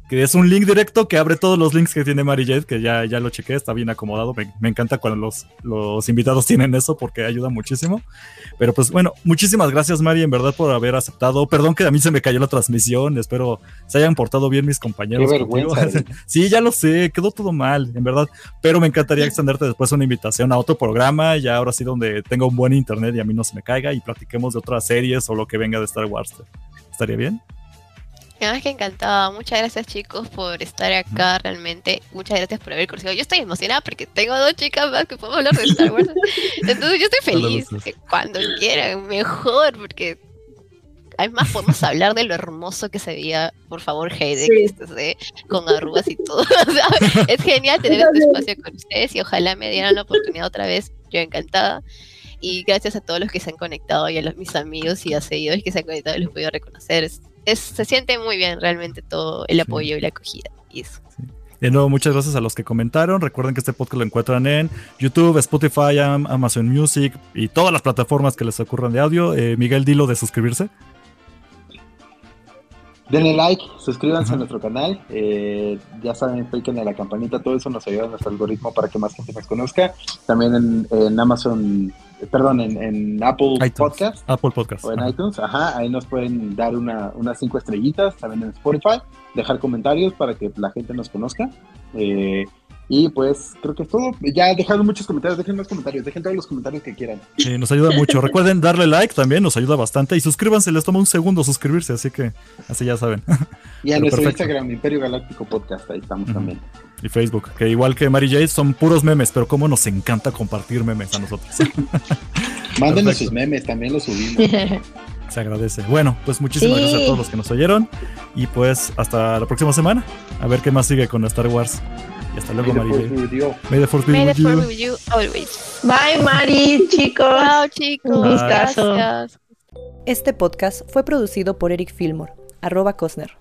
Speaker 2: que es un link directo que abre todos los links que tiene Mary Jade, que ya, ya lo chequé, está bien acomodado. Me, me encanta cuando los, los invitados tienen eso porque ayuda muchísimo. Pero pues bueno, muchísimas gracias, Mari, en verdad, por haber aceptado. Perdón que a mí se me cayó la transmisión, espero se hayan portado bien mis compañeros.
Speaker 3: Qué vergüenza. (laughs)
Speaker 2: Sí, ya lo sé, quedó todo mal, en verdad. Pero me encantaría extenderte después una invitación a otro programa, ya ahora sí donde tenga un buen internet y a mí no se me caiga y platiquemos de otras series o lo que venga de Star Wars. ¿Estaría bien?
Speaker 5: Nada más que encantada. Muchas gracias chicos por estar acá realmente. Muchas gracias por haber conocido. Yo estoy emocionada porque tengo dos chicas más que podemos hablar de Star Wars. (laughs) Entonces yo estoy feliz. Que Cuando quieran, mejor, porque además podemos hablar de lo hermoso que se veía, por favor, Heide,
Speaker 6: Sí.
Speaker 5: eh, con arrugas y todo. (laughs) O sea, es genial tener este espacio con ustedes y ojalá me dieran la oportunidad otra vez. Yo encantada. Y gracias a todos los que se han conectado y a los, mis amigos y a seguidores que se han conectado y los he podido reconocer. Es, es- se siente muy bien realmente todo el
Speaker 2: Sí.
Speaker 5: apoyo y la acogida. Y eso.
Speaker 2: De nuevo, muchas gracias a los que comentaron. Recuerden que este podcast lo encuentran en YouTube, Spotify, Am- Amazon Music y todas las plataformas que les ocurran de audio. Eh, Miguel, dilo de suscribirse.
Speaker 3: Denle like, suscríbanse a nuestro canal. eh, ya saben, cliquen en la campanita, todo eso nos ayuda a nuestro algoritmo para que más gente nos conozca. También en, en Amazon, perdón, en, en Apple
Speaker 2: iTunes.
Speaker 3: Podcast
Speaker 2: Apple Podcast.
Speaker 3: o en
Speaker 2: Ajá.
Speaker 3: iTunes. Ajá, ahí nos pueden dar una, unas cinco estrellitas. También en Spotify, dejar comentarios para que la gente nos conozca. eh, y pues creo que es todo. Ya dejaron muchos comentarios, dejen más comentarios, dejen todos los comentarios que quieran.
Speaker 2: Sí, nos ayuda mucho. Recuerden darle like también, nos ayuda bastante. Y suscríbanse, les toma un segundo suscribirse, así que así ya saben.
Speaker 3: Y a
Speaker 2: Pero
Speaker 3: nuestro
Speaker 2: perfecto.
Speaker 3: Instagram, Imperio Galáctico Podcast, ahí estamos también.
Speaker 2: y Facebook, que igual que Mary Jade son puros memes, pero cómo nos encanta compartir memes a nosotros. (laughs)
Speaker 3: Mándenos sus memes, también los subimos. (laughs)
Speaker 2: Se agradece. Bueno, pues muchísimas
Speaker 4: Sí.
Speaker 2: gracias a todos los que nos oyeron. Y pues hasta la próxima semana. A ver qué más sigue con Star Wars. Y hasta luego,
Speaker 3: May the
Speaker 2: Mary
Speaker 3: force
Speaker 2: Jade.
Speaker 3: be with you.
Speaker 2: May the Force be
Speaker 5: May
Speaker 2: with
Speaker 5: the
Speaker 2: you.
Speaker 5: force be with you always.
Speaker 4: Bye, Mari, chicos.
Speaker 5: Chao, chicos.
Speaker 4: Un gustazo.
Speaker 5: Gracias.
Speaker 1: Este podcast fue producido por Eric Fillmore, arroba Cosner.